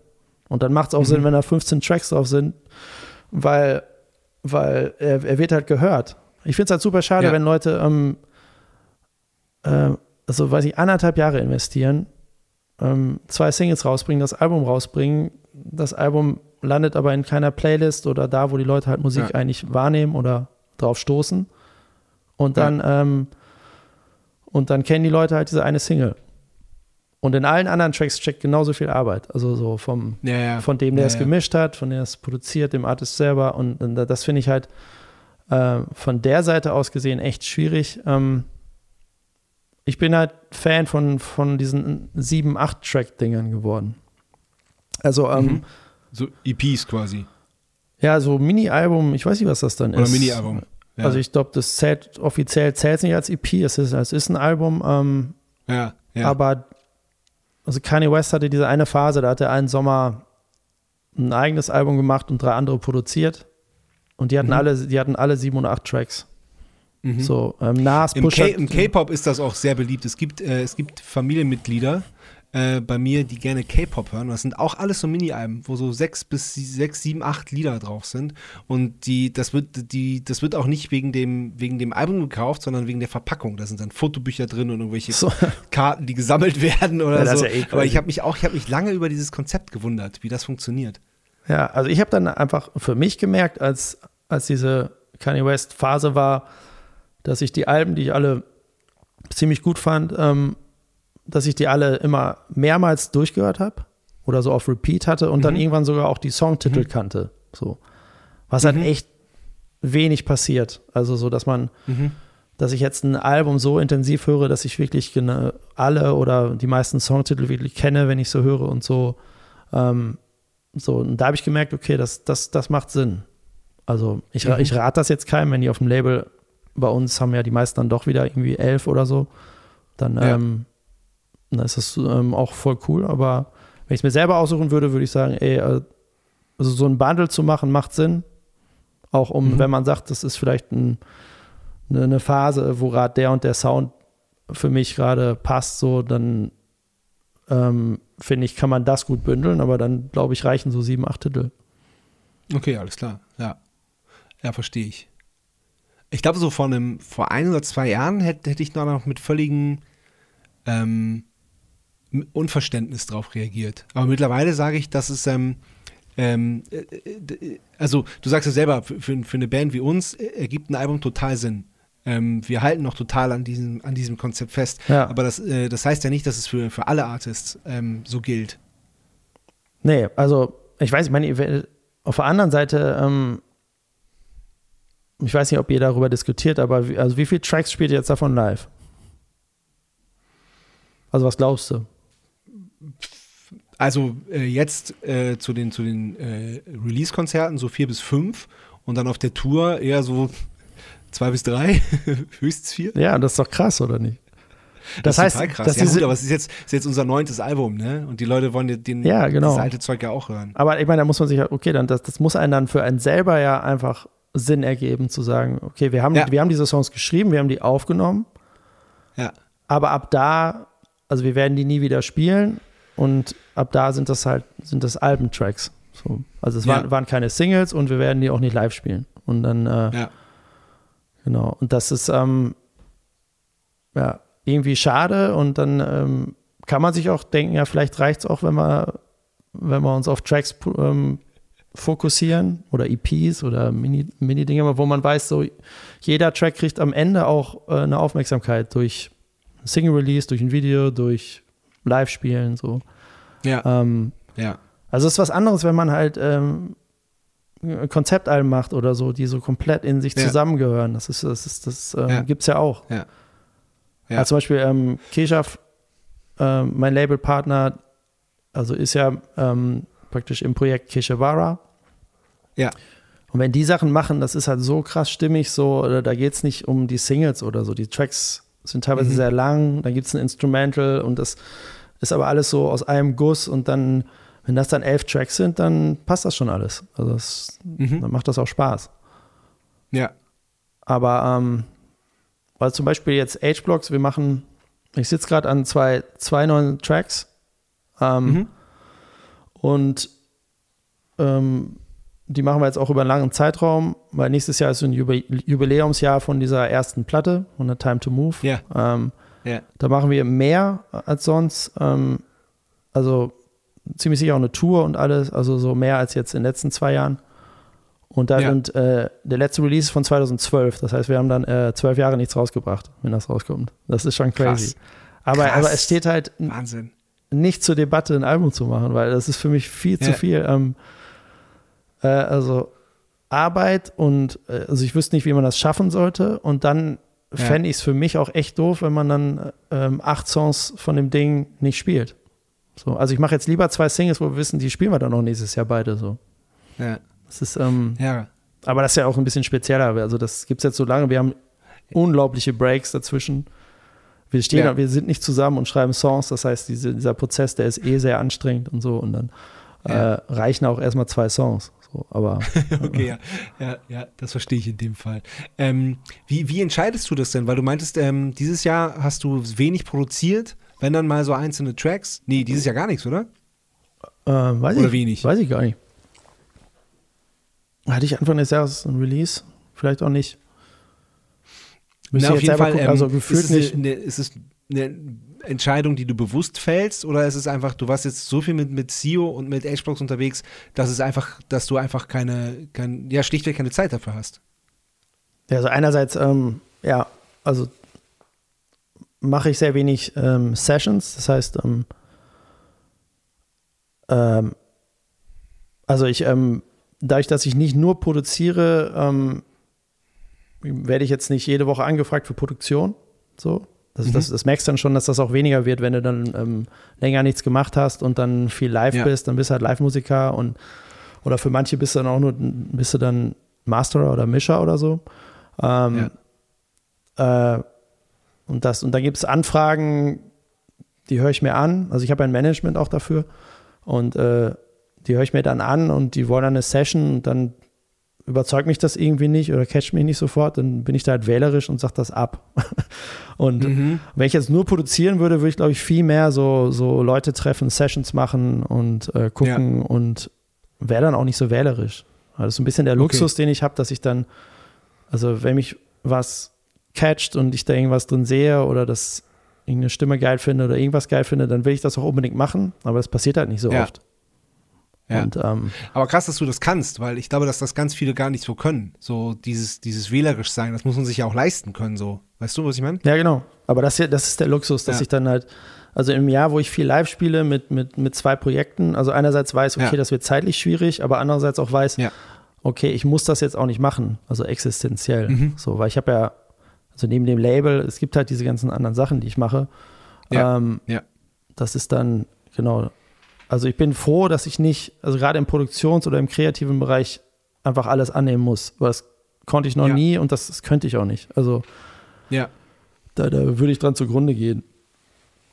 Und dann macht es auch mhm. Sinn, wenn da 15 Tracks drauf sind, weil, weil er, er wird halt gehört. Ich finde es halt super schade, ja. wenn Leute, ähm, äh, also weiß ich, anderthalb Jahre investieren ähm, zwei Singles rausbringen, das Album rausbringen. Das Album landet aber in keiner Playlist oder da, wo die Leute halt Musik ja. eigentlich wahrnehmen oder drauf stoßen. Und dann, ja. ähm, und dann kennen die Leute halt diese eine Single. Und in allen anderen Tracks steckt genauso viel Arbeit. Also so vom, ja, ja. von dem, der ja, es gemischt hat, von dem der es produziert, dem Artist selber. Und, und das finde ich halt äh, von der Seite aus gesehen echt schwierig. Ähm, ich bin halt Fan von, von diesen 7, 8-Track-Dingern geworden. Also, ähm, mhm. So EPs quasi. Ja, so Mini-Album, ich weiß nicht, was das dann Oder ist. Oder Mini-Album. Also ich glaube, das zählt offiziell zählt nicht als EP, es ist, es ist ein Album. Ähm, ja, ja. Aber also Kanye West hatte diese eine Phase, da hat er einen Sommer ein eigenes Album gemacht und drei andere produziert. Und die hatten mhm. alle, die hatten alle sieben oder acht Tracks. Mhm. So, ähm, Nas, Im, K Im K-Pop ist das auch sehr beliebt. Es gibt, äh, es gibt Familienmitglieder, äh, bei mir, die gerne K-Pop hören. Das sind auch alles so Mini-Alben, wo so sechs bis sechs, sieben, acht Lieder drauf sind. Und die, das wird, die, das wird auch nicht wegen dem, wegen dem Album gekauft, sondern wegen der Verpackung. Da sind dann Fotobücher drin und irgendwelche so. Karten, die gesammelt werden oder ja, so. Ja eh Aber ich habe mich auch, ich habe mich lange über dieses Konzept gewundert, wie das funktioniert. Ja, also ich habe dann einfach für mich gemerkt, als, als diese Kanye West Phase war, dass ich die Alben, die ich alle ziemlich gut fand, ähm, dass ich die alle immer mehrmals durchgehört habe oder so auf Repeat hatte und mhm. dann irgendwann sogar auch die Songtitel mhm. kannte. So. Was halt mhm. echt wenig passiert. Also so, dass man, mhm. dass ich jetzt ein Album so intensiv höre, dass ich wirklich alle oder die meisten Songtitel wirklich kenne, wenn ich so höre und so. Ähm, so, und da habe ich gemerkt, okay, das, das, das macht Sinn. Also ich, mhm. ich rate das jetzt keinem, wenn die auf dem Label bei uns haben ja die meisten dann doch wieder irgendwie elf oder so. Dann ja. ähm, dann ist das ähm, auch voll cool. Aber wenn ich es mir selber aussuchen würde, würde ich sagen, ey, äh, also so ein Bundle zu machen, macht Sinn. Auch um, mhm. wenn man sagt, das ist vielleicht ein, eine, eine, Phase, wo gerade der und der Sound für mich gerade passt, so, dann ähm, finde ich, kann man das gut bündeln, aber dann, glaube ich, reichen so sieben, acht Titel. Okay, alles klar. Ja. Ja, verstehe ich. Ich glaube, so vor einem, vor ein oder zwei Jahren hätte, hätte ich noch mit völligen ähm, Unverständnis darauf reagiert. Aber mittlerweile sage ich, dass es, ähm, ähm, äh, äh, also du sagst ja selber, für, für, eine Band wie uns äh, ergibt ein Album total Sinn. Ähm, wir halten noch total an diesem, an diesem Konzept fest. Ja. Aber das, äh, das heißt ja nicht, dass es für, für alle Artists ähm, so gilt. Nee, also ich weiß, ich meine, auf der anderen Seite, ähm, ich weiß nicht, ob ihr darüber diskutiert, aber wie, also wie viele Tracks spielt ihr jetzt davon live? Also was glaubst du? Also äh, jetzt äh, zu den, zu den äh, Release-Konzerten so vier bis fünf und dann auf der Tour eher so zwei bis drei, höchstens vier. Ja, das ist doch krass, oder nicht? Das, das heißt, total krass. Dass ja, gut, aber es ist jetzt, ist jetzt unser neuntes Album, ne? Und die Leute wollen den, ja, genau. das alte Zeug ja auch hören. Aber ich meine, da muss man sich ja, okay, dann das, das muss einen dann für einen selber ja einfach Sinn ergeben, zu sagen, okay, wir haben, ja. wir haben diese Songs geschrieben, wir haben die aufgenommen. Ja. Aber ab da also wir werden die nie wieder spielen und ab da sind das halt, sind das Albentracks. So. Also es ja. waren, waren, keine Singles und wir werden die auch nicht live spielen. Und dann, äh, ja. genau, und das ist ähm, ja irgendwie schade und dann ähm, kann man sich auch denken, ja, vielleicht reicht es auch, wenn wir, wenn wir uns auf Tracks ähm, fokussieren oder EPs oder Mini-Dinge, Mini wo man weiß, so jeder Track kriegt am Ende auch äh, eine Aufmerksamkeit durch Single-Release, durch ein Video, durch Live-Spielen, so. Ja. Ähm, ja. Also es ist was anderes, wenn man halt ähm, Konzeptalben macht oder so, die so komplett in sich ja. zusammengehören. Das ist, das ist, das ähm, ja. gibt's ja auch. Ja. ja. Also zum Beispiel ähm, Keshaf, äh, mein Labelpartner, also ist ja ähm, praktisch im Projekt Keshavara. Ja. Und wenn die Sachen machen, das ist halt so krass stimmig, so, da geht es nicht um die Singles oder so. Die Tracks sind teilweise mhm. sehr lang, dann gibt es ein Instrumental und das ist aber alles so aus einem Guss und dann, wenn das dann elf Tracks sind, dann passt das schon alles. Also das, mhm. dann macht das auch Spaß. Ja. Aber ähm, also zum Beispiel jetzt H-Blocks, wir machen, ich sitze gerade an zwei, zwei neuen Tracks ähm, mhm. und ähm, die machen wir jetzt auch über einen langen Zeitraum, weil nächstes Jahr ist so ein Jubiläumsjahr von dieser ersten Platte, von der Time to Move. Ja. Ähm, ja. Da machen wir mehr als sonst. Ähm, also ziemlich sicher auch eine Tour und alles, also so mehr als jetzt in den letzten zwei Jahren. Und da ja. sind äh, der letzte Release von 2012. Das heißt, wir haben dann äh, zwölf Jahre nichts rausgebracht, wenn das rauskommt. Das ist schon crazy. Krass. Aber, Krass. aber es steht halt Wahnsinn. nicht zur Debatte, ein Album zu machen, weil das ist für mich viel ja. zu viel. Ähm, äh, also Arbeit und äh, also ich wüsste nicht, wie man das schaffen sollte. Und dann ja. fände ich es für mich auch echt doof, wenn man dann ähm, acht Songs von dem Ding nicht spielt. So, also ich mache jetzt lieber zwei Singles, wo wir wissen, die spielen wir dann auch nächstes Jahr beide so. Ja. Das ist, ähm, ja. Aber das ist ja auch ein bisschen spezieller. Also das gibt es jetzt so lange. Wir haben unglaubliche Breaks dazwischen. Wir stehen, ja. wir sind nicht zusammen und schreiben Songs. Das heißt, diese, dieser Prozess, der ist eh sehr anstrengend und so. Und dann ja. äh, reichen auch erstmal zwei Songs. So, aber. okay, ja. ja, ja, das verstehe ich in dem Fall. Ähm, wie, wie entscheidest du das denn? Weil du meintest, ähm, dieses Jahr hast du wenig produziert. Wenn dann mal so einzelne Tracks? Nee, dieses Jahr gar nichts, oder? Ähm, weiß Oder ich, wenig? Weiß ich gar nicht. Hatte ich Anfang des Jahres ein Release? Vielleicht auch nicht. Müsste Na, auf jeden Fall. gucken. Ähm, also gefühlt ist, es nicht. Eine, ist es eine Entscheidung, die du bewusst fällst, oder ist es einfach, du warst jetzt so viel mit, mit SEO und mit Xbox unterwegs, dass es einfach, dass du einfach keine, kein, ja, schlichtweg keine Zeit dafür hast? Ja, also einerseits, ähm, ja, also mache ich sehr wenig ähm, Sessions. Das heißt, ähm, ähm, also ich, ähm, dadurch, dass ich nicht nur produziere, ähm, werde ich jetzt nicht jede Woche angefragt für Produktion. So. Das, Mhm. das, das merkst du dann schon, dass das auch weniger wird, wenn du dann ähm, länger nichts gemacht hast und dann viel live Ja. bist, dann bist du halt Live-Musiker und oder für manche bist du dann auch nur, bist du dann Masterer oder Mischer oder so. Ähm, äh, und, das, und dann gibt es Anfragen, die höre ich mir an. Also ich habe ein Management auch dafür. Und äh, die höre ich mir dann an und die wollen dann eine Session und dann überzeugt mich das irgendwie nicht oder catcht mich nicht sofort, dann bin ich da halt wählerisch und sage das ab. und Mhm. wenn ich jetzt nur produzieren würde, würde ich, glaube ich, viel mehr so, so Leute treffen, Sessions machen und äh, gucken und wäre dann auch nicht so wählerisch. Also das ist ein bisschen der Luxus, den ich habe, dass ich dann, also wenn mich was catcht und ich da irgendwas drin sehe oder das irgendeine Stimme geil finde oder irgendwas geil finde, dann will ich das auch unbedingt machen, aber das passiert halt nicht so Ja. oft. Ja. Und ähm, Aber krass, dass du das kannst, weil ich glaube, dass das ganz viele gar nicht so können. So dieses, dieses wählerisch sein, das muss man sich ja auch leisten können, so. Weißt du, was ich meine? Ja, genau. Aber das hier, das ist der Luxus, dass Ja. ich dann halt, also im Jahr, wo ich viel live spiele mit, mit, mit zwei Projekten, also einerseits weiß, okay, Ja. das wird zeitlich schwierig, aber andererseits auch weiß, Ja. okay, ich muss das jetzt auch nicht machen, also existenziell. Mhm. So, weil ich habe ja, also neben dem Label, es gibt halt diese ganzen anderen Sachen, die ich mache. Ja. Ähm, Ja. Das ist dann, genau. Also ich bin froh, dass ich nicht, also gerade im Produktions- oder im kreativen Bereich einfach alles annehmen muss. Weil das konnte ich noch Ja. nie und das, das könnte ich auch nicht. Also Ja. da, da würde ich dran zugrunde gehen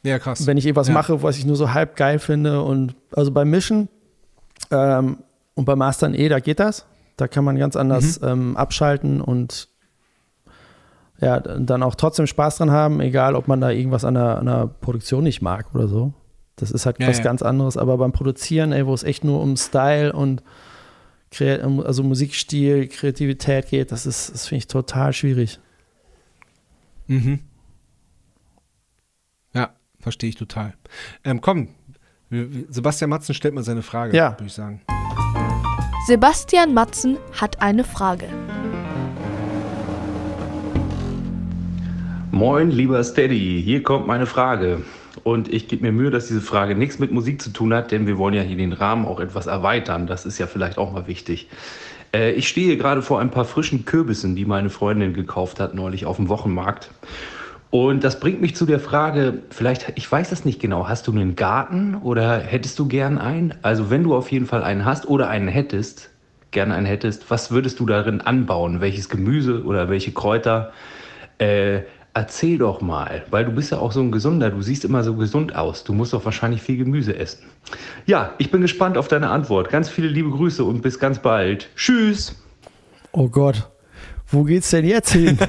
Ja, krass. wenn ich irgendwas Ja. mache, was ich nur so halb geil finde. Und also beim Mischen ähm, und beim Mastern eh, da geht das. Da kann man ganz anders Mhm. ähm, abschalten und ja, dann auch trotzdem Spaß dran haben, egal ob man da irgendwas an der, an der Produktion nicht mag oder so. Das ist halt Ja, was ja. ganz anderes. Aber beim Produzieren, ey, wo es echt nur um Style und also Musikstil, Kreativität geht, das ist, das finde ich total schwierig. Mhm. Ja, verstehe ich total. Ähm, komm, Sebastian Matzen stellt mal seine Frage, Ja. würde ich sagen. Sebastian Matzen hat eine Frage. Moin, lieber Steady, hier kommt meine Frage. Und ich gebe mir Mühe, dass diese Frage nichts mit Musik zu tun hat, denn wir wollen ja hier den Rahmen auch etwas erweitern. Das ist ja vielleicht auch mal wichtig. Äh, ich stehe gerade vor ein paar frischen Kürbissen, die meine Freundin gekauft hat neulich auf dem Wochenmarkt. Und das bringt mich zu der Frage, vielleicht, ich weiß das nicht genau, hast du einen Garten oder hättest du gern einen? Also wenn du auf jeden Fall einen hast oder einen hättest, gerne einen hättest, was würdest du darin anbauen? Welches Gemüse oder welche Kräuter? Äh, erzähl doch mal, weil du bist ja auch so ein Gesunder, du siehst immer so gesund aus. Du musst doch wahrscheinlich viel Gemüse essen. Ja, ich bin gespannt auf deine Antwort. Ganz viele liebe Grüße und bis ganz bald. Tschüss! Oh Gott, wo geht's denn jetzt hin?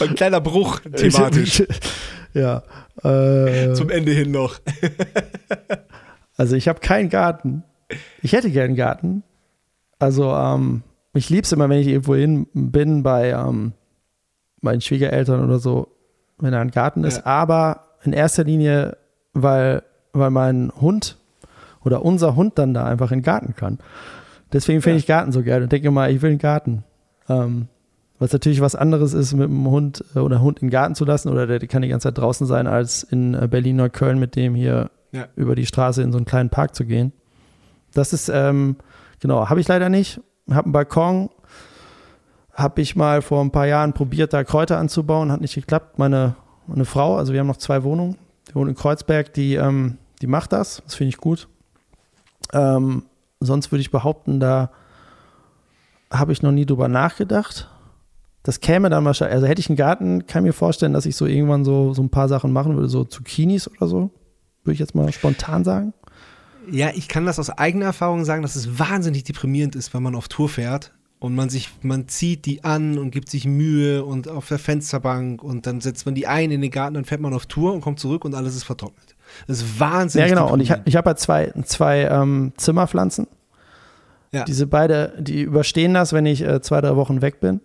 Ein kleiner Bruch thematisch. ja. Äh, Zum Ende hin noch. also ich habe keinen Garten. Ich hätte gern einen Garten. Also ähm, ich liebe es immer, wenn ich irgendwo hin bin bei ähm, meinen Schwiegereltern oder so, wenn da ein Garten ist. Ja. Aber in erster Linie, weil, weil mein Hund oder unser Hund dann da einfach in den Garten kann. Deswegen finde Ja. ich Garten so geil und denke immer, ich will einen Garten. Ähm, was natürlich was anderes ist, mit einem Hund äh, oder Hund in den Garten zu lassen oder der kann die ganze Zeit draußen sein, als in äh, Berlin oder Köln mit dem hier Ja. über die Straße in so einen kleinen Park zu gehen. Das ist, ähm, genau, habe ich leider nicht. Habe einen Balkon. Habe ich mal vor ein paar Jahren probiert, da Kräuter anzubauen. Hat nicht geklappt. Meine, meine Frau, also wir haben noch zwei Wohnungen. Die wohnt in Kreuzberg, die, ähm, die macht das. Das finde ich gut. Ähm, sonst würde ich behaupten, da habe ich noch nie drüber nachgedacht. Das käme dann wahrscheinlich, also hätte ich einen Garten, kann ich mir vorstellen, dass ich so irgendwann so, so ein paar Sachen machen würde, so Zucchinis oder so. Würde ich jetzt mal spontan sagen. Ja, ich kann das aus eigener Erfahrung sagen, dass es wahnsinnig deprimierend ist, wenn man auf Tour fährt und man sich, man zieht die an und gibt sich Mühe und auf der Fensterbank und dann setzt man die ein in den Garten, dann fährt man auf Tour und kommt zurück und alles ist vertrocknet. Das ist wahnsinnig. Ja, genau. Und ich, ich habe halt zwei, zwei ähm, Zimmerpflanzen. Ja. Diese beide, die überstehen das, wenn ich äh, zwei, drei Wochen weg bin.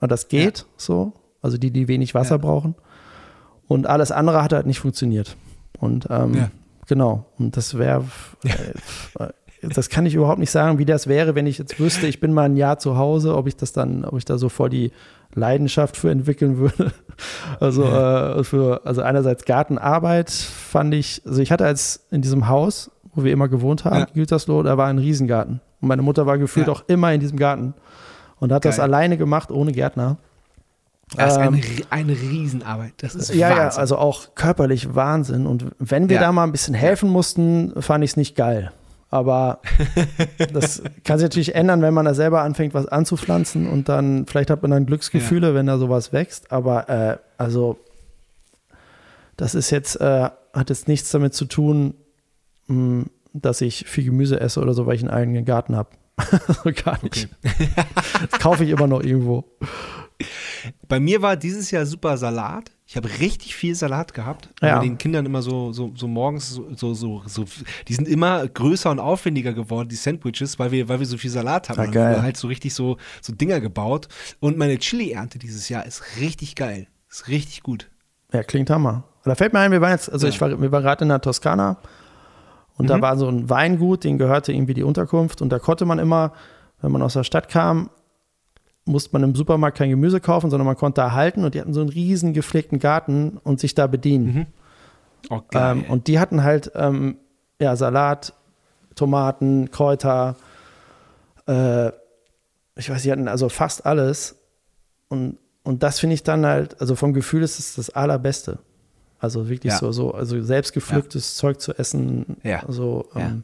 Und das geht ja. so. Also die, die wenig Wasser ja. brauchen. Und alles andere hat halt nicht funktioniert. Und ähm, ja. Genau. Und das wäre, äh, das kann ich überhaupt nicht sagen, wie das wäre, wenn ich jetzt wüsste, ich bin mal ein Jahr zu Hause, ob ich das dann, ob ich da so voll die Leidenschaft für entwickeln würde. Also, äh, für, also einerseits Gartenarbeit fand ich, also ich hatte als in diesem Haus, wo wir immer gewohnt haben, ja. Gütersloh, da war ein Riesengarten. Und meine Mutter war gefühlt ja. auch immer in diesem Garten und hat Geil. das alleine gemacht, ohne Gärtner. Das ist eine, ähm, eine Riesenarbeit. Das ist ja, Wahnsinn. ja, also auch körperlich Wahnsinn. Und wenn wir ja. da mal ein bisschen helfen mussten, fand ich es nicht geil. Aber das kann sich natürlich ändern, wenn man da selber anfängt, was anzupflanzen und dann, vielleicht hat man dann Glücksgefühle, ja. wenn da sowas wächst. Aber äh, also, das ist jetzt, äh, hat jetzt nichts damit zu tun, mh, hm, dass ich viel Gemüse esse oder so, weil ich einen eigenen Garten habe. so gar nicht. Okay. das kaufe ich immer noch irgendwo. Bei mir war dieses Jahr super Salat. Ich habe richtig viel Salat gehabt. Ja. den Kindern immer so, so, so morgens so, so, so, so, die sind immer größer und aufwendiger geworden, die Sandwiches, weil wir, weil wir so viel Salat haben. Ah, geil. haben halt so richtig so, so Dinger gebaut. Und meine Chili-Ernte dieses Jahr ist richtig geil. Ist richtig gut. Ja, klingt Hammer. Da fällt mir ein, wir waren jetzt, also ja. ich war, wir waren gerade in der Toskana und mhm. da war so ein Weingut, den gehörte irgendwie die Unterkunft und da konnte man immer, wenn man aus der Stadt kam, musste man im Supermarkt kein Gemüse kaufen, sondern man konnte da halten und die hatten so einen riesen gepflegten Garten und sich da bedienen. Mhm. Okay. Ähm, und die hatten halt ähm, ja, Salat, Tomaten, Kräuter, äh, ich weiß, die hatten also fast alles. Und, und das finde ich dann halt, also vom Gefühl ist es das Allerbeste. Also wirklich ja. so, so, also selbstgepflücktes ja. Zeug zu essen. Ja. Also, ähm,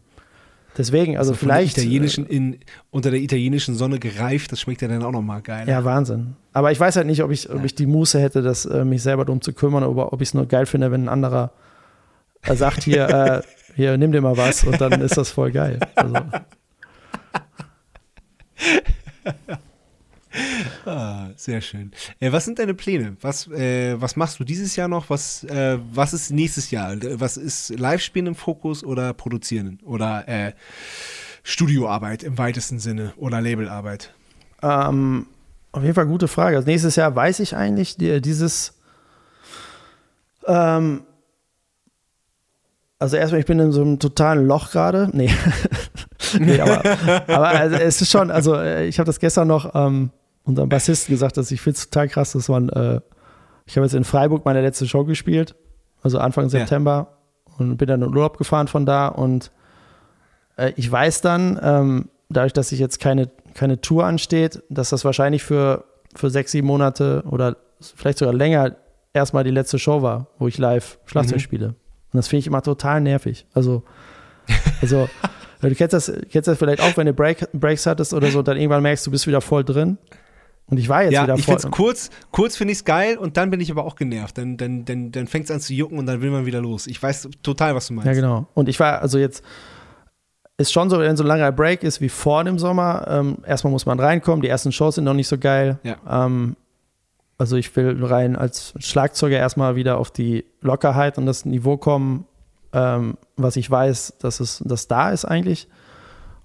Deswegen, also, also vielleicht. Italienischen in, unter der italienischen Sonne gereift, das schmeckt ja dann auch nochmal geil. Ja, Wahnsinn. Aber ich weiß halt nicht, ob ich, ob ich die Muße hätte, das, äh, mich selber darum zu kümmern, oder ob ich es nur geil finde, wenn ein anderer äh, sagt, hier, äh, hier, nimm dir mal was und dann ist das voll geil. Also. Ah, sehr schön. Äh, was sind deine Pläne? Was, äh, was machst du dieses Jahr noch? Was, äh, was ist nächstes Jahr? Was ist Live-Spielen im Fokus oder Produzieren? Oder äh, Studioarbeit im weitesten Sinne oder Labelarbeit? Ähm, auf jeden Fall gute Frage. Also nächstes Jahr weiß ich eigentlich, die, dieses ähm, also erstmal, ich bin in so einem totalen Loch gerade. Nee. nee, aber, aber also es ist schon, also äh, ich habe das gestern noch ähm, unserem Bassisten gesagt, dass ich finde es total krass, dass man, äh, ich habe jetzt in Freiburg meine letzte Show gespielt, also Anfang September ja. und bin dann in Urlaub gefahren von da und äh, ich weiß dann, ähm, dadurch, dass sich jetzt keine, keine Tour ansteht, dass das wahrscheinlich für, für sechs, sieben Monate oder vielleicht sogar länger erstmal die letzte Show war, wo ich live Schlagzeug mhm. spiele. Und das finde ich immer total nervig. Also, also du kennst das, kennst das vielleicht auch, wenn du Break, Breaks hattest oder so, dann irgendwann merkst du, bist wieder voll drin. Und ich war jetzt ja, wieder ich. Find's kurz, kurz finde ich es geil und dann bin ich aber auch genervt. Dann, dann, dann, dann fängt es an zu jucken und dann will man wieder los. Ich weiß total, was du meinst. Ja, genau. Und ich war, also jetzt ist schon so, wenn so ein langer Break ist wie vor dem Sommer, ähm, erstmal muss man reinkommen, die ersten Shows sind noch nicht so geil. Ja. Ähm, also ich will rein als Schlagzeuger erstmal wieder auf die Lockerheit und das Niveau kommen, ähm, was ich weiß, dass es dass da ist eigentlich.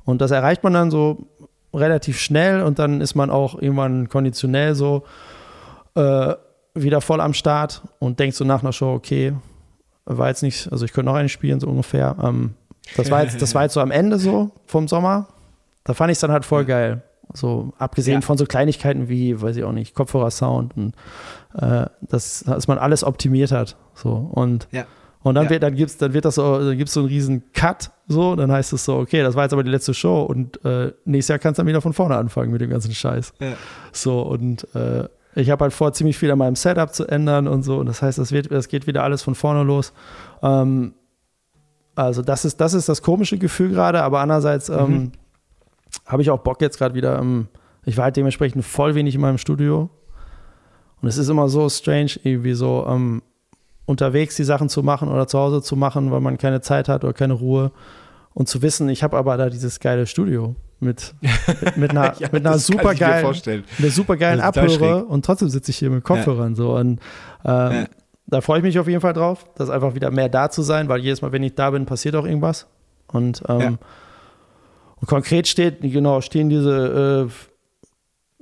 Und das erreicht man dann so relativ schnell und dann ist man auch irgendwann konditionell so äh, wieder voll am Start und denkt so nach einer Show, okay, war jetzt nicht, also ich könnte noch eine spielen, so ungefähr. Ähm, das, war jetzt, das war jetzt so am Ende so vom Sommer. Da fand ich es dann halt voll geil. So abgesehen ja. von so Kleinigkeiten wie, weiß ich auch nicht, Kopfhörer-Sound und äh, das, dass man alles optimiert hat. So und ja. Und dann, ja. wird, dann, gibt's, dann wird das so, dann gibt's so einen riesen Cut, so, dann heißt es so, okay, das war jetzt aber die letzte Show und äh, nächstes Jahr kannst du dann wieder von vorne anfangen mit dem ganzen Scheiß. Ja. So, und äh, ich habe halt vor, ziemlich viel an meinem Setup zu ändern und so. Und das heißt, das, wird, das geht wieder alles von vorne los. Ähm, also, das ist, das ist das komische Gefühl gerade, aber andererseits ähm, mhm. habe ich auch Bock jetzt gerade wieder. Ähm, ich war halt dementsprechend voll wenig in meinem Studio. Und es ist immer so strange, irgendwie so, ähm, unterwegs die Sachen zu machen oder zu Hause zu machen, weil man keine Zeit hat oder keine Ruhe. Und zu wissen, ich habe aber da dieses geile Studio. mit, mit, mit einer, Ja, mit einer supergeilen, einer supergeilen Abhörer schräg. und trotzdem sitze ich hier mit Kopfhörern so und ähm, Ja. da freue ich mich auf jeden Fall drauf, dass einfach wieder mehr da zu sein, weil jedes Mal, wenn ich da bin, passiert auch irgendwas und, ähm, Ja. und konkret steht, genau, stehen diese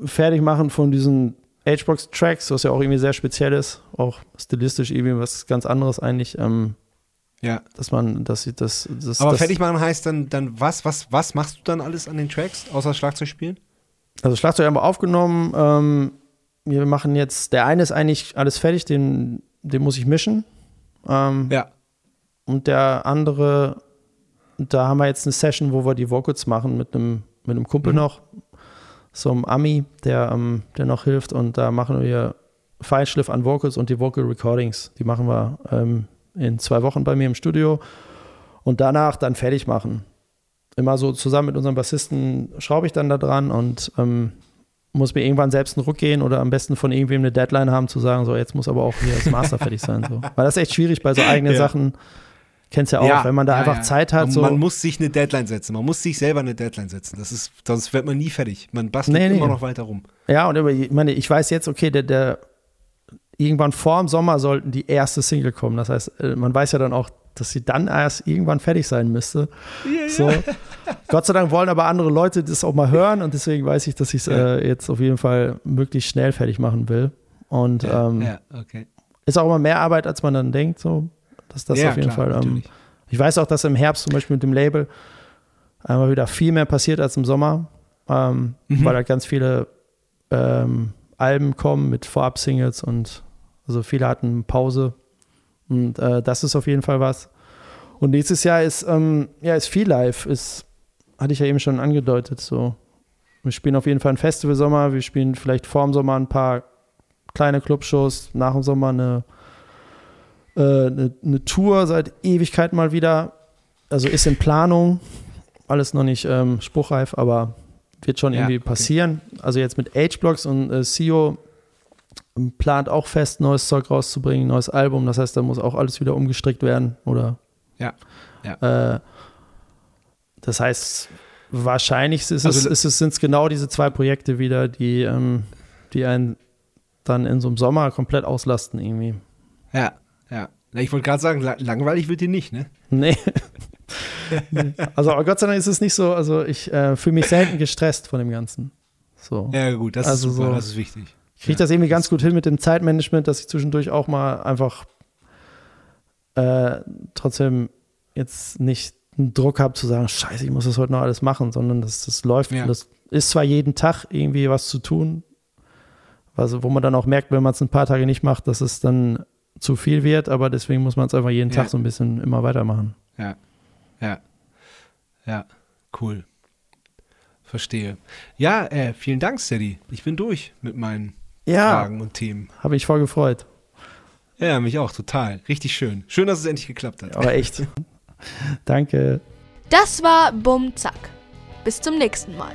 äh, Fertigmachen von diesen Hbox-Tracks, was ja auch irgendwie sehr speziell ist, auch stilistisch irgendwie was ganz anderes eigentlich, ähm, Ja. dass man, dass sie das, das Aber das, fertig machen heißt dann, dann was, was, was machst du dann alles an den Tracks, außer Schlagzeug spielen? Also Schlagzeug haben wir aufgenommen. Ähm, wir machen jetzt, der eine ist eigentlich alles fertig, den, den muss ich mischen. Ähm, Ja. Und der andere, da haben wir jetzt eine Session, wo wir die Vocals machen mit einem, mit einem Kumpel Mhm. noch, so einem Ami, der, ähm, der noch hilft. Und da machen wir Feinschliff an Vocals und die Vocal Recordings. Die machen wir ähm, in zwei Wochen bei mir im Studio und danach dann fertig machen. Immer so zusammen mit unserem Bassisten schraube ich dann da dran und ähm, muss mir irgendwann selbst einen Ruck gehen oder am besten von irgendwem eine Deadline haben, zu sagen, so jetzt muss aber auch hier das Master fertig sein. So. Weil das ist echt schwierig bei so eigenen Ja. Sachen. Kennst ja auch, wenn man da ja, einfach ja. Zeit hat. Man, So. man muss sich eine Deadline setzen. Man muss sich selber eine Deadline setzen. Das ist, sonst wird man nie fertig. Man bastelt Nee, nee. immer noch weiter rum. Ja, und ich meine, ich weiß jetzt, okay, der, der irgendwann vor dem Sommer sollten die erste Single kommen. Das heißt, äh, man weiß ja dann auch, dass sie dann erst irgendwann fertig sein müsste. so. Gott sei Dank wollen aber andere Leute das auch mal hören und deswegen weiß ich, dass ich es äh, jetzt auf jeden Fall möglichst schnell fertig machen will. Und ähm, ja, okay. ist auch immer mehr Arbeit, als man dann denkt. So, dass das ja, auf jeden klar, Fall. Ähm, natürlich. ich weiß auch, dass im Herbst zum Beispiel mit dem Label einmal wieder viel mehr passiert als im Sommer, ähm, Mhm. weil da ganz viele ähm, Alben kommen mit Vorab-Singles und also viele hatten Pause. Und äh, das ist auf jeden Fall was. Und nächstes Jahr ist, ähm, ja, ist viel live, ist, hatte ich ja eben schon angedeutet. So. Wir spielen auf jeden Fall ein Festival Sommer, wir spielen vielleicht vor dem Sommer ein paar kleine Clubshows, nach dem Sommer eine, äh, eine, eine Tour seit Ewigkeit mal wieder. Also ist in Planung, alles noch nicht ähm, spruchreif, aber wird schon Ja, irgendwie okay. passieren. Also jetzt mit H-Blocks und äh, CEO plant auch fest, neues Zeug rauszubringen, neues Album. Das heißt, da muss auch alles wieder umgestrickt werden oder Ja, ja. Äh, das heißt, wahrscheinlich ist es, Also- ist es, sind es genau diese zwei Projekte wieder, die, ähm, die einen dann in so einem Sommer komplett auslasten irgendwie. Ja, ja. Ich wollte gerade sagen, la- langweilig wird dir nicht, ne? Nee. Also Gott sei Dank ist es nicht so, also ich äh, fühle mich selten gestresst von dem Ganzen. So. Ja, gut, das Also ist super, so- das ist wichtig. Ich kriege das irgendwie ganz gut hin mit dem Zeitmanagement, dass ich zwischendurch auch mal einfach äh, trotzdem jetzt nicht einen Druck habe zu sagen, scheiße, ich muss das heute noch alles machen, sondern dass das läuft. Ja. Und das ist zwar jeden Tag irgendwie was zu tun, also wo man dann auch merkt, wenn man es ein paar Tage nicht macht, dass es dann zu viel wird, aber deswegen muss man es einfach jeden Ja. Tag so ein bisschen immer weitermachen. Ja, ja, ja, cool. Verstehe. Ja, äh, vielen Dank, Steady. Ich bin durch mit meinen Ja, Fragen und Themen. habe ich voll gefreut. Ja, mich auch, total. Richtig schön. Schön, dass es endlich geklappt hat. Aber echt. Danke. Das war Bum Zack. Bis zum nächsten Mal.